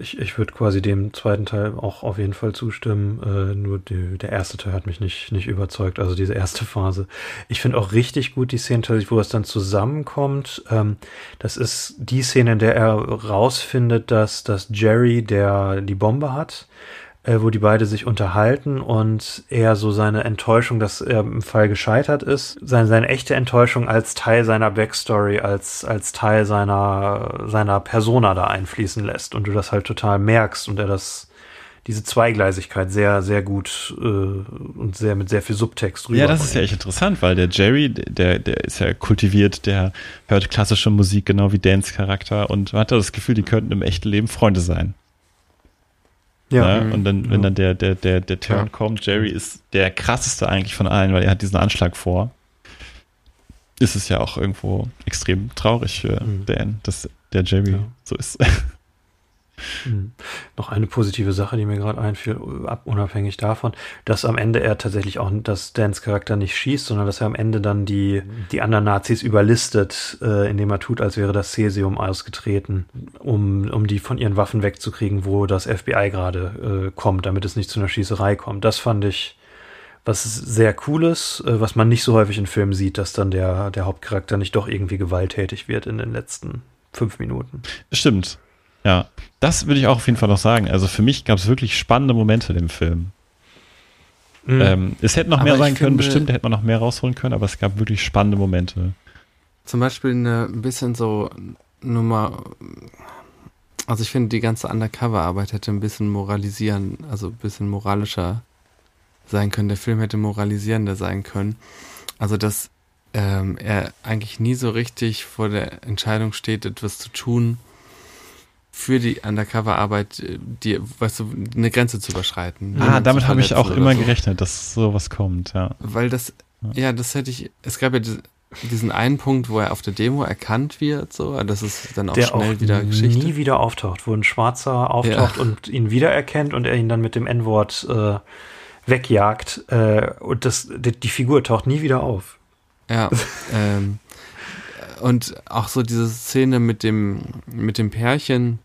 ich, ich würde quasi dem zweiten Teil auch auf jeden Fall zustimmen. Äh, nur die, der erste Teil hat mich nicht, nicht überzeugt, also diese erste Phase. Ich finde auch richtig gut die Szene, wo es dann zusammenkommt. Ähm, das ist die Szene, in der er rausfindet, dass, dass Jerry, der die Bombe hat, äh, wo die beide sich unterhalten und er so seine Enttäuschung, dass er im Fall gescheitert ist, seine, seine echte Enttäuschung als Teil seiner Backstory, als, als Teil seiner, seiner Persona da einfließen lässt und du das halt total merkst und er das diese Zweigleisigkeit sehr, sehr gut äh, und sehr mit sehr viel Subtext rüber. Ja, das ist ja echt interessant, weil der Jerry, der, der ist ja kultiviert, der hört klassische Musik genau wie Dans Charakter und man hat das Gefühl, die könnten im echten Leben Freunde sein. Ja. Ne? Und dann, wenn dann der, der, der, der Turn ja. kommt, Jerry ist der krasseste eigentlich von allen, weil er hat diesen Anschlag vor. Ist es ja auch irgendwo extrem traurig für mhm. Dan, dass der Jerry ja. so ist. <laughs> Mhm. Noch eine positive Sache, die mir gerade einfiel, unabhängig davon, dass am Ende er tatsächlich auch, dass Dans Charakter nicht schießt, sondern dass er am Ende dann die, die anderen Nazis überlistet, äh, indem er tut, als wäre das Cäsium ausgetreten, um, um die von ihren Waffen wegzukriegen, wo das FBI gerade äh, kommt, damit es nicht zu einer Schießerei kommt. Das fand ich was sehr cooles, äh, was man nicht so häufig in Filmen sieht, dass dann der, der Hauptcharakter nicht doch irgendwie gewalttätig wird in den letzten fünf Minuten. Stimmt. Ja, das würde ich auch auf jeden Fall noch sagen. Also für mich gab es wirklich spannende Momente im Film. Mhm. Ähm, es hätte noch mehr sein können, finde, bestimmt, hätte man noch mehr rausholen können, aber es gab wirklich spannende Momente. Zum Beispiel eine, ein bisschen so Nummer, also ich finde, die ganze Undercover-Arbeit hätte ein bisschen moralisieren, also ein bisschen moralischer sein können. Der Film hätte moralisierender sein können. Also, dass ähm, er eigentlich nie so richtig vor der Entscheidung steht, etwas zu tun, für die Undercover-Arbeit, äh, die, weißt du, eine Grenze zu überschreiten. Ah, damit habe ich auch immer so. gerechnet, dass sowas kommt, ja. Weil das, ja. ja, das hätte ich, es gab ja diesen einen Punkt, wo er auf der Demo erkannt wird, so, das ist dann auch der schnell auch wieder Geschichte. nie wieder auftaucht, wo ein Schwarzer auftaucht ja. und ihn wiedererkennt und er ihn dann mit dem N-Wort äh, wegjagt äh, und das, die, die, Figur taucht nie wieder auf. Ja, <laughs> ähm, und auch so diese Szene mit dem, mit dem Pärchen,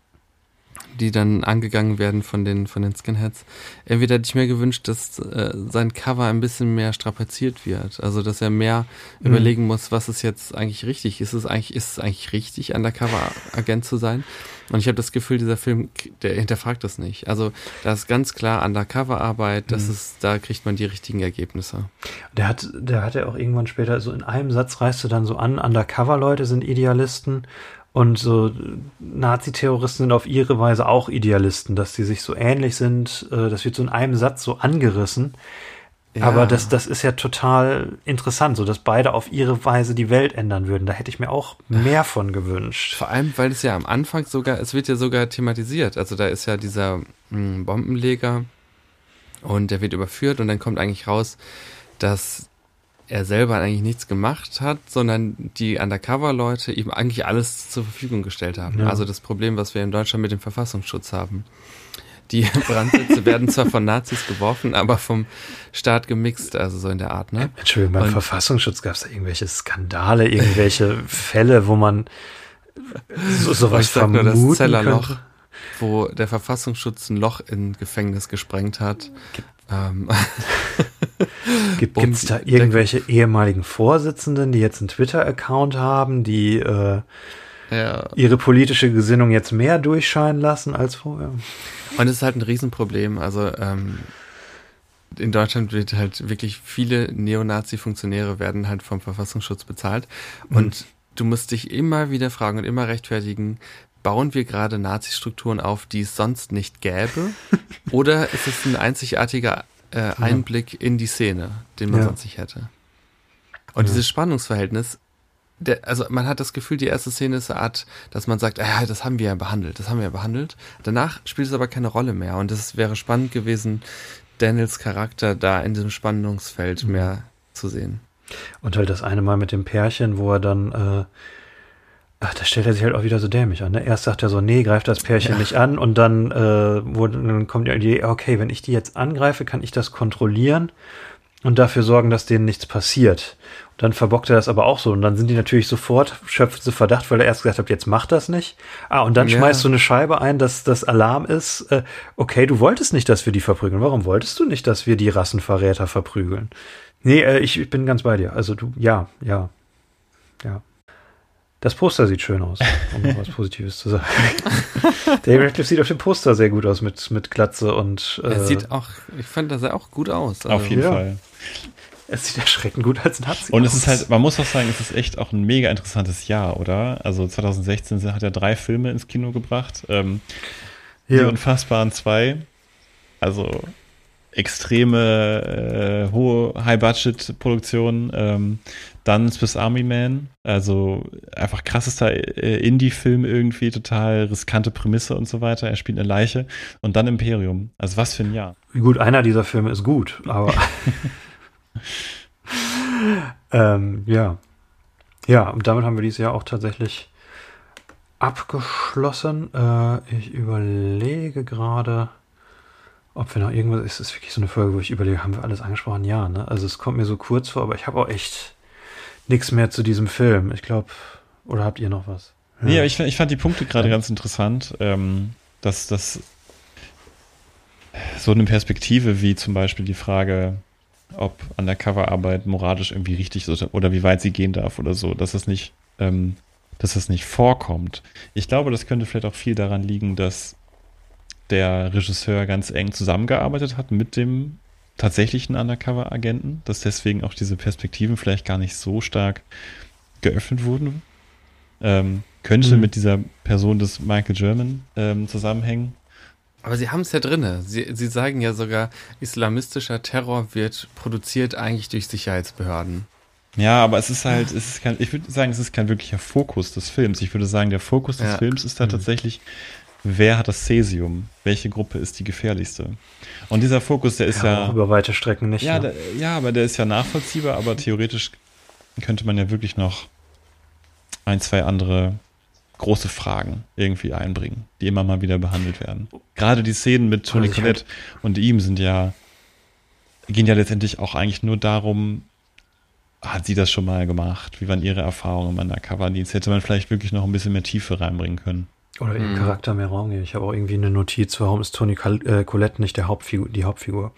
die dann angegangen werden von den, von den Skinheads. Entweder hätte ich mir gewünscht, dass äh, sein Cover ein bisschen mehr strapaziert wird. Also, dass er mehr mhm. überlegen muss, was ist jetzt eigentlich richtig. Ist es eigentlich, ist es eigentlich richtig, Undercover-Agent zu sein? Und ich habe das Gefühl, dieser Film, der hinterfragt das nicht. Also, da ist ganz klar Undercover-Arbeit, das mhm. ist, da kriegt man die richtigen Ergebnisse. Der hat, der hat ja auch irgendwann später, so in einem Satz reißt du dann so an, Undercover-Leute sind Idealisten und so Nazi-Terroristen sind auf ihre Weise auch Idealisten, dass sie sich so ähnlich sind. Äh, das wird so in einem Satz so angerissen. Ja. Aber das, das ist ja total interessant, so dass beide auf ihre Weise die Welt ändern würden. Da hätte ich mir auch mehr von gewünscht. Vor allem, weil es ja am Anfang sogar, es wird ja sogar thematisiert. Also da ist ja dieser mh, hm, Bombenleger und der wird überführt und dann kommt eigentlich raus, dass er selber eigentlich nichts gemacht hat, sondern die Undercover-Leute ihm eigentlich alles zur Verfügung gestellt haben. Ja. Also das Problem, was wir in Deutschland mit dem Verfassungsschutz haben. Die <laughs> Brandsätze werden zwar von Nazis geworfen, aber vom Staat gemixt, also so in der Art. Ne? Entschuldigung, beim Und, Verfassungsschutz gab es da irgendwelche Skandale, irgendwelche Fälle, wo man so, sowas vermuten nur das Zellerloch, könnte? wo der Verfassungsschutz ein Loch in Gefängnis gesprengt hat. Ähm. <laughs> Gibt es da irgendwelche ehemaligen Vorsitzenden, die jetzt einen Twitter-Account haben, die, äh, Ja. ihre politische Gesinnung jetzt mehr durchscheinen lassen als vorher. Und es ist halt ein Riesenproblem. Also ähm, in Deutschland wird halt wirklich viele Neonazi-Funktionäre werden halt vom Verfassungsschutz bezahlt. Und du musst dich immer wieder fragen und immer rechtfertigen, bauen wir gerade Nazi-Strukturen auf, die es sonst nicht gäbe? <laughs> Oder ist es ein einzigartiger äh, Einblick in die Szene, den man Ja. sonst nicht hätte? Und dieses Spannungsverhältnis, der, also man hat das Gefühl, die erste Szene ist eine Art, dass man sagt, ah, ja, das haben wir ja behandelt, das haben wir ja behandelt. Danach spielt es aber keine Rolle mehr. Und es wäre spannend gewesen, Daniels Charakter da in diesem Spannungsfeld mehr zu sehen. Und halt das eine Mal mit dem Pärchen, wo er dann, äh, ach, da stellt er sich halt auch wieder so dämlich an. Ne? Erst sagt er so, nee, greif das Pärchen Ja. nicht an und dann, äh, wo, dann kommt die Idee, okay, wenn ich die jetzt angreife, kann ich das kontrollieren und dafür sorgen, dass denen nichts passiert. Dann verbockt er das aber auch so und dann sind die natürlich sofort, schöpfen sie Verdacht, weil er erst gesagt hat, jetzt mach das nicht. Ah, und dann Ja. schmeißt du eine Scheibe ein, dass das Alarm ist, äh, okay, du wolltest nicht, dass wir die verprügeln. Warum wolltest du nicht, dass wir die Rassenverräter verprügeln? Nee, äh, ich, ich bin ganz bei dir. Also du, ja, ja, ja. Das Poster sieht schön aus, um noch was Positives zu sagen. <laughs> David Radcliffe sieht auf dem Poster sehr gut aus mit, mit Glatze und äh, Er sieht auch, ich fand, das sah auch gut aus. Also, Auf jeden ja. Fall. Es sieht erschreckend gut als Nazi Und aus. es ist halt, man muss auch sagen, es ist echt auch ein mega interessantes Jahr, oder? Also 2016 hat er drei Filme ins Kino gebracht. Ähm, Die ja. Unfassbaren zwei. Also extreme, äh, hohe High-Budget-Produktion. Ähm, dann Swiss Army Man. Also einfach krassester äh, Indie-Film irgendwie, total riskante Prämisse und so weiter. Er spielt eine Leiche. Und dann Imperium. Also was für ein Jahr. Gut, einer dieser Filme ist gut, aber <laughs> ähm, ja. Ja, und damit haben wir dieses Jahr auch tatsächlich abgeschlossen. Äh, ich überlege gerade, ob wir noch irgendwas. Es ist wirklich so eine Folge, wo ich überlege, haben wir alles angesprochen? Ja, ne? Also es kommt mir so kurz vor, aber ich habe auch echt nichts mehr zu diesem Film. Ich glaube, oder habt ihr noch was? Nee, aber ich, ich fand die Punkte gerade ganz interessant, ähm, dass das so eine Perspektive wie zum Beispiel die Frage, ob Undercover-Arbeit moralisch irgendwie richtig ist oder, wie weit sie gehen darf oder so, dass das nicht, ähm, dass das nicht vorkommt. Ich glaube, das könnte vielleicht auch viel daran liegen, dass der Regisseur ganz eng zusammengearbeitet hat mit dem tatsächlichen Undercover-Agenten, dass deswegen auch diese Perspektiven vielleicht gar nicht so stark geöffnet wurden. Ähm, könnte Mhm. mit dieser Person des Michael German ähm, zusammenhängen. Aber sie haben es ja drinne. Sie, sie sagen ja sogar, islamistischer Terror wird produziert eigentlich durch Sicherheitsbehörden. Ja, aber es ist halt, es ist kein, ich würde sagen, es ist kein wirklicher Fokus des Films. Ich würde sagen, der Fokus des Ja. Films ist da tatsächlich, wer hat das Cäsium? Welche Gruppe ist die gefährlichste? Und dieser Fokus, der ist ja, ja, auch über weite Strecken nicht. ja, ne? der, ja, aber der ist ja nachvollziehbar, aber theoretisch könnte man ja wirklich noch ein, zwei andere große Fragen irgendwie einbringen, die immer mal wieder behandelt werden. Gerade die Szenen mit Tony Also Collette und ihm sind ja, gehen ja letztendlich auch eigentlich nur darum, hat sie das schon mal gemacht? Wie waren ihre Erfahrungen im Undercover-Dienst? Hätte man vielleicht wirklich noch ein bisschen mehr Tiefe reinbringen können. Oder ihrem Mhm. Charakter mehr Raum geben. Ich habe auch irgendwie eine Notiz, warum ist Toni Col äh, Colette nicht der Hauptfigur, die Hauptfigur.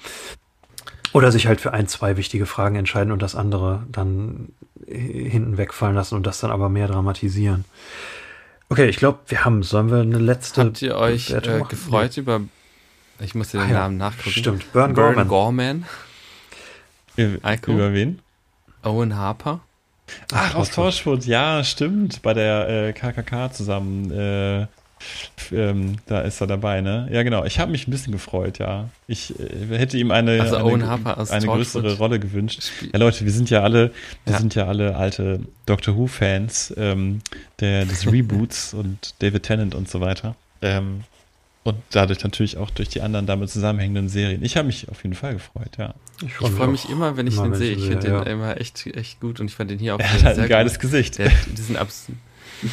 Oder sich halt für ein, zwei wichtige Fragen entscheiden und das andere dann äh, hinten wegfallen lassen und das dann aber mehr dramatisieren. Okay, ich glaube, wir haben. Sollen wir eine letzte. Habt ihr euch äh, gefreut über, ich muss dir den Ah ja, Namen nachgucken. Stimmt, Burn Burn Gorman. Gorman, Eiko? Über wen? Owen Harper. Ach, aus Torchwood, ja, stimmt. Bei der äh, KKK zusammen. Äh, ähm, da ist er dabei, ne? Ja, genau. Ich habe mich ein bisschen gefreut, ja. Ich äh, hätte ihm eine, Also eine, eine größere Rolle gewünscht. Spiel- Ja, Leute, wir sind ja alle, wir Ja. sind ja alle alte Doctor Who-Fans ähm, der, des Reboots <laughs> und David Tennant und so weiter. Ähm, und dadurch natürlich auch durch die anderen damit zusammenhängenden Serien. Ich habe mich auf jeden Fall gefreut, ja. Ich freue mich auch immer, wenn ich immer, den sehe. ich finde sehe, den ja. immer echt, echt gut und ich fand den hier auch <laughs> Er hat sehr ein geiles gut. Gesicht. Der diesen Abs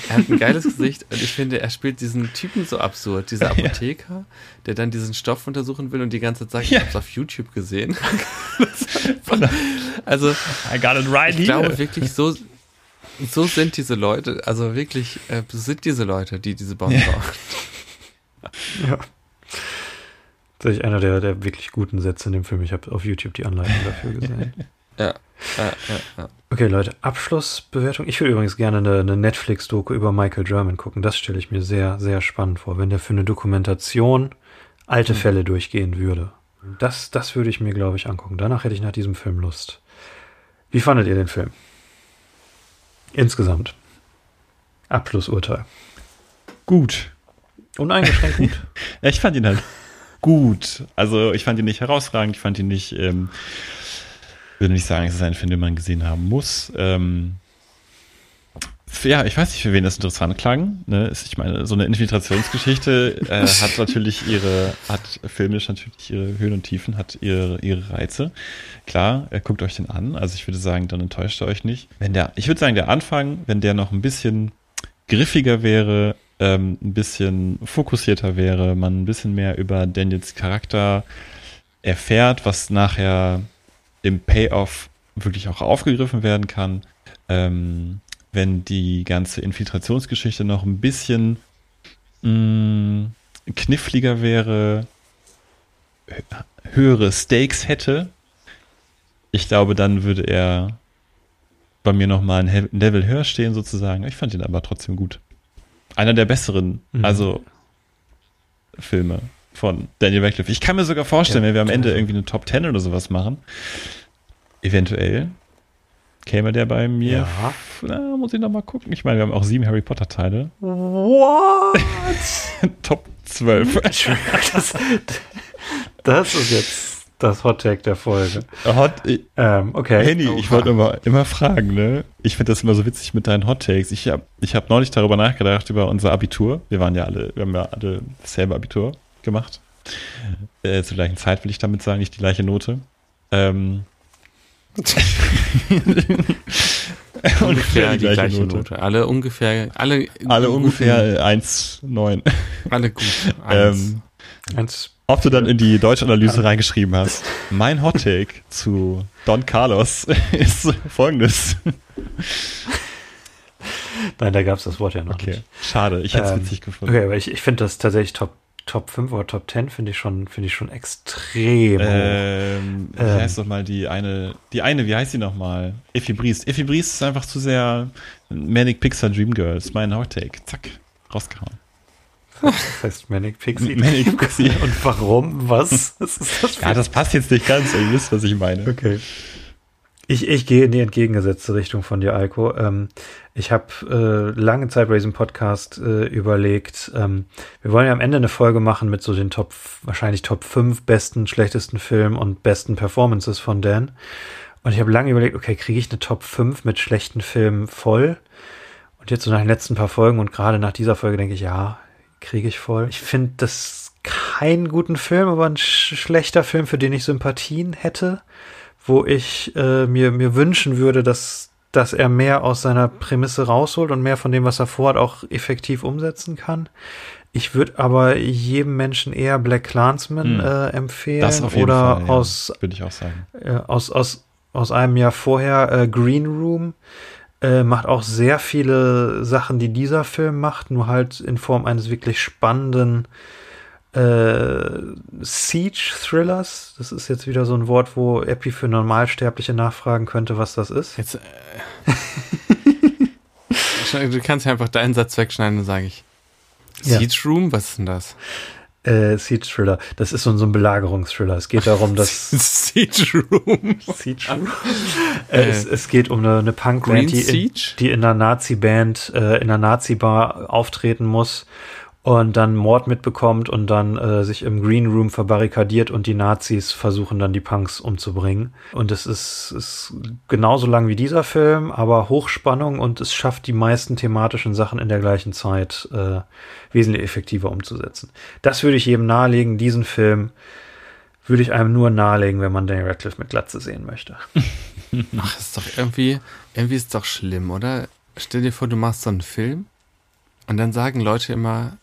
er hat ein geiles Gesicht und ich finde, er spielt diesen Typen so absurd. Dieser <laughs> Apotheker, der dann diesen Stoff untersuchen will und die ganze Zeit sagt, Ja. ich hab's auf YouTube gesehen. <laughs> also, I got it right ich glaube wirklich, so, so sind diese Leute, also wirklich, äh, so sind diese Leute, die diese Bomben Ja. bauen. Ja. Tatsächlich einer der, der wirklich guten Sätze in dem Film. Ich habe auf YouTube die Anleitung dafür gesehen. <laughs> Ja, ja, ja, ja. Okay, Leute, Abschlussbewertung. Ich würde übrigens gerne eine, eine Netflix-Doku über Michael German gucken. Das stelle ich mir sehr, sehr spannend vor, wenn der für eine Dokumentation alte Hm. Fälle durchgehen würde. Das, das würde ich mir, glaube ich, angucken. Danach hätte ich nach diesem Film Lust. Wie fandet ihr den Film? Insgesamt. Abschlussurteil. Gut. Uneingeschränkt gut. <laughs> Ja, ich fand ihn halt gut. Also ich fand ihn nicht herausragend, ich fand ihn nicht, ähm, würde nicht sagen, es ist ein Film, den man gesehen haben muss. Ähm, ja, ich weiß nicht, für wen das interessant klang. Ne? Ich meine, so eine Infiltrationsgeschichte <laughs> äh, hat natürlich ihre, hat filmisch natürlich ihre Höhen und Tiefen, hat ihre, ihre Reize. Klar, äh, guckt euch den an. Also ich würde sagen, dann enttäuscht ihr euch nicht. Wenn der, ich würde sagen, der Anfang, wenn der noch ein bisschen griffiger wäre, ähm, ein bisschen fokussierter wäre, man ein bisschen mehr über Daniels Charakter erfährt, was nachher im Payoff wirklich auch aufgegriffen werden kann. Ähm, wenn die ganze Infiltrationsgeschichte noch ein bisschen mh, kniffliger wäre, hö- höhere Stakes hätte, ich glaube, dann würde er bei mir nochmal ein He- Level höher stehen sozusagen. Ich fand ihn aber trotzdem gut. Einer der besseren, Mhm. also Filme von Daniel Radcliffe. Ich kann mir sogar vorstellen, Ja, wenn wir am Ende irgendwie eine Top 10 oder sowas machen, eventuell käme der bei mir. Ja. Na, muss ich noch mal gucken. Ich meine, wir haben auch sieben Harry Potter Teile. What? <laughs> Top 12. <laughs> das, das ist jetzt das Hot Take der Folge. Hot, Ähm, okay. Henny, ich wollte immer, immer fragen, ne? Ich finde das immer so witzig mit deinen Hot Takes. Ich habe ich hab neulich darüber nachgedacht, über unser Abitur. Wir waren ja alle, wir haben ja alle dasselbe Abitur gemacht. Äh, zur gleichen Zeit will ich damit sagen, nicht die gleiche Note. Ähm, <laughs> ungefähr die gleiche Note. Alle ungefähr, alle, Alle ungefähr 1,9. alle gut. <laughs> Eins. Ähm, Eins, ob du dann in die Deutschanalyse reingeschrieben hast. Mein Hot Take <laughs> zu Don Carlos ist folgendes. nein, da gab es das Wort ja noch Okay, nicht. schade. Ich hätte es Ähm, witzig gefunden. Okay, aber ich, ich finde das tatsächlich Top, Top 5 oder Top 10 finde ich schon, finde ich schon extrem hoch. Ähm, wie Ähm. heißt doch mal die eine, die eine, wie heißt die nochmal? Effi Briest. Effi Briest ist einfach zu sehr Manic Pixar Dream Girls. Mein Hot Take. Zack, rausgehauen. Das <laughs> heißt Manic Pixie. Manic Pixie. Und warum? Was? <laughs> Was ist das Ja, das passt jetzt nicht ganz, ihr wisst, was ich meine. Okay. Ich, ich gehe in die entgegengesetzte Richtung von dir, Alko. Ähm, ich habe äh, lange Zeit bei diesem Podcast äh, überlegt, ähm, wir wollen ja am Ende eine Folge machen mit so den Top, wahrscheinlich Top 5 besten, schlechtesten Filmen und besten Performances von Dan. Und ich habe lange überlegt, okay, kriege ich eine Top 5 mit schlechten Filmen voll? Und jetzt so nach den letzten paar Folgen und gerade nach dieser Folge denke ich, ja, kriege ich voll. Ich finde das keinen guten Film, aber ein sch schlechter Film, für den ich Sympathien hätte, wo ich äh, mir, mir wünschen würde, dass, dass er mehr aus seiner Prämisse rausholt und mehr von dem, was er vorhat, auch effektiv umsetzen kann. Ich würde aber jedem Menschen eher Black Clansman Hm. äh, empfehlen Das auf jeden oder Fall. aus ja, würde ich auch sagen. äh, aus, aus, aus einem Jahr vorher, äh, Green Room, äh, macht auch sehr viele Sachen, die dieser Film macht, nur halt in Form eines wirklich spannenden äh, Siege-Thrillers. Das ist jetzt wieder so ein Wort, wo Epi für Normalsterbliche nachfragen könnte, was das ist. Jetzt, äh, <laughs> du kannst ja einfach deinen Satz wegschneiden, sage ich. Ja. Siege Room, was ist denn das? Äh, Siege-Thriller. Das ist so, ein- so ein Belagerungsthriller. Es geht darum, dass <laughs> Siege Room. Siege Room. <laughs> äh, es, es geht um eine, eine Punkband, die in, Siege? die in einer Nazi-Band, äh, in einer Nazi-Bar auftreten muss und dann Mord mitbekommt und dann äh, sich im Green Room verbarrikadiert und die Nazis versuchen dann die Punks umzubringen. Und es ist, ist genauso lang wie dieser Film, aber Hochspannung und es schafft die meisten thematischen Sachen in der gleichen Zeit äh, wesentlich effektiver umzusetzen. Das würde ich jedem nahelegen, diesen Film würde ich einem nur nahelegen, wenn man Daniel Radcliffe mit Glatze sehen möchte. <laughs> Ach, ist doch irgendwie, irgendwie ist doch schlimm, oder? Stell dir vor, du machst so einen Film und dann sagen Leute immer,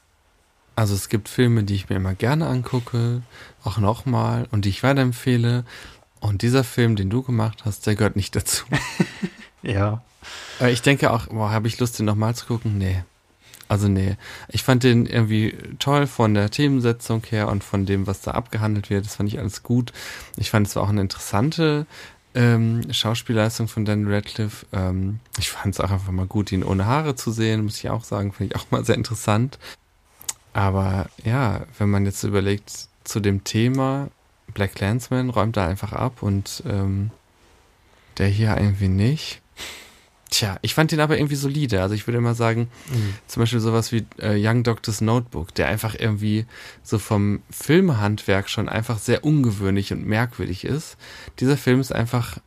also es gibt Filme, die ich mir immer gerne angucke, auch nochmal und die ich weiterempfehle. Und dieser Film, den du gemacht hast, der gehört nicht dazu. <laughs> Ja. Ich denke auch, boah, habe ich Lust, den nochmal zu gucken? Nee. Also nee. Ich fand den irgendwie toll von der Themensetzung her und von dem, was da abgehandelt wird. Das fand ich alles gut. Ich fand es war auch eine interessante ähm, Schauspielleistung von Daniel Radcliffe. Ähm, ich fand es auch einfach mal gut, ihn ohne Haare zu sehen, muss ich auch sagen. Finde ich auch mal sehr interessant. Aber ja, wenn man jetzt überlegt, zu dem Thema, Black Clansman räumt da einfach ab und ähm, der hier irgendwie nicht. Tja, ich fand den aber irgendwie solide. Also ich würde immer sagen, Mhm. zum Beispiel sowas wie äh, Young Doctor's Notebook, der einfach irgendwie so vom Filmhandwerk schon einfach sehr ungewöhnlich und merkwürdig ist. Dieser Film ist einfach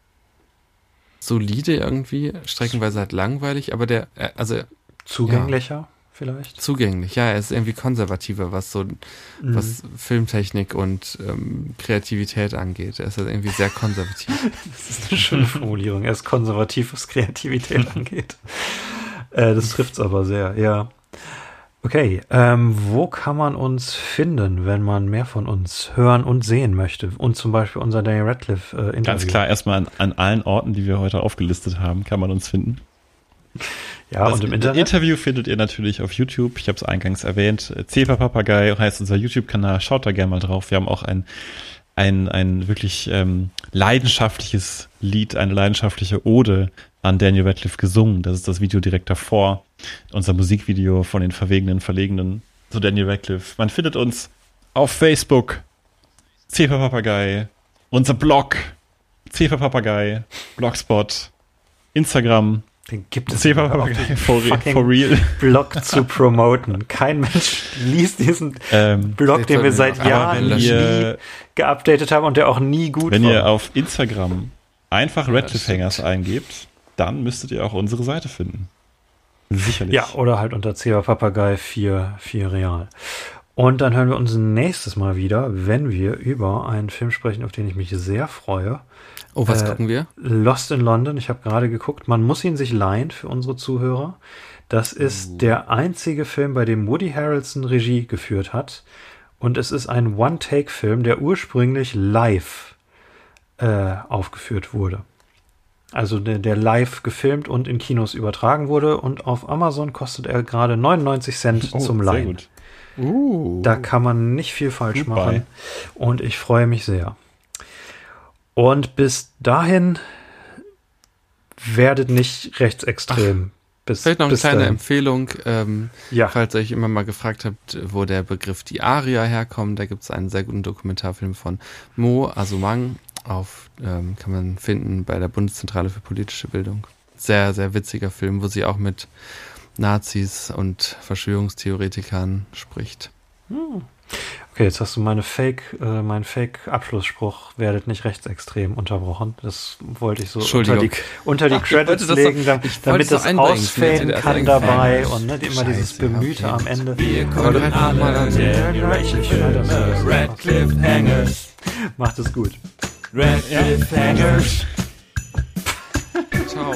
solide irgendwie, streckenweise halt langweilig, aber der, äh, also Zugänglicher vielleicht? zugänglich, ja, er ist irgendwie konservativer, was so, was Filmtechnik und ähm, Kreativität angeht. Er ist halt irgendwie sehr konservativ. <laughs> Das ist eine schöne <laughs> Formulierung. Er ist konservativ, was Kreativität <laughs> angeht. Äh, das trifft's aber sehr, ja. Okay, ähm, wo kann man uns finden, wenn man mehr von uns hören und sehen möchte? Und zum Beispiel unser Daniel Radcliffe äh, Interview. Ganz klar, erstmal an, an allen Orten, die wir heute aufgelistet haben, kann man uns finden. Ja, das und im Internet. Interview findet ihr natürlich auf YouTube. Ich habe es eingangs erwähnt. Zepa Papagei heißt unser YouTube-Kanal. Schaut da gerne mal drauf. Wir haben auch ein, ein, ein wirklich ähm, leidenschaftliches Lied, eine leidenschaftliche Ode an Daniel Radcliffe gesungen. Das ist das Video direkt davor. Unser Musikvideo von den verwegenen, verlegenen zu Daniel Radcliffe. Man findet uns auf Facebook. Zepa Papagei. Unser Blog. Zepa Papagei. Blogspot. Instagram. Den gibt es nicht. for, Fucking for real. <laughs> Blog zu promoten. Kein Mensch liest diesen Ähm, Blog, den wir seit Jahren wenn nie geupdatet haben und der auch nie gut wenn war. ihr auf Instagram einfach Ja, Redcliffe stimmt. Hangers eingebt, dann müsstet ihr auch unsere Seite finden. Sicherlich. Ja, oder halt unter Ceba Papagei 4, 4 Real. Und dann hören wir uns nächstes Mal wieder, wenn wir über einen Film sprechen, auf den ich mich sehr freue. Oh, was Äh, gucken wir? Lost in London. Ich habe gerade geguckt. Man muss ihn sich leihen für unsere Zuhörer. Das ist der einzige Film, bei dem Woody Harrelson Regie geführt hat. Und es ist ein One-Take-Film, der ursprünglich live äh, aufgeführt wurde. Also der, der live gefilmt und in Kinos übertragen wurde. Und auf Amazon kostet er gerade 99 Cent <laughs> Oh, zum sehr Leihen. gut. Uh. Da kann man nicht viel falsch Super. machen. Und ich freue mich sehr. Und bis dahin werdet nicht rechtsextrem. bis, Vielleicht noch eine kleine dahin. Empfehlung, ähm, Ja. falls ihr euch immer mal gefragt habt, wo der Begriff die Aria herkommt. Da gibt es einen sehr guten Dokumentarfilm von Mo Asumang. Auf, ähm, kann man finden bei der Bundeszentrale für politische Bildung. Sehr, sehr witziger Film, wo sie auch mit Nazis und Verschwörungstheoretikern spricht. Okay, jetzt hast du meine Fake, äh, meinen Fake-Abschlussspruch, werdet nicht rechtsextrem unterbrochen. Das wollte ich so unter die, unter die Ach, Credits legen, doch- damit das ist kann dabei eingefallen. und ne, immer dieses Scheiße, Bemühte okay. am Ende. Wir du- alle Daniel Radcliffe, Radcliffe Hangers. Macht es gut. Radcliffe Hangers. <laughs> Ciao.